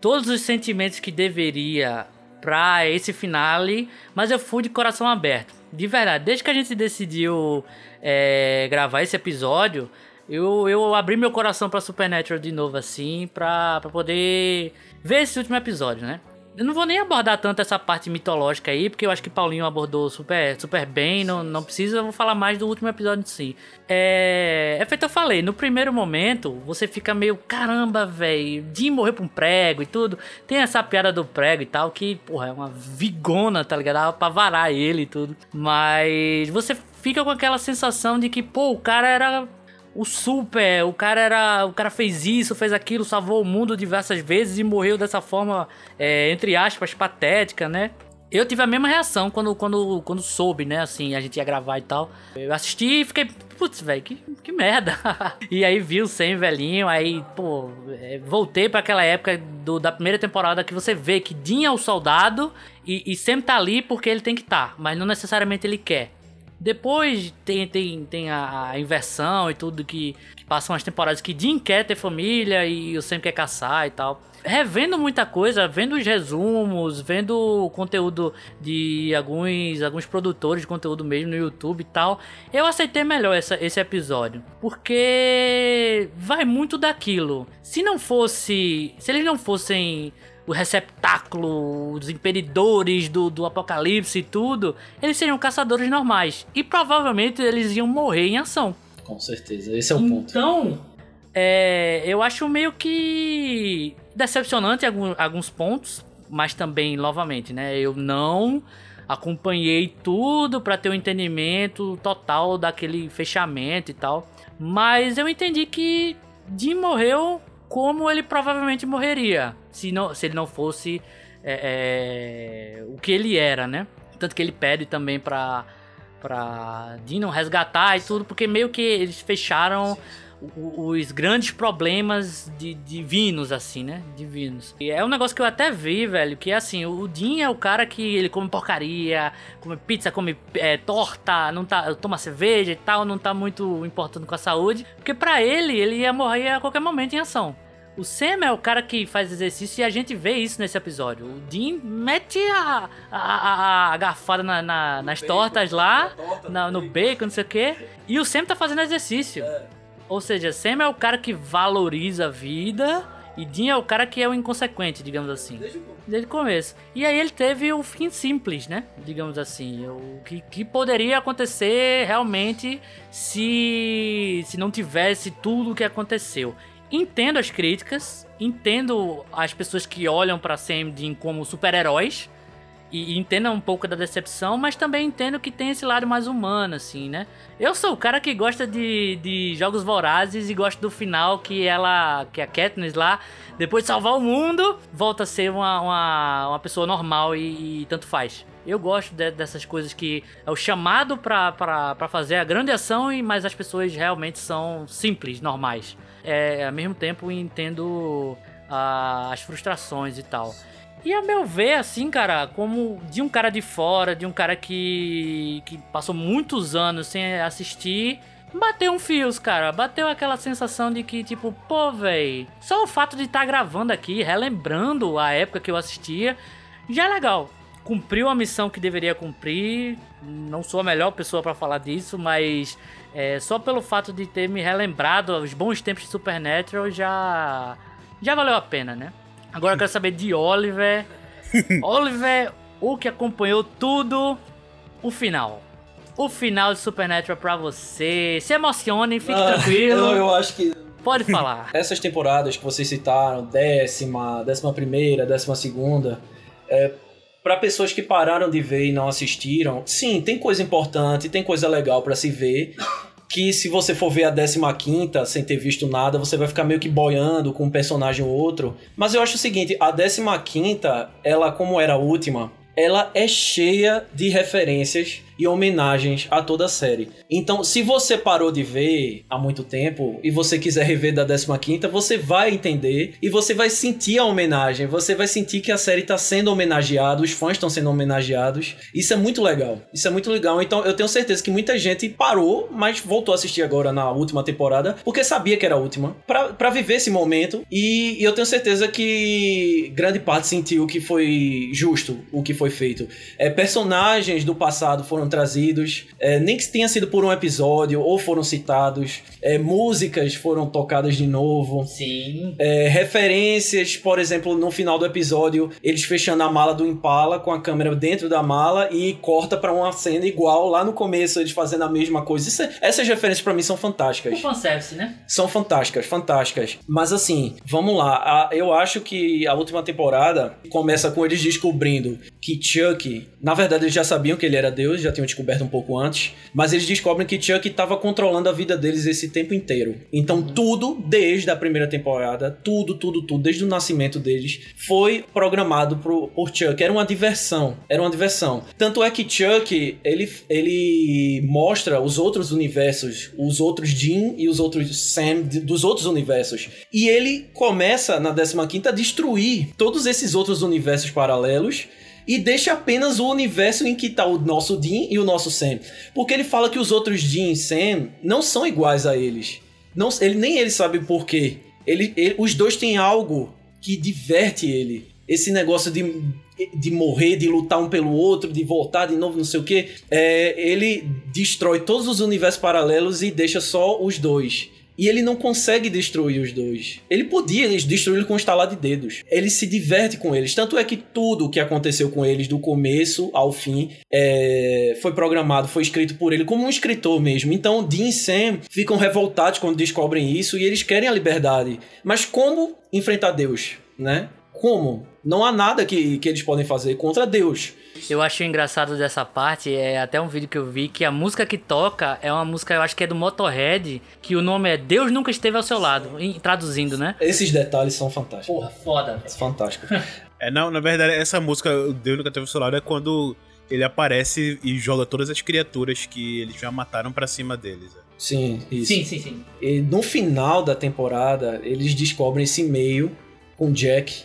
todos os sentimentos que deveria pra esse finale, mas eu fui de coração aberto. De verdade, desde que a gente decidiu é, gravar esse episódio, eu, eu abri meu coração pra Supernatural de novo, assim, pra, pra poder ver esse último episódio, né? Eu não vou nem abordar tanto essa parte mitológica aí, porque eu acho que Paulinho abordou super, super bem, não, não precisa, eu vou falar mais do último episódio em si. É, é feito eu falei, no primeiro momento, você fica meio, caramba, velho, Jim morreu pra um prego e tudo. Tem essa piada do prego e tal, que, porra, é uma vigona, tá ligado? Dava pra varar ele e tudo. Mas você fica com aquela sensação de que, pô, o cara era o super, o cara era, o cara fez isso, fez aquilo, salvou o mundo diversas vezes e morreu dessa forma, é, entre aspas, patética, né? Eu tive a mesma reação quando, quando, quando soube, né? Assim, a gente ia gravar e tal. Eu assisti e fiquei, putz, velho, que, que merda. <laughs> e aí vi o Sam velhinho, aí, pô, é, voltei pra aquela época do, da primeira temporada que você vê que Dean é o soldado e, e Sam tá ali porque ele tem que estar, mas não necessariamente ele quer. Depois tem, tem, tem a, inversão e tudo que, que passam as temporadas que Dean quer ter família e o Sam quer caçar e tal. Revendo muita coisa, vendo os resumos, vendo o conteúdo de alguns, alguns produtores de conteúdo mesmo no YouTube e tal, eu aceitei melhor essa, esse episódio. Porque vai muito daquilo. Se não fosse. Se eles não fossem o receptáculo, os impedidores do, do apocalipse e tudo, eles seriam caçadores normais. E provavelmente eles iam morrer em ação. Com certeza, esse é o ponto. Então, é, eu acho meio que decepcionante algum- alguns pontos, mas também, novamente, né? Eu não acompanhei tudo pra ter um entendimento total daquele fechamento e tal. Mas eu entendi que Jim morreu como ele provavelmente morreria se, não, se ele não fosse é, é, o que ele era, né? Tanto que ele pede também pra, pra não resgatar e tudo, porque meio que eles fecharam o- os grandes problemas de, divinos, assim, né? Divinos. E é um negócio que eu até vi, velho, que é assim, o Dean é o cara que ele come porcaria, come pizza, come é, torta, não tá, toma cerveja e tal, não tá muito importando com a saúde, porque pra ele, ele ia morrer a qualquer momento em ação. O Sam é o cara que faz exercício e a gente vê isso nesse episódio. O Dean mete a, a, a, a garfada na- na- nas tortas lá, na- no bacon, não sei o quê, e o Sam tá fazendo exercício. Ou seja, Sam é o cara que valoriza a vida e Dean é o cara que é o inconsequente, digamos assim. Desde o começo. E aí ele teve o fim simples, né? Digamos assim. O que, que poderia acontecer realmente se, se não tivesse tudo o que aconteceu. Entendo as críticas, entendo as pessoas que olham pra Sam e Dean como super-heróis. E, e entendo um pouco da decepção, mas também entendo que tem esse lado mais humano, assim, né? Eu sou o cara que gosta de, de jogos vorazes e gosto do final que ela, que a Katniss lá, depois de salvar o mundo, volta a ser uma, uma, uma pessoa normal e, e tanto faz. Eu gosto de- dessas coisas que é o chamado pra fazer a grande ação, e mas as pessoas realmente são simples, normais. É, ao mesmo tempo entendo ah, as frustrações e tal. E a meu ver, assim, cara, como de um cara de fora, de um cara que, que passou muitos anos sem assistir, bateu um fios, cara. Bateu aquela sensação de que, tipo, pô, véi, só o fato de estar gravando aqui, relembrando a época que eu assistia, já é legal. cumpriu a missão que deveria cumprir. Não sou a melhor pessoa para falar disso, mas é, só pelo fato de ter me relembrado os bons tempos de Supernatural já já valeu a pena, né? Agora eu quero saber de Oliver. <laughs> Oliver, o que acompanhou tudo, o final. O final de Supernatural pra você. Se emocione, fique Ah, tranquilo. Eu, eu acho que Pode <laughs> falar. essas temporadas que vocês citaram, décima, décima primeira, décima segunda, é, para pessoas que pararam de ver e não assistiram, sim, tem coisa importante, tem coisa legal pra se ver. Que se você for ver a 15 sem ter visto nada, você vai ficar meio que boiando com um personagem ou outro. Mas eu acho o seguinte: a 15, ela, como era a última, ela é cheia de referências e homenagens a toda a série. Então, se você parou de ver há muito tempo e você quiser rever da 15ª, você vai entender e você vai sentir a homenagem, você vai sentir que a série está sendo homenageada, os fãs estão sendo homenageados. Isso é muito legal. Isso é muito legal. Então, eu tenho certeza que muita gente parou, mas voltou a assistir agora na última temporada, porque sabia que era a última, pra viver esse momento e, e eu tenho certeza que grande parte sentiu que foi justo o que foi feito. É, personagens do passado foram trazidos, é, nem que tenha sido por um episódio ou foram citados, é, músicas foram tocadas de novo. Sim. É, referências, por exemplo, no final do episódio, eles fechando a mala do Impala com a câmera dentro da mala e corta pra uma cena igual lá no começo, eles fazendo a mesma coisa. Isso é- essas referências pra mim são O fantásticas. fanservice, né? São fantásticas, fantásticas. Mas assim, vamos lá. A- eu acho que a última temporada começa com eles descobrindo que Chuck, na verdade eles já sabiam que ele era Deus, já tinham descoberto um pouco antes, mas eles descobrem que Chuck estava controlando a vida deles esse tempo inteiro. Então tudo desde a primeira temporada, tudo, tudo, tudo, desde o nascimento deles, foi programado pro, por Chuck. Era uma diversão, era uma diversão. Tanto é que Chuck, ele, ele mostra os outros universos, os outros Jim e os outros Sam dos outros universos. E ele começa na 15ª a destruir todos esses outros universos paralelos e deixa apenas o universo em que tá o nosso Dean e o nosso Sam. Porque ele fala que os outros Dean e Sam não são iguais a eles. Não, ele nem ele sabe por quê. Ele, ele- os dois têm algo que diverte ele. Esse negócio de, de morrer, de lutar um pelo outro, de voltar de novo, não sei o quê. É, ele destrói todos os universos paralelos e deixa só os dois. E ele não consegue destruir os dois. Ele podia destruí-los com um estalar de dedos. Ele se diverte com eles. Tanto é que tudo o que aconteceu com eles, do começo ao fim, é, foi programado, foi escrito por ele, como um escritor mesmo. Então, Dean e Sam ficam revoltados quando descobrem isso e eles querem a liberdade. Mas como enfrentar Deus, né? Como? Não há nada que, que eles podem fazer contra Deus. Eu achei engraçado dessa parte, é até um vídeo que eu vi, que a música que toca é uma música, eu acho que é do Motorhead, que o nome é Deus Nunca Esteve ao Seu Lado, em- traduzindo, né? Esses detalhes são fantásticos. Porra, foda. Fantásticos. <laughs> É, não, na verdade, essa música, o Deus nunca teve o seu lado, é quando ele aparece e joga todas as criaturas que eles já mataram pra cima deles. é. Sim, isso. Sim, sim, sim. E no final da temporada, eles descobrem esse e-mail com Jack.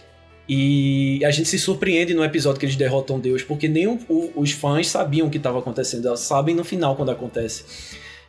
E a gente se surpreende no episódio que eles derrotam Deus, porque nem o- o- os fãs sabiam o que estava acontecendo. Eles sabem no final quando acontece.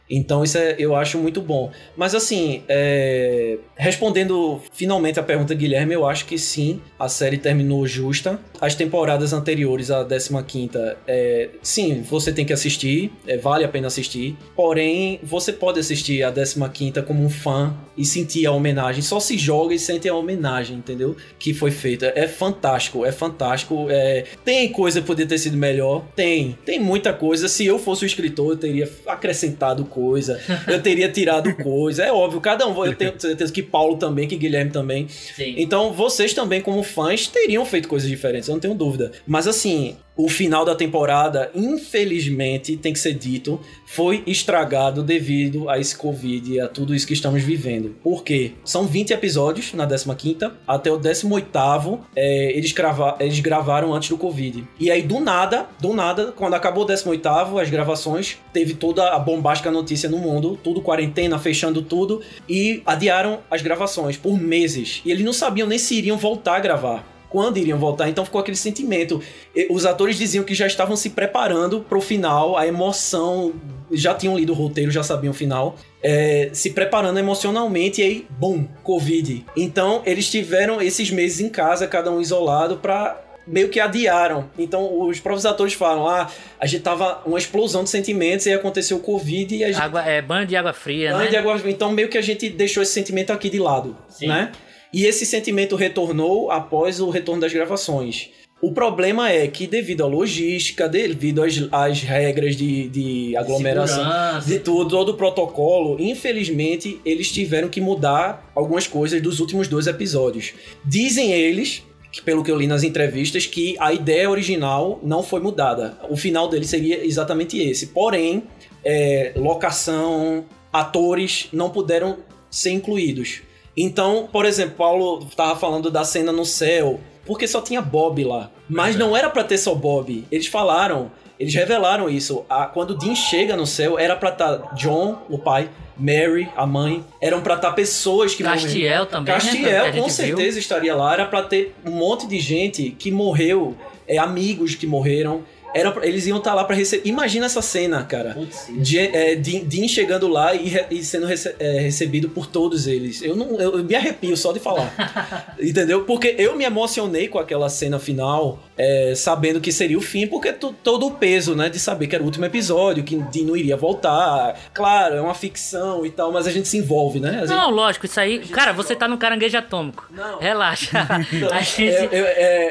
Então isso é, eu acho muito bom. Mas assim, é, respondendo finalmente a pergunta Guilherme, eu acho que sim, a série terminou justa. As temporadas anteriores, a 15ª, é, sim, você tem que assistir, é, vale a pena assistir. Porém, você pode assistir a 15ª como um fã e sentir a homenagem. Só se joga e sente a homenagem, entendeu? Que foi feita. É fantástico, é fantástico. é, Tem coisa que poderia ter sido melhor? Tem. Tem muita coisa. Se eu fosse o escritor, eu teria acrescentado coisa. Eu teria tirado coisa. É óbvio, cada um. Eu tenho certeza que Paulo também, que Guilherme também. Sim. Então, vocês também, como fãs, teriam feito coisas diferentes, eu não tenho dúvida. Mas assim, o final da temporada, infelizmente, tem que ser dito, foi estragado devido a esse Covid e a tudo isso que estamos vivendo. Por quê? São 20 episódios na 15ª, até o 18º, é, eles, grava eles gravaram antes do Covid. E aí, do nada, do nada, quando acabou o 18º, as gravações, teve toda a bombástica notícia no mundo, tudo quarentena, fechando tudo, e adiaram as gravações por meses. E eles não sabiam nem se iriam voltar a gravar. Quando iriam voltar, então ficou aquele sentimento. Os atores diziam que já estavam se preparando pro final, a emoção. Já tinham lido o roteiro, já sabiam o final. é, se preparando emocionalmente, e aí, bum, Covid. Então, eles tiveram esses meses em casa, cada um isolado, pra meio que adiaram. Então os próprios atores falam: ah, a gente tava uma explosão de sentimentos e aconteceu o Covid e a gente. Água, é banho de água fria, Banho né? de água- Então meio que a gente deixou esse sentimento aqui de lado, Sim. né? E esse sentimento retornou após o retorno das gravações. O problema é que, devido à logística, devido às, às regras de, de aglomeração, Segurança. de tudo, todo o protocolo, infelizmente, eles tiveram que mudar algumas coisas dos últimos dois episódios. Dizem eles, pelo que eu li nas entrevistas, que a ideia original não foi mudada. O final dele seria exatamente esse. Porém, é, locação, atores não puderam ser incluídos. Então, por exemplo, Paulo tava falando da cena no céu, porque só tinha Bob lá. Mas não era pra ter só Bob. Eles falaram, eles revelaram isso. A- quando Dean chega no céu, era pra estar John, o pai, Mary, a mãe, eram pra estar pessoas que morreram. Castiel também, né? Castiel, gente com viu. certeza estaria lá. Era pra ter um monte de gente que morreu, é, amigos que morreram. Era, pra- eles iam estar lá pra receber. Imagina essa cena, cara. Putz, De, é, Dean, Dean chegando lá e, re- e sendo rece- é, recebido por todos eles. Eu, não, eu, eu me arrepio só de falar. <laughs> Entendeu? Porque eu me emocionei com aquela cena final, é, sabendo que seria o fim, porque to- todo o peso, né, de saber que era o último episódio, que Dean não iria voltar. Claro, é uma ficção e tal, mas a gente se envolve, né? Gente- Não, lógico, isso aí. Cara, você tá no caranguejo atômico. Não. Relaxa. <laughs> A gente. É, é-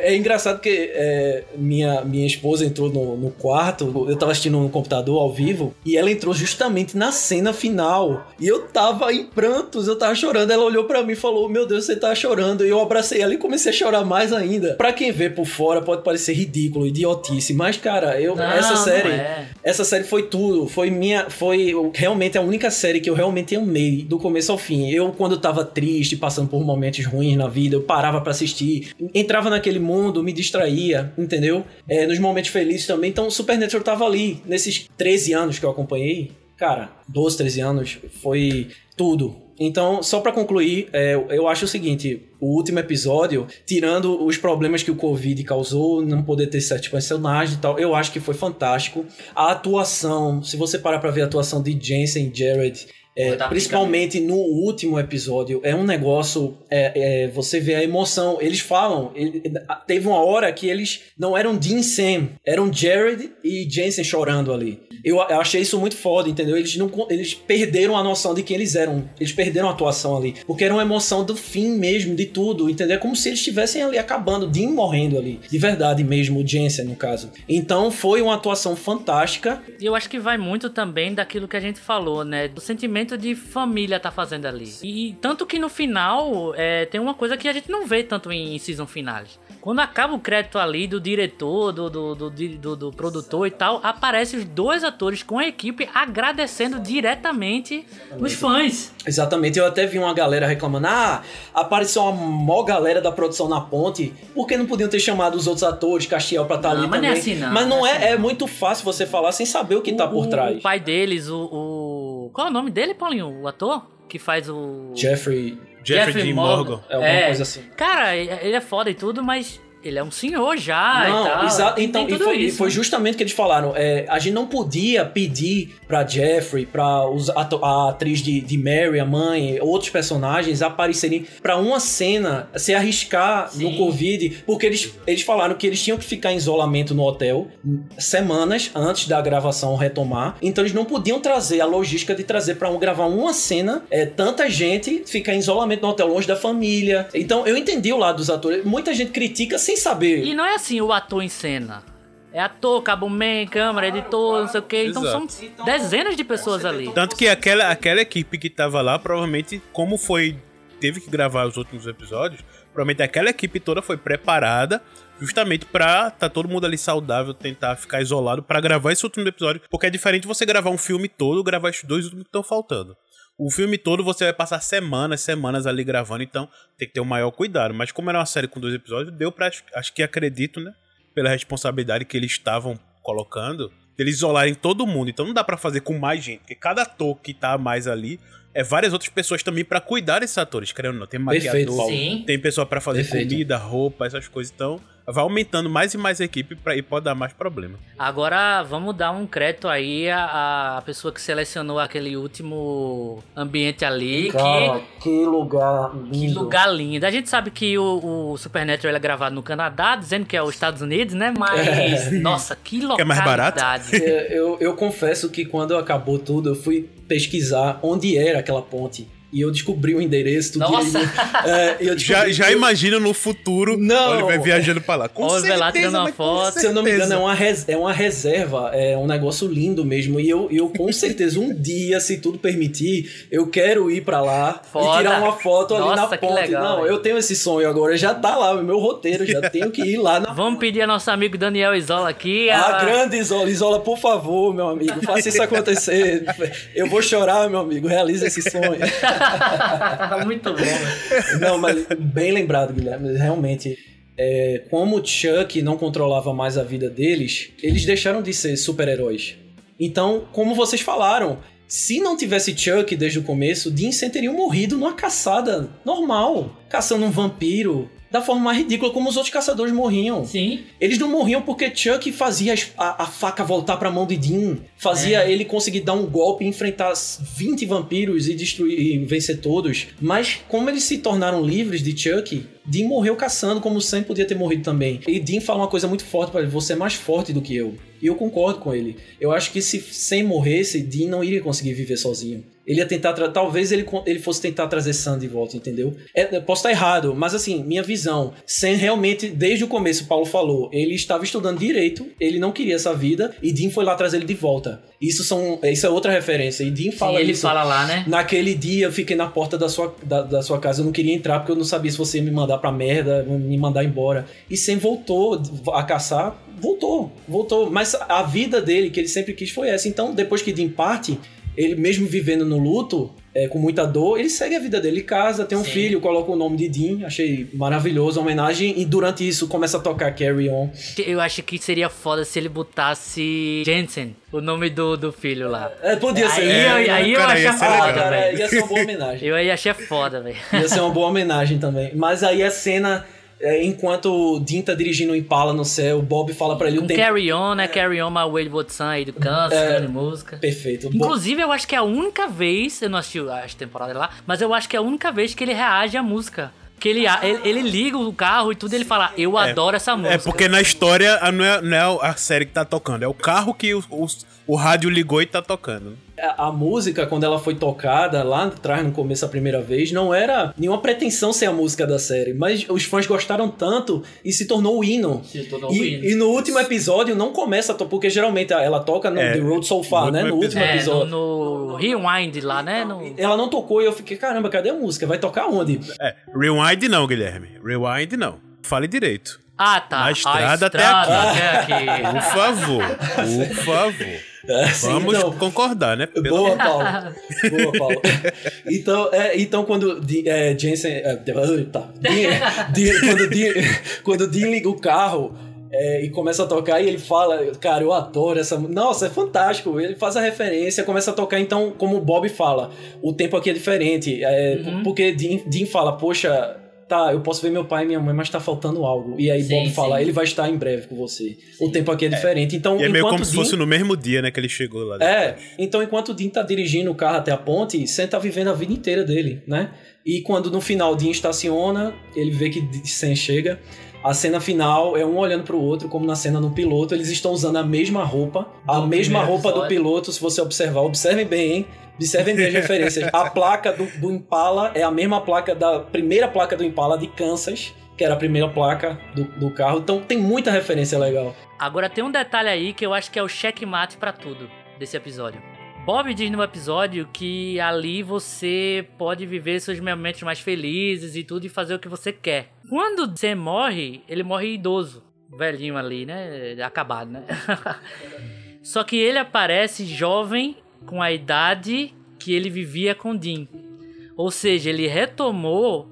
é- é engraçado porque é, minha, minha esposa entrou no, no quarto, eu tava assistindo no computador ao vivo, e ela entrou justamente na cena final. E eu tava em prantos, eu tava chorando. Ela olhou pra mim e falou: Meu Deus, você tá chorando. E eu abracei ela e comecei a chorar mais ainda. Pra quem vê por fora, pode parecer ridículo, idiotice, mas, cara, eu, Não, essa série. é. Essa série foi tudo, foi minha, foi realmente a única série que eu realmente amei do começo ao fim. Eu quando tava triste, passando por momentos ruins na vida, eu parava pra assistir, entrava naquele mundo, me distraía, entendeu? É, nos momentos felizes também. Então, Supernatural tava ali nesses 13 anos que eu acompanhei. Cara, 12, 13 anos foi tudo. Então, só pra concluir, é, eu acho o seguinte: o último episódio, tirando os problemas que o Covid causou, não poder ter certos personagens e tal, eu acho que foi fantástico. A atuação, se você parar pra ver a atuação de Jensen e Jared. É, Fantástico. principalmente no último episódio, é um negócio. é, é, você vê a emoção. Eles falam. ele- teve uma hora que eles não eram Dean Sam, eram Jared e Jensen chorando ali. Eu, eu achei isso muito foda, entendeu? Eles, não, eles perderam a noção de quem eles eram. Eles perderam a atuação ali. Porque era uma emoção do fim mesmo, de tudo, entendeu? É como se eles estivessem ali acabando, Dean morrendo ali. De verdade mesmo, o Jensen, no caso. Então foi uma atuação fantástica. E eu acho que vai muito também daquilo que a gente falou, né? Do sentimento de família tá fazendo ali. E tanto que no final é, tem uma coisa que a gente não vê tanto em season finales. Quando acaba o crédito ali do diretor, do, do, do, do- do produtor e tal, aparecem os dois atores com a equipe agradecendo diretamente os fãs. Exatamente, eu até vi uma galera reclamando: ah, apareceu uma mó galera da produção na ponte, por que não podiam ter chamado os outros atores, Castiel, pra estar Não, ali mas não é também? assim, não, mas não não é é, assim, é não. muito fácil você falar sem saber o que tá O- por o- trás. O pai deles, o, o. Qual é o nome dele, Paulinho? O ator? Que faz o. Jeffrey, Jeffrey D. Morgan. é alguma É. coisa assim. Cara, ele é foda e tudo, mas ele é um senhor já não, e tal. exato. Tem Então, e foi, isso. foi justamente o que eles falaram. É, a gente não podia pedir pra Jeffrey, pra os, a, a atriz de, de Mary, a mãe, outros personagens aparecerem pra uma cena, se arriscar no Sim. Covid, porque eles, eles falaram que eles tinham que ficar em isolamento no hotel semanas antes da gravação retomar. Então eles não podiam trazer a logística de trazer pra um, gravar uma cena, é, tanta gente ficar em isolamento no hotel longe da família. Então eu entendi o lado dos atores. Muita gente critica sem saber. E não é assim o ator em cena. É ator, cabo man, câmera, editor, não sei o quê. Então Exato. são dezenas de pessoas ali. Tanto que aquela, aquela equipe que tava lá, provavelmente, como foi. Teve que gravar os últimos episódios, provavelmente aquela equipe toda foi preparada justamente pra tá todo mundo ali saudável, tentar ficar isolado pra gravar esse último episódio. Porque é diferente você gravar um filme todo, gravar esses dois últimos que estão faltando. O filme todo você vai passar semanas, semanas ali gravando, então tem que ter o maior cuidado. Mas como era uma série com dois episódios, deu pra. Acho que acredito, né? Pela responsabilidade que eles estavam colocando, eles isolarem todo mundo. Então não dá pra fazer com mais gente, porque cada ator que tá mais ali é várias outras pessoas também pra cuidar desses atores, querendo ou não. Tem Perfeito, maquiador. Sim. tem pessoa pra fazer Perfeito. comida, roupa, essas coisas. Então vai aumentando mais e mais a equipe pra, e pode dar mais problema. Agora vamos dar um crédito aí à, à pessoa que selecionou aquele último ambiente ali. Cara, que, lugar lindo. Que lugar lindo. A gente sabe que o, o Supernatural é gravado no Canadá, dizendo que é os Estados Unidos, né? Mas, é. nossa, que localidade. Que é mais barato? É, eu, eu confesso que quando acabou tudo, eu fui pesquisar onde era aquela ponte e eu descobri o endereço. Tudo Nossa! é, eu <laughs> já já imagino no futuro não, Oliver viajando pra lá. Com Oliver lá tirando uma foto. Se eu não me engano, é uma, res, é uma reserva, é um negócio lindo mesmo. E eu, eu com certeza, um dia, se tudo permitir, eu quero ir pra lá Foda. e tirar uma foto Nossa, ali na ponte. Legal, não, eu tenho esse sonho agora, já tá lá, meu roteiro, já <laughs> tenho que ir lá na Vamos pedir a nosso amigo Daniel Isola aqui. A, a grande Isola. Isola, por favor, meu amigo, faça isso acontecer. <laughs> Eu vou chorar, meu amigo, realize esse sonho. <laughs> Muito bom. Não, mas bem lembrado, Guilherme. Realmente, é, como Chuck não controlava mais a vida deles, eles deixaram de ser super-heróis. Então, como vocês falaram, se não tivesse Chuck desde o começo, Dean teria morrido numa caçada normal, caçando um vampiro, da forma mais ridícula como os outros caçadores morriam. Sim. Eles não morriam porque Chuck fazia a, a faca voltar pra mão de Dean, fazia é. ele conseguir dar um golpe, enfrentar 20 vampiros e destruir e vencer todos. Mas como eles se tornaram livres de Chuck, Dean morreu caçando, como sempre podia ter morrido também. E Dean fala uma coisa muito forte para ele: você é mais forte do que eu. E eu concordo com ele. Eu acho que se sem morresse, Dean não iria conseguir viver sozinho. Ele ia tentar. Talvez ele, ele fosse tentar trazer Sam de volta, entendeu? É, posso estar errado, mas assim, minha visão. Sam realmente, desde o começo, o Paulo falou, ele estava estudando direito, ele não queria essa vida, e Dean foi lá trazer ele de volta. Isso, são, isso é outra referência. E Dean fala Sim, ele isso. fala lá, né? Naquele dia eu fiquei na porta da sua, da, da sua casa, eu não queria entrar porque eu não sabia se você ia me mandar pra merda, me mandar embora. E Sam voltou a caçar, voltou, voltou. Mas a vida dele, que ele sempre quis, foi essa. Então, depois que Dean parte, ele mesmo vivendo no luto, é, com muita dor, ele segue a vida dele, casa, tem um Sim. filho, coloca o nome de Dean, achei maravilhoso a homenagem, e durante isso começa a tocar Carry On. Eu acho que seria foda se ele botasse Jensen, o nome do, do filho lá. É, podia ser. Aí, é, eu, aí eu achei foda, velho. Ia ser uma boa homenagem. eu aí achei foda, velho. Ia ser uma boa homenagem também. Mas aí a cena é, enquanto o Dean tá dirigindo o Impala no céu, o Bob fala para ele um o tempo... Carry On, né? Carry On, My Wayward Son aí do Kansas, é, de música. Perfeito. Inclusive, eu acho que é a única vez, eu não assisti as temporadas lá, mas eu acho que é a única vez que ele reage à música. Que ele, ele, ele, liga o carro e tudo, ele fala, eu é, adoro essa música. É porque na história não é, não é a série que tá tocando, é o carro que o, o, o rádio ligou e tá tocando. A, a, música, quando ela foi tocada lá atrás, no começo, a primeira vez, não era nenhuma pretensão ser a música da série, mas os fãs gostaram tanto e se tornou o hino. Se tornou e, o hino. E no último episódio não começa, porque geralmente ela toca no é, The Road So Far, né? No último é, episódio. No, no, Rewind lá, né? No... Ela não tocou e eu fiquei, caramba, cadê a música? Vai tocar onde? É, Rewind não, Guilherme. Rewind não. Fale direito. Ah, tá. Na estrada, estrada até, aqui. até aqui. Por favor, por <laughs> favor. É, Vamos então, concordar, né? Pelo... Boa, Paulo. <laughs> Boa, Paulo. Então, é, então quando é, Jensen. É, tá. Dean, Dean, quando, Dean, quando Dean liga o carro. É, e começa a tocar e ele fala, cara, eu adoro essa. Nossa, é fantástico. Ele faz a referência, começa a tocar. Então, como o Bob fala, o tempo aqui é diferente. É, uhum. Porque Dean, Dean fala, poxa, tá, eu posso ver meu pai e minha mãe, mas tá faltando algo. E aí sim, Bob fala, sim. ele vai estar em breve com você. Sim. O tempo aqui é diferente. Então, e é meio como Dean... se fosse no mesmo dia, né, que ele chegou lá. É, então enquanto o Dean tá dirigindo o carro até a ponte, Sam tá vivendo a vida inteira dele, né? E quando no final o Dean estaciona, ele vê que Sam chega. A cena final é um olhando pro outro, como na cena no piloto, eles estão usando a mesma roupa, a do mesma roupa episódio. do piloto, se você observar. Observem bem, hein? Observem bem as referências. A <laughs> placa do, do Impala é a mesma placa da primeira placa do Impala de Kansas, que era a primeira placa do, do carro. Então tem muita referência legal. Agora tem um detalhe aí que eu acho que é o checkmate para tudo desse episódio. Bob diz no episódio que ali você pode viver seus momentos mais felizes e tudo e fazer o que você quer. Quando você morre, ele morre idoso, velhinho ali, né? Acabado, né? <laughs> Só que ele aparece jovem com a idade que ele vivia com Dean. Ou seja, ele retomou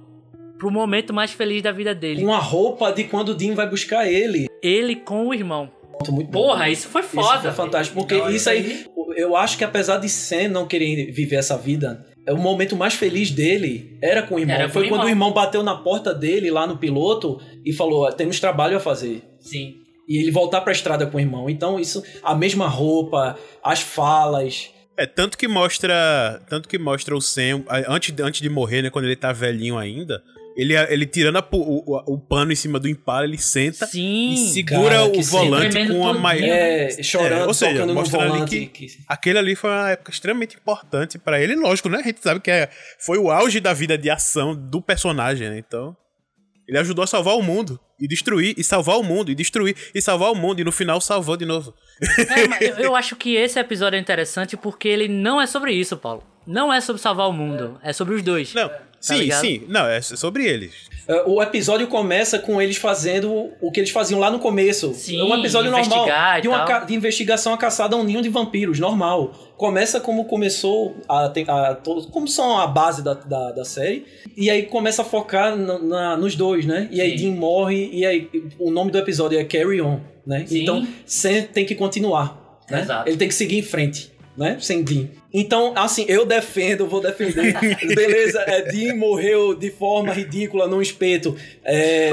pro momento mais feliz da vida dele. Com a roupa de quando o Dean vai buscar ele. Ele com o irmão. Muito Porra, isso foi foda. Isso foi fantástico. Porque isso aí, eu acho que apesar de Sam não querer viver essa vida, o momento mais feliz dele era com o irmão. Era com Foi o quando o irmão. irmão bateu na porta dele lá no piloto e falou: temos trabalho a fazer. Sim. E ele voltar pra estrada com o irmão. Então, isso, a mesma roupa, as falas. É, tanto que mostra. Tanto que mostra o Sam, antes, antes de morrer, né? Quando ele tá velhinho ainda, ele, ele tirando a o, o, o pano em cima do Impala, ele senta Sim. e segura cara, que o volante com a maior. É, chorando, É, ou seja, mostrando ali volante. que- Aquele ali foi uma época extremamente importante pra ele, lógico, né? A gente sabe que é, foi o auge da vida de ação do personagem, né? Então, ele ajudou a salvar o mundo e destruir, e salvar o mundo, e destruir, e salvar o mundo, e no final salvou de novo. É, eu, eu acho que esse episódio é interessante porque ele não é sobre isso, Paulo. Não é sobre salvar o mundo. É, sobre os dois. Não, sim, ligado? sim, não, é sobre eles. É, O episódio começa com eles fazendo o que eles faziam lá no começo. Sim, é um episódio normal de, uma ca- de investigação a caçada a um ninho de vampiros, normal. Começa como começou a, a como são a base da, da, da série. E aí começa a focar na- na- nos dois, né? E aí Sim. Dean morre e aí o nome do episódio é Carry On, né? Sim. Então Sam tem que continuar, né? Exato. Ele tem que seguir em frente, né? Sem Dean. Então, assim, eu defendo, vou defender. <laughs> Beleza, é, Dean morreu de forma ridícula num espeto. É...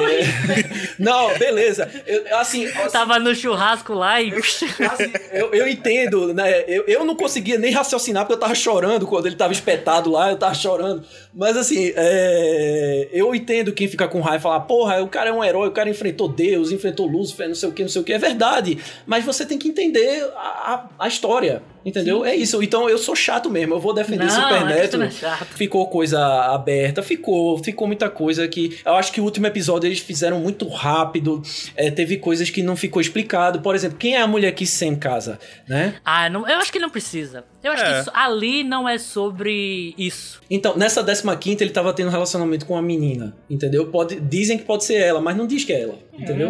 <laughs> Não, beleza. Eu, assim, Tava no churrasco lá e. assim, eu, eu entendo, né? Eu, eu não conseguia nem raciocinar porque eu tava chorando quando ele tava espetado lá, eu tava chorando. Mas assim, é, eu entendo quem fica com raiva e falar, porra, o cara é um herói, o cara enfrentou Deus, enfrentou Lúcifer, não sei o que, não sei o que. É verdade. Mas você tem que entender a, a, a história. Entendeu? É isso. Então eu sou chato mesmo. Eu vou defender Não, Super é Neto. não é chato. Ficou coisa aberta, ficou, ficou muita coisa que. Eu acho que o último episódio eles fizeram muito rápido. é, teve coisas que não ficou explicado. Por exemplo, quem é a mulher que sem casa, né? Ah, não, eu acho que não precisa. Eu acho É. que isso- ali não é sobre isso. Então, nessa 15 ele tava tendo um relacionamento com uma menina, entendeu? Pode, dizem que pode ser ela, mas não diz que é ela, entendeu?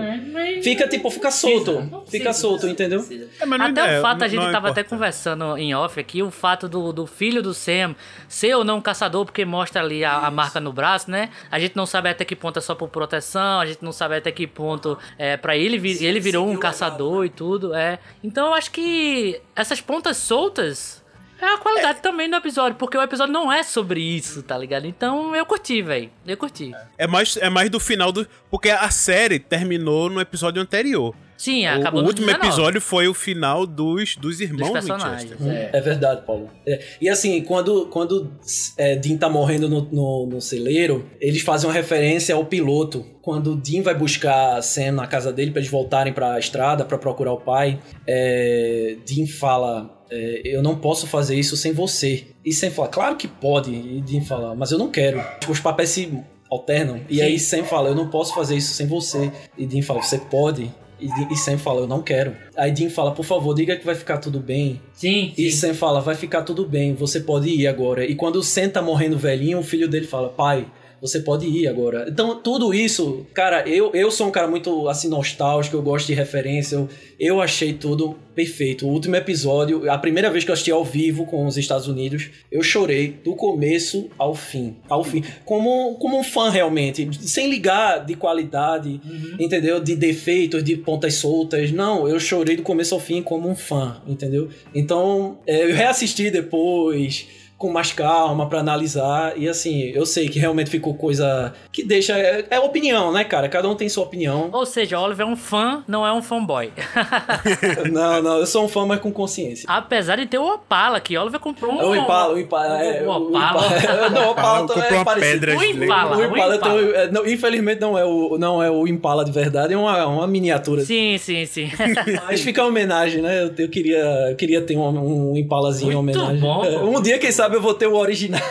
Fica tipo, fica solto. Fica solto, entendeu? É, Até é- o fato, a gente não tava até importa. conversando em off aqui, o fato do, do filho do Sam ser ou não um caçador, porque mostra ali a, a marca no braço, né? A gente não sabe até que ponto é só por proteção, a gente não sabe até que ponto é para ele, vir- ele virou um caçador e tudo, é. Então eu acho que essas pontas soltas é a qualidade também do episódio, porque o episódio não é sobre isso, tá ligado? Então eu curti, velho. Eu curti. É mais, é mais do final do. Porque a série terminou no episódio anterior. Sim, O, acabou o no último 19, episódio foi o final dos, dos dos irmãos personagens. Winchester. É. É verdade, Paulo. É, E assim, quando, quando é, Dean tá morrendo no, no, no celeiro, eles fazem uma referência ao piloto. Quando Dean vai buscar Sam na casa dele pra eles voltarem pra estrada pra procurar o pai, é, Dean fala: é, Eu não posso fazer isso sem você. E Sam fala: Claro que pode. E Dean fala: Mas eu não quero. Os papéis se alternam. E aí Sam fala: Eu não posso fazer isso sem você. E Dean fala: Você pode. E, e Sam fala: Eu não quero. Aí Dean fala: Por favor, diga que vai ficar tudo bem. Sim, E sim. Sam fala, vai ficar tudo bem, você pode ir agora. E quando o Sam tá morrendo velhinho, o filho dele fala, pai, você pode ir agora. Então, tudo isso, cara, eu, eu sou um cara muito, assim, nostálgico, eu gosto de referência, eu, eu achei tudo perfeito. O último episódio, a primeira vez que eu assisti ao vivo com os Estados Unidos, eu chorei do começo ao fim, ao fim. Como, como um fã, realmente, sem ligar de qualidade, entendeu? De defeitos, de pontas soltas. Não, eu chorei do começo ao fim como um fã, entendeu? Então, é, eu reassisti depois com mais calma pra analisar e assim, eu sei que realmente ficou coisa que deixa é, é opinião, né, cara? Cada um tem sua opinião. Ou seja, o Oliver é um fã, não é um fanboy. <laughs> não, não, eu sou um fã mas com consciência. Apesar de ter o Opala, que Oliver comprou um... O Impala, o Impala, é, O Opala. Impala- <laughs> não, o Opala Comprou também é uma parecido. pedra O. Impala. O Impala, o Impala. tem- é, não, infelizmente não é, o, não é o Impala de verdade, é uma, uma miniatura. Sim, sim, sim. <laughs> Mas fica a homenagem, né? Eu, eu queria, eu queria ter um, um Impalazinho em Muito homenagem. bom, É, um dia, quem sabe, eu vou ter o original. <laughs>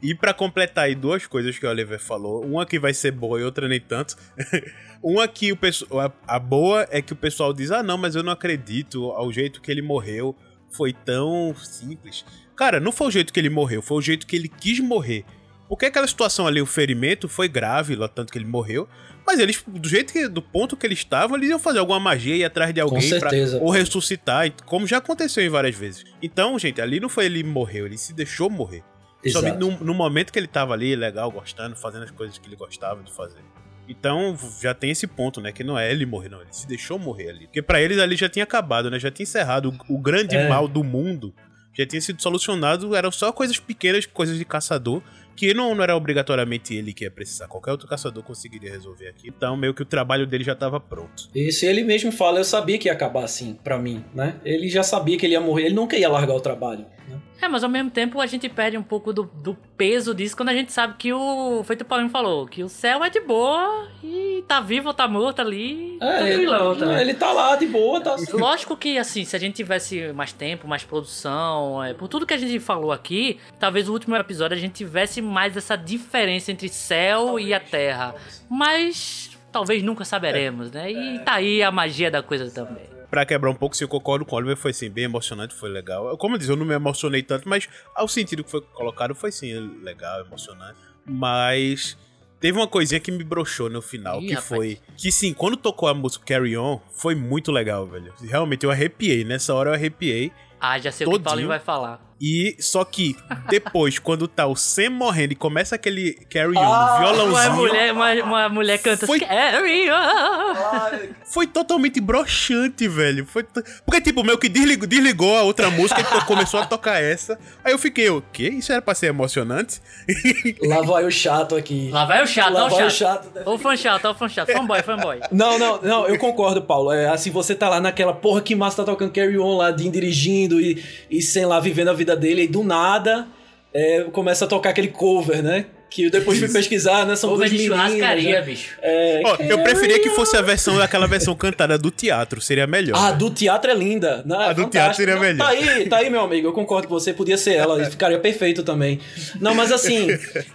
E pra completar aí duas coisas que o Oliver falou, uma que vai ser boa e outra nem tanto. <laughs> uma que o pessoal, a boa é que o pessoal diz: "Ah, não, mas eu não acredito ao jeito que ele morreu, foi tão simples". Cara, não foi o jeito que ele morreu, foi o jeito que ele quis morrer. Porque aquela situação ali, o ferimento foi grave, lá tanto que ele morreu, mas eles do jeito que do ponto que eles estavam, eles iam fazer alguma magia e atrás de alguém pra ou ressuscitar, como já aconteceu em várias vezes. Então, gente, ali não foi ele morreu, ele se deixou morrer. Exato. no, no momento que ele tava ali, legal, gostando, fazendo as coisas que ele gostava de fazer. Então, já tem esse ponto, né? Que não é ele morrer, não. Ele se deixou morrer ali. Porque pra eles ali já tinha acabado, né? Já tinha encerrado. O, o grande É. mal do mundo já tinha sido solucionado, eram só coisas pequenas, coisas de caçador, que não, não era obrigatoriamente ele que ia precisar, qualquer outro caçador conseguiria resolver aqui. Então, meio que o trabalho dele já estava pronto. Isso, ele mesmo fala, eu sabia que ia acabar assim, para mim, né? Ele já sabia que ele ia morrer, ele nunca ia largar o trabalho. Né? É, mas ao mesmo tempo a gente perde um pouco do, do peso disso quando a gente sabe que o. Feito o Paulinho falou, que o céu é de boa e tá vivo ou tá morto ali. É, tranquilão ele, também. Ele tá lá de boa, tá assim. Lógico que, assim, se a gente tivesse mais tempo, mais produção, é, por tudo que a gente falou aqui, talvez o último episódio a gente tivesse mais essa diferença entre céu e a terra. Mas talvez nunca saberemos, né? E tá aí a magia da coisa também pra quebrar um pouco, se eu concordo com o Oliver, foi assim, bem emocionante, foi legal. Como eu disse, eu não me emocionei tanto, mas ao sentido que foi colocado, foi sim, legal, emocionante. Mas teve uma coisinha que me broxou no final, Ih, que rapaz. foi que sim, quando tocou a música Carry On, foi muito legal, velho. Realmente eu arrepiei, nessa hora eu arrepiei. Ah, já sei todinho. o que o Paulinho vai falar. E só que depois, <laughs> quando tá o Sam morrendo e começa aquele carry on ah, violãozinho. Uma mulher, uma, uma mulher canta foi, carry on. Foi totalmente broxante, velho. Foi t... Porque, tipo, meio que desligou, desligou a outra música e começou a tocar essa. Aí eu fiquei, o quê? Isso era pra ser emocionante? <laughs> Lá vai o chato aqui. Lá vai o chato, Lá vai o chato. O fã chato, o fã chato. Fanboy, fanboy. Não, não, não, eu concordo, Paulo. É assim, você tá lá naquela porra que massa tá tocando carry on lá, dirigindo e, e sem lá vivendo a vida vida dele e do nada é, começa a tocar aquele cover, né? Que depois fui pesquisar, né? São duas meninas. Né? bicho. É, oh, eu preferia que fosse a versão, aquela versão cantada do teatro, seria melhor. Ah, do teatro é linda. Não, a é do teatro seria Não, melhor. Tá aí, tá aí, meu amigo. Eu concordo com você, podia ser ela, <laughs> ficaria perfeito também. Não, mas assim,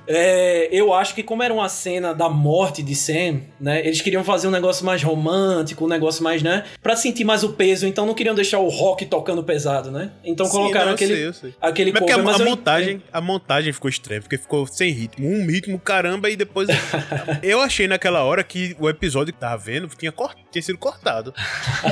é, eu acho que como era uma cena da morte de Sam, né? Eles queriam fazer um negócio mais romântico, um negócio mais, né? Pra sentir mais o peso, então não queriam deixar o rock tocando pesado, né? Então Sim, colocaram não, aquele, eu sei, eu sei. aquele mas cover. A, mas a, montagem, a montagem ficou estranha, porque ficou sem ritmo. Um ritmo, cara caramba e depois. <laughs> eu achei naquela hora que o episódio que tava vendo tinha, cort... tinha sido cortado.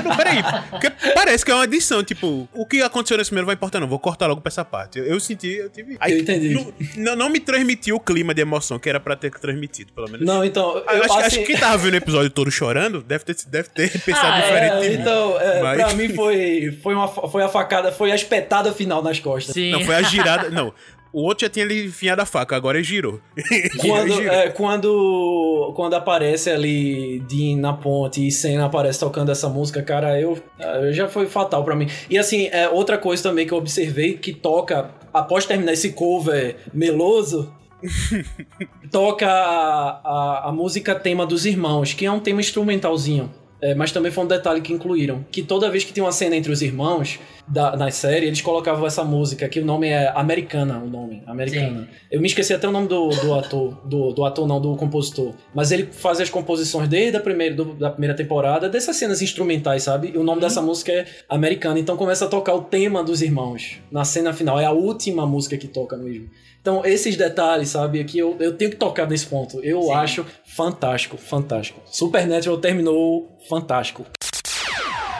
não, peraí. Porque parece que é uma edição. Tipo, o que aconteceu nesse primeiro vai importar, não. Vou cortar logo pra essa parte. Eu, eu senti, eu tive. Aí, eu entendi. Não, não, me transmitiu o clima de emoção que era pra ter transmitido, pelo menos. Não, então. Eu, eu acho, assim... acho que quem tava vendo o episódio todo chorando deve ter, deve ter <laughs> pensado ah, diferente. É, então, é, Mas... pra mim foi, foi, uma, foi a facada, foi a espetada final nas costas. Sim. Não, foi a girada. Não. <laughs> O outro já tinha ali enfiado a faca, agora ele girou. <laughs> Quando. É, quando, quando aparece ali Dean na ponte e Senna aparece tocando essa música, cara, eu, eu já foi fatal para mim. E assim, é, outra coisa também que eu observei que toca, após terminar esse cover meloso, <laughs> toca a, a, a música tema dos irmãos, que é um tema instrumentalzinho. É, mas também foi um detalhe que incluíram. Que toda vez que tem uma cena entre os irmãos da, na série, eles colocavam essa música, que o nome é Americana, o nome. Americana. Sim. Eu me esqueci até o nome do, do ator. Do, do ator, não, do compositor. Mas ele faz as composições desde a primeira, do, da primeira temporada, dessas cenas instrumentais, sabe? E o nome uhum. dessa música é Americana. Então começa a tocar o tema dos irmãos. Na cena final. É a última música que toca mesmo. Então, esses detalhes, sabe, aqui eu, eu tenho que tocar nesse ponto. Eu Sim. acho fantástico, fantástico. Supernatural terminou fantástico.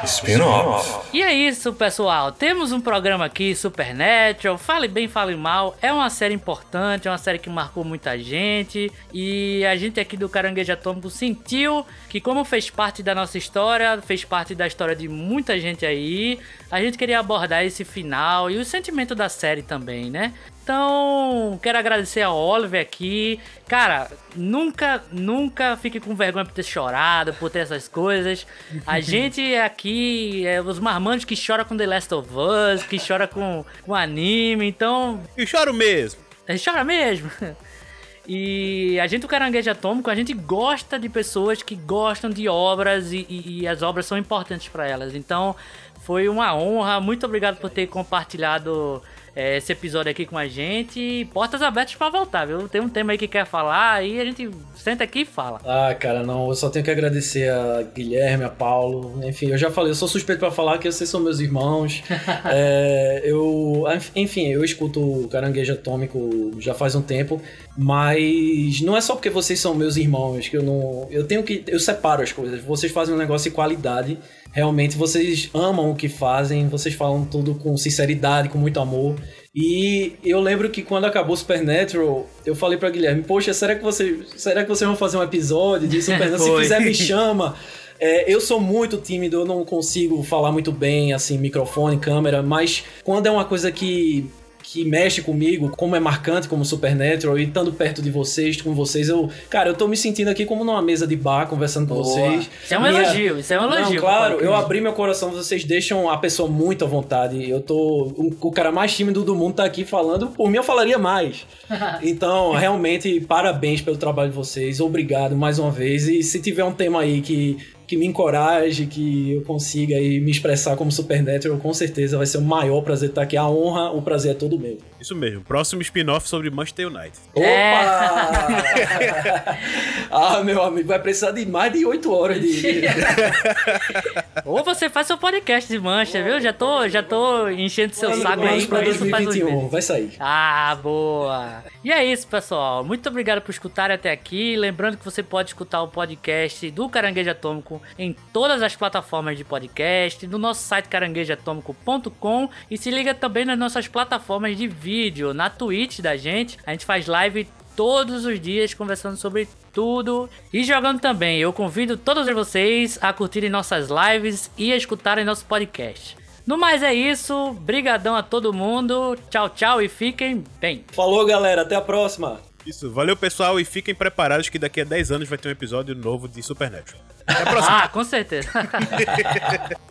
Spin-off. E é isso, pessoal. Temos um programa aqui, Supernatural. Fale bem, fale mal. É uma série importante, é uma série que marcou muita gente. E a gente aqui do Caranguejo Atômico sentiu que, como fez parte da nossa história, fez parte da história de muita gente aí, a gente queria abordar esse final e o sentimento da série também, né? Então, quero agradecer ao Oliver aqui. Cara, nunca, nunca fique com vergonha por ter chorado, por ter essas coisas. A <laughs> gente é aqui, é os marmanjos que choram com The Last of Us, que chora com, com anime, então. Eu choro mesmo. A gente chora mesmo. E a gente, o Caranguejo Atômico, a gente gosta de pessoas que gostam de obras e, e, e as obras são importantes para elas. Então, foi uma honra. Muito obrigado por ter compartilhado é, esse episódio aqui com a gente. Portas abertas para voltar, viu? Tem um tema aí que quer falar, aí a gente senta aqui e fala. Ah, cara, não, eu só tenho que agradecer a Guilherme, a Paulo. Enfim, eu já falei, eu sou suspeito para falar que vocês são meus irmãos. <laughs> é, eu, enfim, eu escuto o Caranguejo Atômico já faz um tempo, mas não é só porque vocês são meus irmãos que eu não. Eu tenho que. Eu separo as coisas. Vocês fazem um negócio de qualidade realmente vocês amam o que fazem, vocês falam tudo com sinceridade, com muito amor. E eu lembro que quando acabou Supernatural, eu falei para Guilherme, poxa, será que você, será que vocês vão fazer um episódio de <laughs> Supernatural? Se fizer, me chama. É, eu sou muito tímido, eu não consigo falar muito bem, assim, microfone, câmera, mas quando é uma coisa que que mexe comigo, como é marcante como Supernatural e estando perto de vocês, com vocês, eu, cara, eu tô me sentindo aqui como numa mesa de bar conversando com Boa. vocês. Isso é um Minha- elogio, isso é um elogio. Não, claro, eu abri meu coração, vocês deixam a pessoa muito à vontade. Eu tô. O, o cara mais tímido do mundo tá aqui falando, por mim eu falaria mais. <laughs> Então, realmente, parabéns pelo trabalho de vocês, obrigado mais uma vez. E se tiver um tema aí que, que me encoraje, que eu consiga aí me expressar como Supernatural, com certeza vai ser o maior prazer estar aqui. A honra, o prazer é todo meu. Isso mesmo. Próximo spin-off sobre Manchester United. É. Opa! <laughs> ah, meu amigo, vai precisar de mais de 8 horas de. <laughs> Ou você faz seu podcast de mancha, viu? Já tô, já tô enchendo seu saco aí pra com isso faz uns 2021, meses. vai sair. Ah, boa! E é isso, pessoal. Muito obrigado por escutarem até aqui. Lembrando que você pode escutar o podcast do Caranguejo Atômico em todas as plataformas de podcast, no nosso site caranguejoatômico.com e se liga também nas nossas plataformas de vídeo, na Twitch da gente. A gente faz live todos os dias conversando sobre tudo e jogando também. Eu convido todos vocês a curtirem nossas lives e a escutarem nosso podcast. No mais é isso, brigadão a todo mundo, tchau tchau e fiquem bem. Falou, galera, até a próxima. Isso. Valeu, pessoal, e fiquem preparados que daqui a 10 anos vai ter um episódio novo de Supernatural. Até a próxima. <laughs> Ah, com certeza. <laughs>